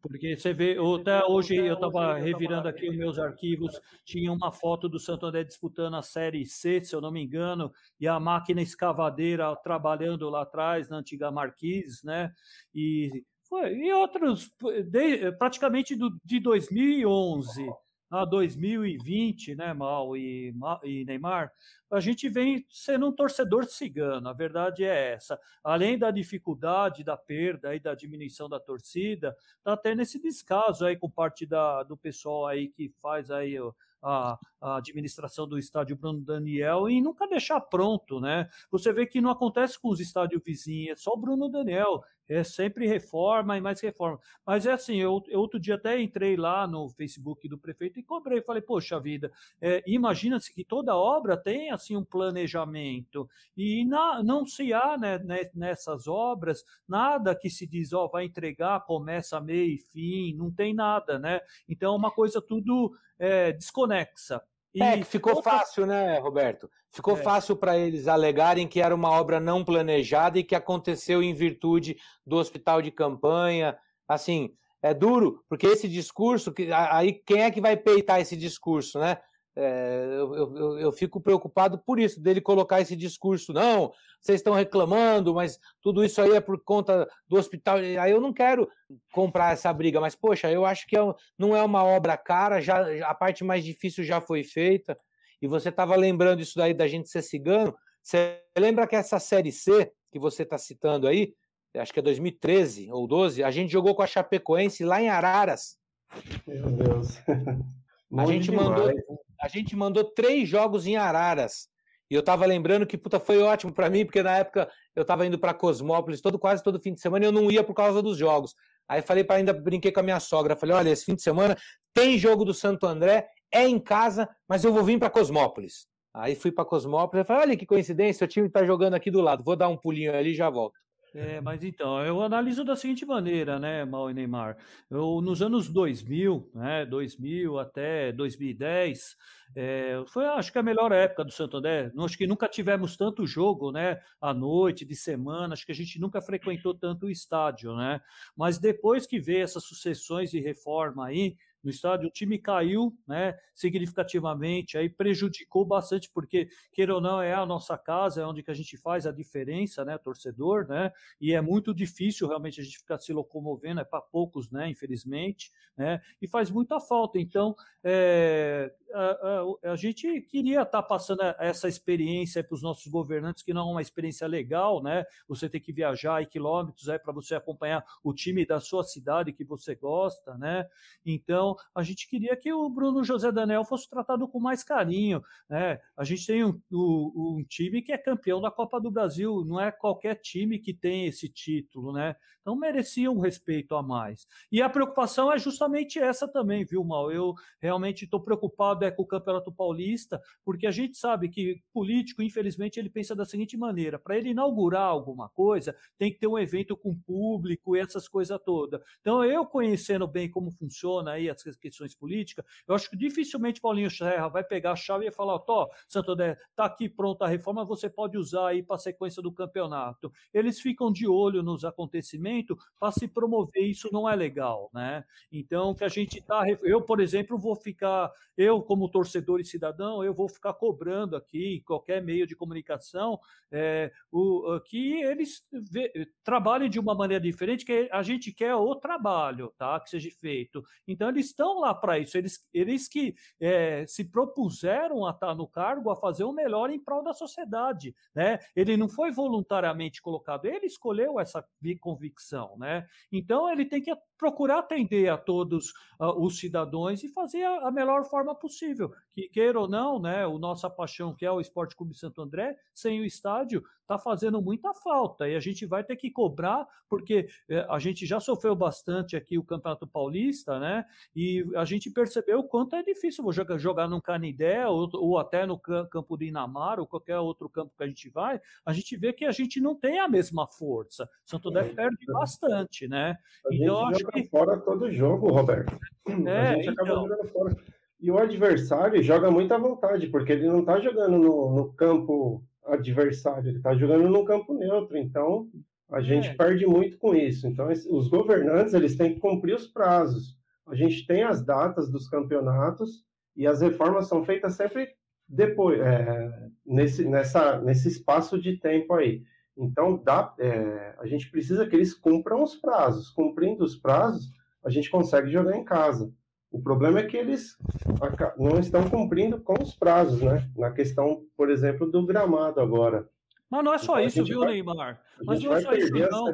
porque você vê, até hoje eu estava revirando aqui os meus arquivos, tinha uma foto do Santo André disputando a Série C, se eu não me engano, e a máquina escavadeira trabalhando lá atrás, na antiga Marquise, né? E, foi, e outros, de, praticamente do, de 2011 a 2020, né, Mal e, e, Neymar, a gente vem sendo um torcedor cigano. A verdade é essa. Além da dificuldade, da perda e da diminuição da torcida, tá tendo esse descaso aí com parte da, do pessoal aí que faz aí a, a, administração do estádio Bruno Daniel e nunca deixar pronto, né? Você vê que não acontece com os estádios vizinhos, é só o Bruno Daniel é sempre reforma e mais reforma. Mas é assim, eu, eu, outro dia até entrei lá no Facebook do prefeito e cobrei, falei, poxa vida, é, imagina-se que toda obra tem assim um planejamento e na, não se há né, nessas obras nada que se diz, ó, vai entregar, começa, meio e fim, não tem nada, né? Então é uma coisa tudo é, desconexa. E é que ficou outra... fácil, né, Roberto? Ficou é. fácil para eles alegarem que era uma obra não planejada e que aconteceu em virtude do hospital de campanha. Assim, é duro, porque esse discurso, aí quem é que vai peitar esse discurso, né? É, eu, eu, eu, fico preocupado por isso, dele colocar esse discurso, não, vocês estão reclamando, mas tudo isso aí é por conta do hospital. Aí eu não quero comprar essa briga, mas poxa, eu acho que é, não é uma obra cara, já a parte mais difícil já foi feita. E você estava lembrando isso daí da gente ser cigano. Você lembra que essa série C que você está citando aí, acho que é 2013 ou 12, a gente jogou com a Chapecoense lá em Araras. Meu Deus. a gente mandou a gente mandou três jogos em Araras. E eu tava lembrando que puta, foi ótimo para mim, porque na época eu tava indo para Cosmópolis todo quase todo fim de semana e eu não ia por causa dos jogos. Aí falei para ainda brinquei com a minha sogra, falei: "Olha, esse fim de semana tem jogo do Santo André, é em casa, mas eu vou vir para Cosmópolis". Aí fui para Cosmópolis, falei: "Olha que coincidência, o time tá jogando aqui do lado, vou dar um pulinho ali e já volto". É, mas então, eu analiso da seguinte maneira, né, Mal e Neymar. Eu, nos anos 2000, né, 2000 até 2010, é, foi, acho que a melhor época do Santo André. Acho que nunca tivemos tanto jogo, né, à noite, de semana. Acho que a gente nunca frequentou tanto o estádio, né. Mas depois que veio essas sucessões de reforma aí, no estádio, o time caiu né, significativamente, aí prejudicou bastante, porque, queira ou não, é a nossa casa, é onde que a gente faz a diferença, né, torcedor, né, e é muito difícil realmente a gente ficar se locomovendo, é para poucos, né, infelizmente, né, e faz muita falta. Então, é, a, a, a, gente queria estar tá passando essa experiência para os nossos governantes, que não é uma experiência legal, né? Você tem que viajar quilômetros é, para você acompanhar o time da sua cidade que você gosta, né? Então, a gente queria que o Bruno José Daniel fosse tratado com mais carinho, né? A gente tem um, um, um time que é campeão da Copa do Brasil, não é qualquer time que tem esse título, né? Então merecia um respeito a mais. E a preocupação é justamente essa também, viu, Mal? Eu realmente estou preocupado é com o Campeonato Paulista, porque a gente sabe que político, infelizmente, ele pensa da seguinte maneira: para ele inaugurar alguma coisa, tem que ter um evento com público e essas coisas todas. Então, eu conhecendo bem como funciona aí as questões políticas, eu acho que dificilmente Paulinho Serra vai pegar a chave e falar: Tó, Santo André, está aqui pronta a reforma, você pode usar aí para a sequência do campeonato. Eles ficam de olho nos acontecimentos para se promover, isso não é legal, né? Então, que a gente está. Eu, por exemplo, vou ficar, eu, como torcedor e cidadão, eu vou ficar cobrando aqui, em qualquer meio de comunicação, é, o, que eles vê, trabalhem de uma maneira diferente, que a gente quer o trabalho, tá? Que seja feito. Então, eles estão lá para isso, eles, eles que é, se propuseram a estar no cargo a fazer o melhor em prol da sociedade, né? Ele não foi voluntariamente colocado, ele escolheu essa convicção né? Então ele tem que procurar atender a todos uh, os cidadãos e fazer a, a, melhor forma possível. Que queira ou não, né, o nossa paixão que é o Esporte Clube Santo André, sem o estádio, está fazendo muita falta e a gente vai ter que cobrar porque eh, a gente já sofreu bastante aqui o Campeonato Paulista, né? E a gente percebeu o quanto é difícil jogar, jogar no Canidé ou, ou até no campo do Inamar ou qualquer outro campo que a gente vai, a gente vê que a gente não tem a mesma força. Santo André perde bastante, né? Então, acho que fora todo jogo, Roberto. É, a gente acaba então... jogando fora. E o adversário joga muito à vontade, porque ele não está jogando no, no, campo adversário, ele está jogando no campo neutro. Então, a gente é. perde muito com isso. Então, os governantes eles têm que cumprir os prazos. A gente tem as datas dos campeonatos e as reformas são feitas sempre depois, é, nesse, nessa, nesse espaço de tempo aí. Então, dá, é, a gente precisa que eles cumpram os prazos. Cumprindo os prazos, a gente consegue jogar em casa. O problema é que eles não estão cumprindo com os prazos, né? Na questão, por exemplo, do gramado agora. Mas não é só então, isso, viu, vai, Neymar? Mas não é só isso, não.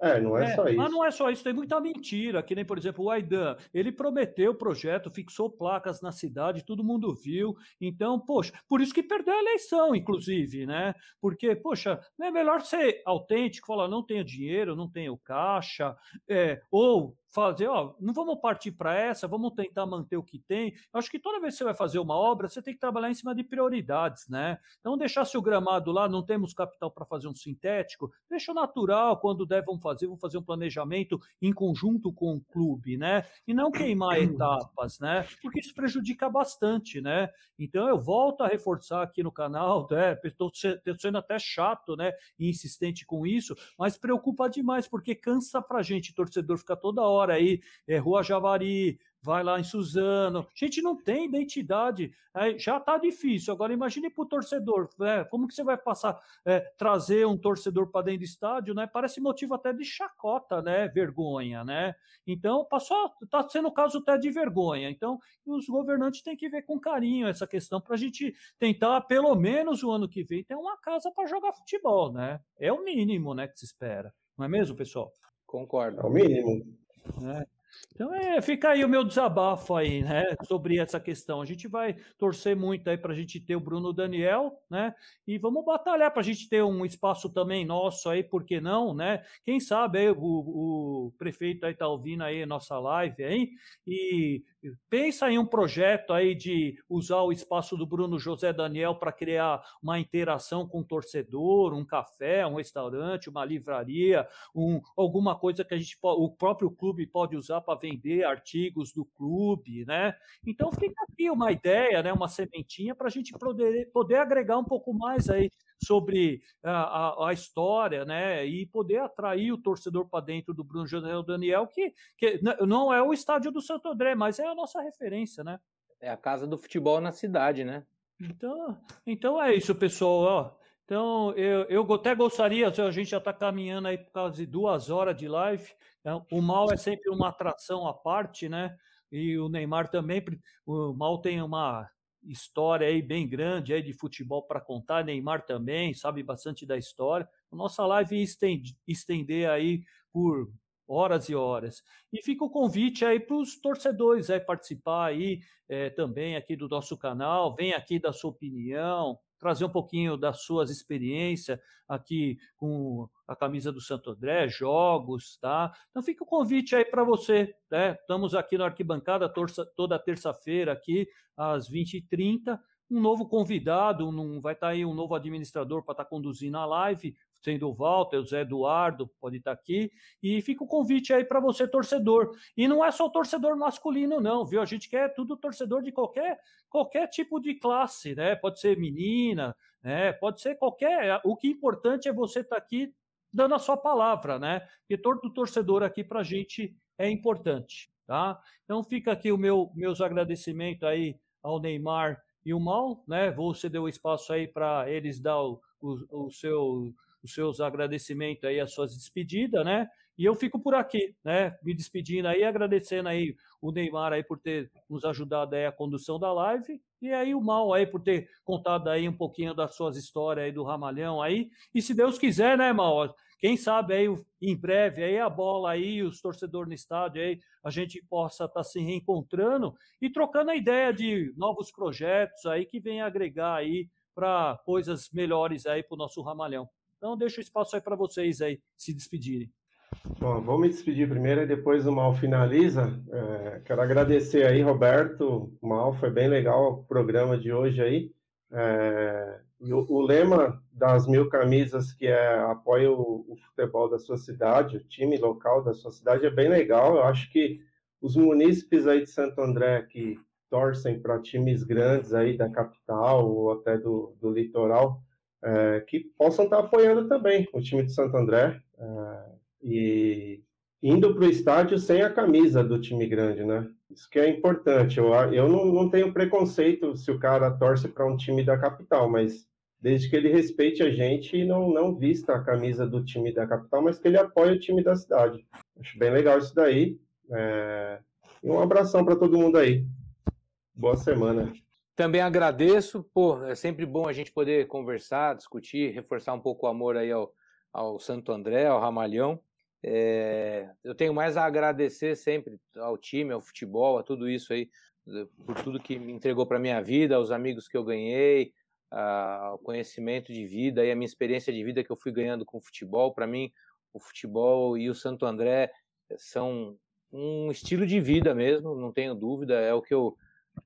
É, não é, é, só isso. Mas não é só isso, tem muita mentira, que nem, por exemplo, o Aidan. Ele prometeu o projeto, fixou placas na cidade, todo mundo viu. Então, poxa, por isso que perdeu a eleição, inclusive, né? Porque, poxa, não é melhor ser autêntico, falar, não tenho dinheiro, não tenho caixa, é, ou fazer, ó, não vamos partir para essa, vamos tentar manter o que tem. Eu acho que toda vez que você vai fazer uma obra, você tem que trabalhar em cima de prioridades, né? Então, deixar seu gramado lá, não temos capital para fazer um sintético, deixa o natural, quando der, vamos fazer, vamos fazer um planejamento em conjunto com o clube, né? E não queimar etapas, né? Porque isso prejudica bastante, né? Então, eu volto a reforçar aqui no canal, né? Estou sendo até chato, né? E insistente com isso, mas preocupa demais, porque cansa pra gente, torcedor, ficar toda hora agora aí, é, Rua Javari, vai lá em Suzano. A gente não tem identidade, é, já está difícil. Agora imagine para o torcedor, é, como que você vai passar, é, trazer um torcedor para dentro do estádio, né? Parece motivo até de chacota, né? Vergonha, né? Então passou, está sendo caso até de vergonha. Então os governantes têm que ver com carinho essa questão para a gente tentar pelo menos o ano que vem ter uma casa para jogar futebol, né? É o mínimo, né? Que se espera, não é mesmo, pessoal? Concordo. É o mínimo. É. Então, é, fica aí o meu desabafo aí, né, sobre essa questão. A gente vai torcer muito aí para a gente ter o Bruno Daniel, né, e vamos batalhar para a gente ter um espaço também nosso aí, por que não, né? Quem sabe aí o, o prefeito aí tá ouvindo aí nossa live aí e pensa em um projeto aí de usar o espaço do Bruno José Daniel para criar uma interação com o torcedor, um café, um restaurante, uma livraria, um, alguma coisa que a gente o próprio clube pode usar para vender artigos do clube, né? Então fica aqui uma ideia, né, uma sementinha para a gente poder, poder agregar um pouco mais aí sobre a, a, a, história, né? E poder atrair o torcedor para dentro do Bruno José Daniel, que, que não é o estádio do Santo André, mas é a nossa referência, né? É a casa do futebol na cidade, né? Então, então é isso, pessoal. Ó. Então, eu, eu até gostaria, a gente já está caminhando aí por causa de duas horas de live. Então, o mal é sempre uma atração à parte, né? E o Neymar também. O mal tem uma história aí bem grande aí de futebol para contar. Neymar também sabe bastante da história. Nossa live estende, estender aí por horas e horas. E fica o convite aí para os torcedores aí participar aí é, também aqui do nosso canal. Vem aqui da sua opinião, trazer um pouquinho das suas experiências aqui com a camisa do Santo André, jogos, tá? Então fica o convite aí para você, né? Estamos aqui na arquibancada torça, toda terça-feira aqui às 20h30 um novo convidado, um, vai estar tá aí um novo administrador para estar tá conduzindo a live, sendo o Walter, o Zé Eduardo, pode estar tá aqui. E fica o convite aí para você, torcedor. E não é só torcedor masculino, não, viu? A gente quer tudo torcedor de qualquer, qualquer tipo de classe, né? Pode ser menina, né? Pode ser qualquer. O que é importante é você estar aqui dando a sua palavra, né? Porque todo torcedor aqui para a gente é importante, tá? Então fica aqui o meu meus agradecimentos aí ao Neymar e o Mal, né? Vou ceder o espaço aí para eles dar o, o, o seu os seus agradecimentos aí, as suas despedidas, né? E eu fico por aqui, né? Me despedindo aí, agradecendo aí o Neymar aí por ter nos ajudado aí a condução da live e aí o Mal aí por ter contado aí um pouquinho das suas histórias aí do Ramalhão aí. E se Deus quiser, né, Mal? Quem sabe aí em breve aí a bola aí, os torcedores no estádio aí, a gente possa estar tá se reencontrando e trocando a ideia de novos projetos aí que venham agregar aí para coisas melhores aí para o nosso Ramalhão. Então, deixa o espaço aí para vocês aí se despedirem. Bom, vou me despedir primeiro e depois o Mal finaliza. É, quero agradecer aí, Roberto. Mal, foi bem legal o programa de hoje aí. É, o, o, lema das mil camisas, que é apoia o, o, futebol da sua cidade, o time local da sua cidade, é bem legal. Eu acho que os munícipes aí de Santo André que torcem para times grandes aí da capital ou até do, do litoral, é, que possam estar apoiando também o time de Santo André é, e indo para o estádio sem a camisa do time grande, né? Isso que é importante. Eu, eu não, não tenho preconceito se o cara torce para um time da capital, mas desde que ele respeite a gente e não, não vista a camisa do time da capital, mas que ele apoie o time da cidade. Acho bem legal isso daí. É... E um abração para todo mundo aí. Boa semana. Também agradeço, pô, é sempre bom a gente poder conversar, discutir, reforçar um pouco o amor aí ao, ao Santo André, ao Ramalhão. É, eu tenho mais a agradecer sempre ao time, ao futebol, a tudo isso aí, por tudo que me entregou para minha vida, aos amigos que eu ganhei, ao conhecimento de vida e a minha experiência de vida que eu fui ganhando com o futebol. Para mim, o futebol e o Santo André são um estilo de vida mesmo, não tenho dúvida, é o que eu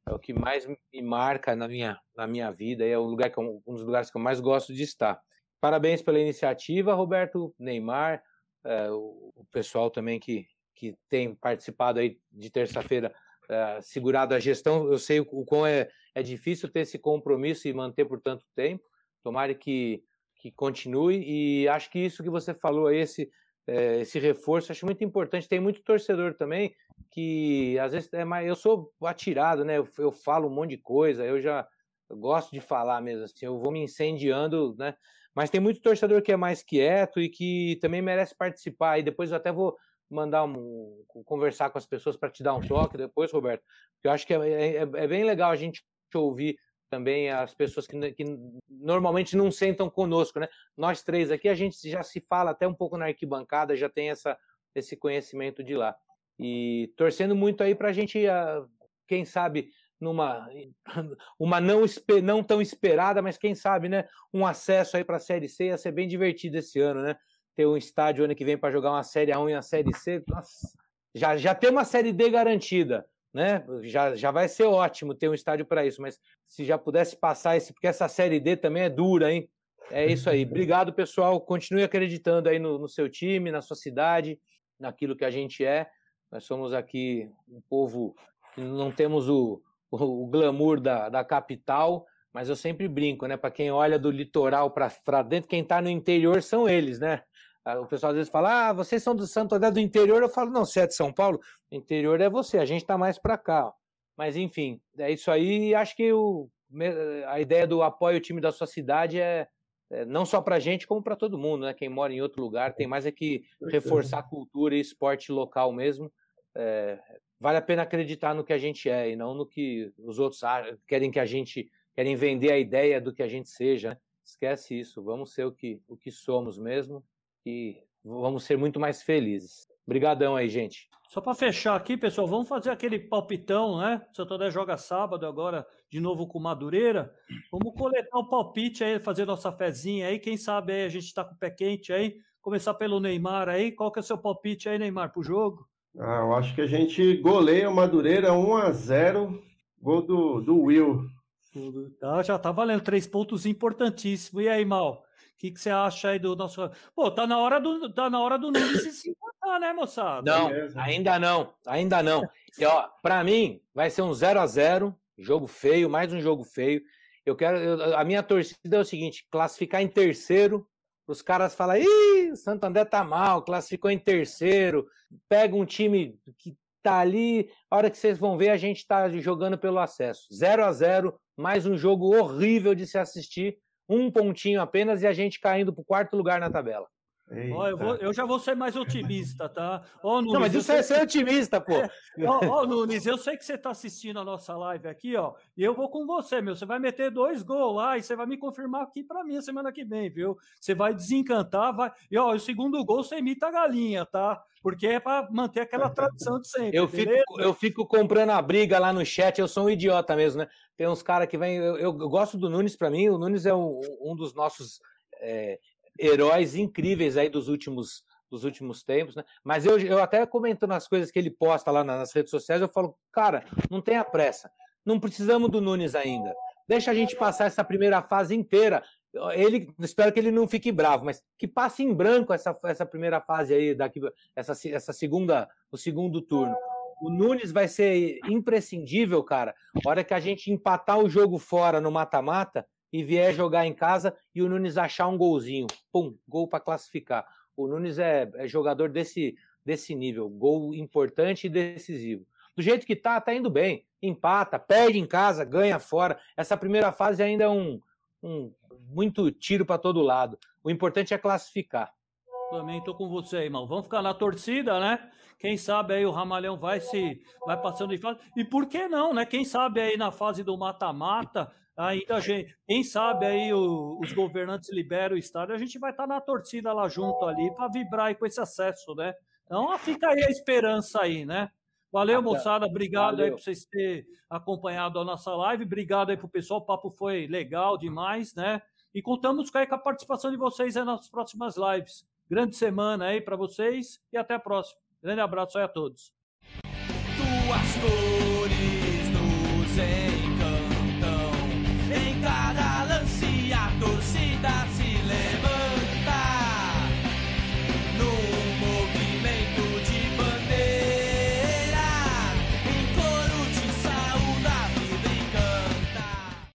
é o que mais me marca na minha, na minha vida, é o lugar que eu, um dos lugares que eu mais gosto de estar. Parabéns pela iniciativa, Roberto, Neymar, é, o, o, pessoal também que, que tem participado aí de terça-feira, é, segurado a gestão. Eu sei o, o quão é, é difícil ter esse compromisso e manter por tanto tempo. Tomara que, que continue. E acho que isso que você falou, esse é, esse reforço, acho muito importante. Tem muito torcedor também que às vezes é mais. Eu sou atirado, né? Eu, eu falo um monte de coisa, eu já eu gosto de falar mesmo, assim, eu vou me incendiando, né? Mas tem muito torcedor que é mais quieto e que também merece participar. E depois eu até vou mandar um, conversar com as pessoas para te dar um toque depois, Roberto. Eu acho que é, é, é, bem legal a gente ouvir também as pessoas que, que, normalmente não sentam conosco, né? Nós três aqui, a gente já se fala até um pouco na arquibancada, já tem essa, esse conhecimento de lá. E torcendo muito aí para a gente, ah, quem sabe, numa uma não, não tão esperada, mas quem sabe, né? Um acesso aí para a Série C ia ser bem divertido esse ano, né? Ter um estádio ano que vem para jogar uma Série A1 e uma Série C. Nossa, já, já tem uma Série D garantida né? Já, já vai ser ótimo ter um estádio para isso, mas se já pudesse passar esse, porque essa série D também é dura, hein? É isso aí. Obrigado, pessoal. Continue acreditando aí no, no seu time, na sua cidade, naquilo que a gente é. Nós somos aqui um povo que não temos o, o, o glamour da, da capital, mas eu sempre brinco, né? Para quem olha do litoral para dentro, quem está no interior são eles, né? O pessoal às vezes fala, ah, vocês são do Santo André do interior. Eu falo, não, você é de São Paulo? O interior é você, a gente está mais para cá. Mas enfim, é isso aí. Acho que o, a ideia do apoio ao time da sua cidade é não só para a gente, como para todo mundo, né? Quem mora em outro lugar tem mais é que reforçar a cultura e esporte local mesmo. É, vale a pena acreditar no que a gente é e não no que os outros querem que a gente querem vender a ideia do que a gente seja. Né? Esquece isso, vamos ser o que, o que somos mesmo e vamos ser muito mais felizes. Obrigadão aí, gente. Só para fechar aqui, pessoal, vamos fazer aquele palpitão, né? O Santo André joga sábado agora, de novo com Madureira. Vamos coletar o palpite aí, fazer nossa fezinha aí. Quem sabe aí a gente está com o pé quente aí. Começar pelo Neymar aí. Qual que é o seu palpite aí, Neymar, pro jogo? Ah, eu acho que a gente goleia o Madureira 1 a 0 Gol do, do Will. Tá, já tá valendo três pontos importantíssimos. E aí, Mal? que, que você acha aí do nosso. Pô, tá na hora do, tá na hora do Nunes se encontrar, né, moçada? Não, Beleza. ainda não, ainda não. E, ó, pra mim, vai ser um 0 a 0 jogo feio, mais um jogo feio. Eu quero. Eu, a minha torcida é o seguinte: classificar em terceiro. Os caras falam, ih, Santo André tá mal, classificou em terceiro. Pega um time que tá ali. A hora que vocês vão ver, a gente tá jogando pelo acesso. 0 a 0 mais um jogo horrível de se assistir um pontinho apenas e a gente caindo para o quarto lugar na tabela. Ó, eu, vou, eu, já vou ser mais otimista, tá? Ó, Nunes, não, mas isso é ser otimista, pô. ó, ó, Nunes, eu sei que você está assistindo a nossa live aqui, ó, e eu vou com você, meu. Você vai meter dois gols lá e você vai me confirmar aqui para mim a semana que vem, viu? Você vai desencantar, vai. E ó, o segundo gol você imita a galinha, tá? Porque é para manter aquela tradição de sempre. Eu fico, eu fico comprando a briga lá no chat, eu sou um idiota mesmo, né? Tem uns caras que vêm. Eu, eu, gosto do Nunes, para mim, o Nunes é um, um dos nossos. É, heróis incríveis aí dos últimos dos últimos tempos, né? Mas eu, eu até comentando as coisas que ele posta lá nas redes sociais, eu falo, cara, não tenha pressa, não precisamos do Nunes ainda. Deixa a gente passar essa primeira fase inteira. Ele, espero que ele não fique bravo, mas que passe em branco essa, essa primeira fase aí, daqui, essa, essa segunda, o segundo turno. O Nunes vai ser imprescindível, cara. A hora que a gente empatar o jogo fora no mata-mata, e vier jogar em casa e o Nunes achar um golzinho, pum, gol para classificar. O Nunes é, é, jogador desse, desse nível, gol importante e decisivo. Do jeito que tá, tá indo bem. Empata, perde em casa, ganha fora. Essa primeira fase ainda é um, um muito tiro para todo lado. O importante é classificar. Também tô com você, irmão. Vamos ficar na torcida, né? Quem sabe aí o Ramalhão vai se vai passando de fase. E por que não, né? Quem sabe aí na fase do mata-mata Ainda, gente, quem sabe aí o, os governantes liberam o estádio, a gente vai estar tá na torcida lá junto ali para vibrar com esse acesso, né? Então fica aí a esperança aí, né? Valeu, moçada. Obrigado Valeu. aí por vocês terem acompanhado a nossa live. Obrigado aí pro pessoal. O papo foi legal demais, né? E contamos com a participação de vocês aí nas próximas lives. Grande semana aí para vocês e até a próxima. Grande abraço aí a todos.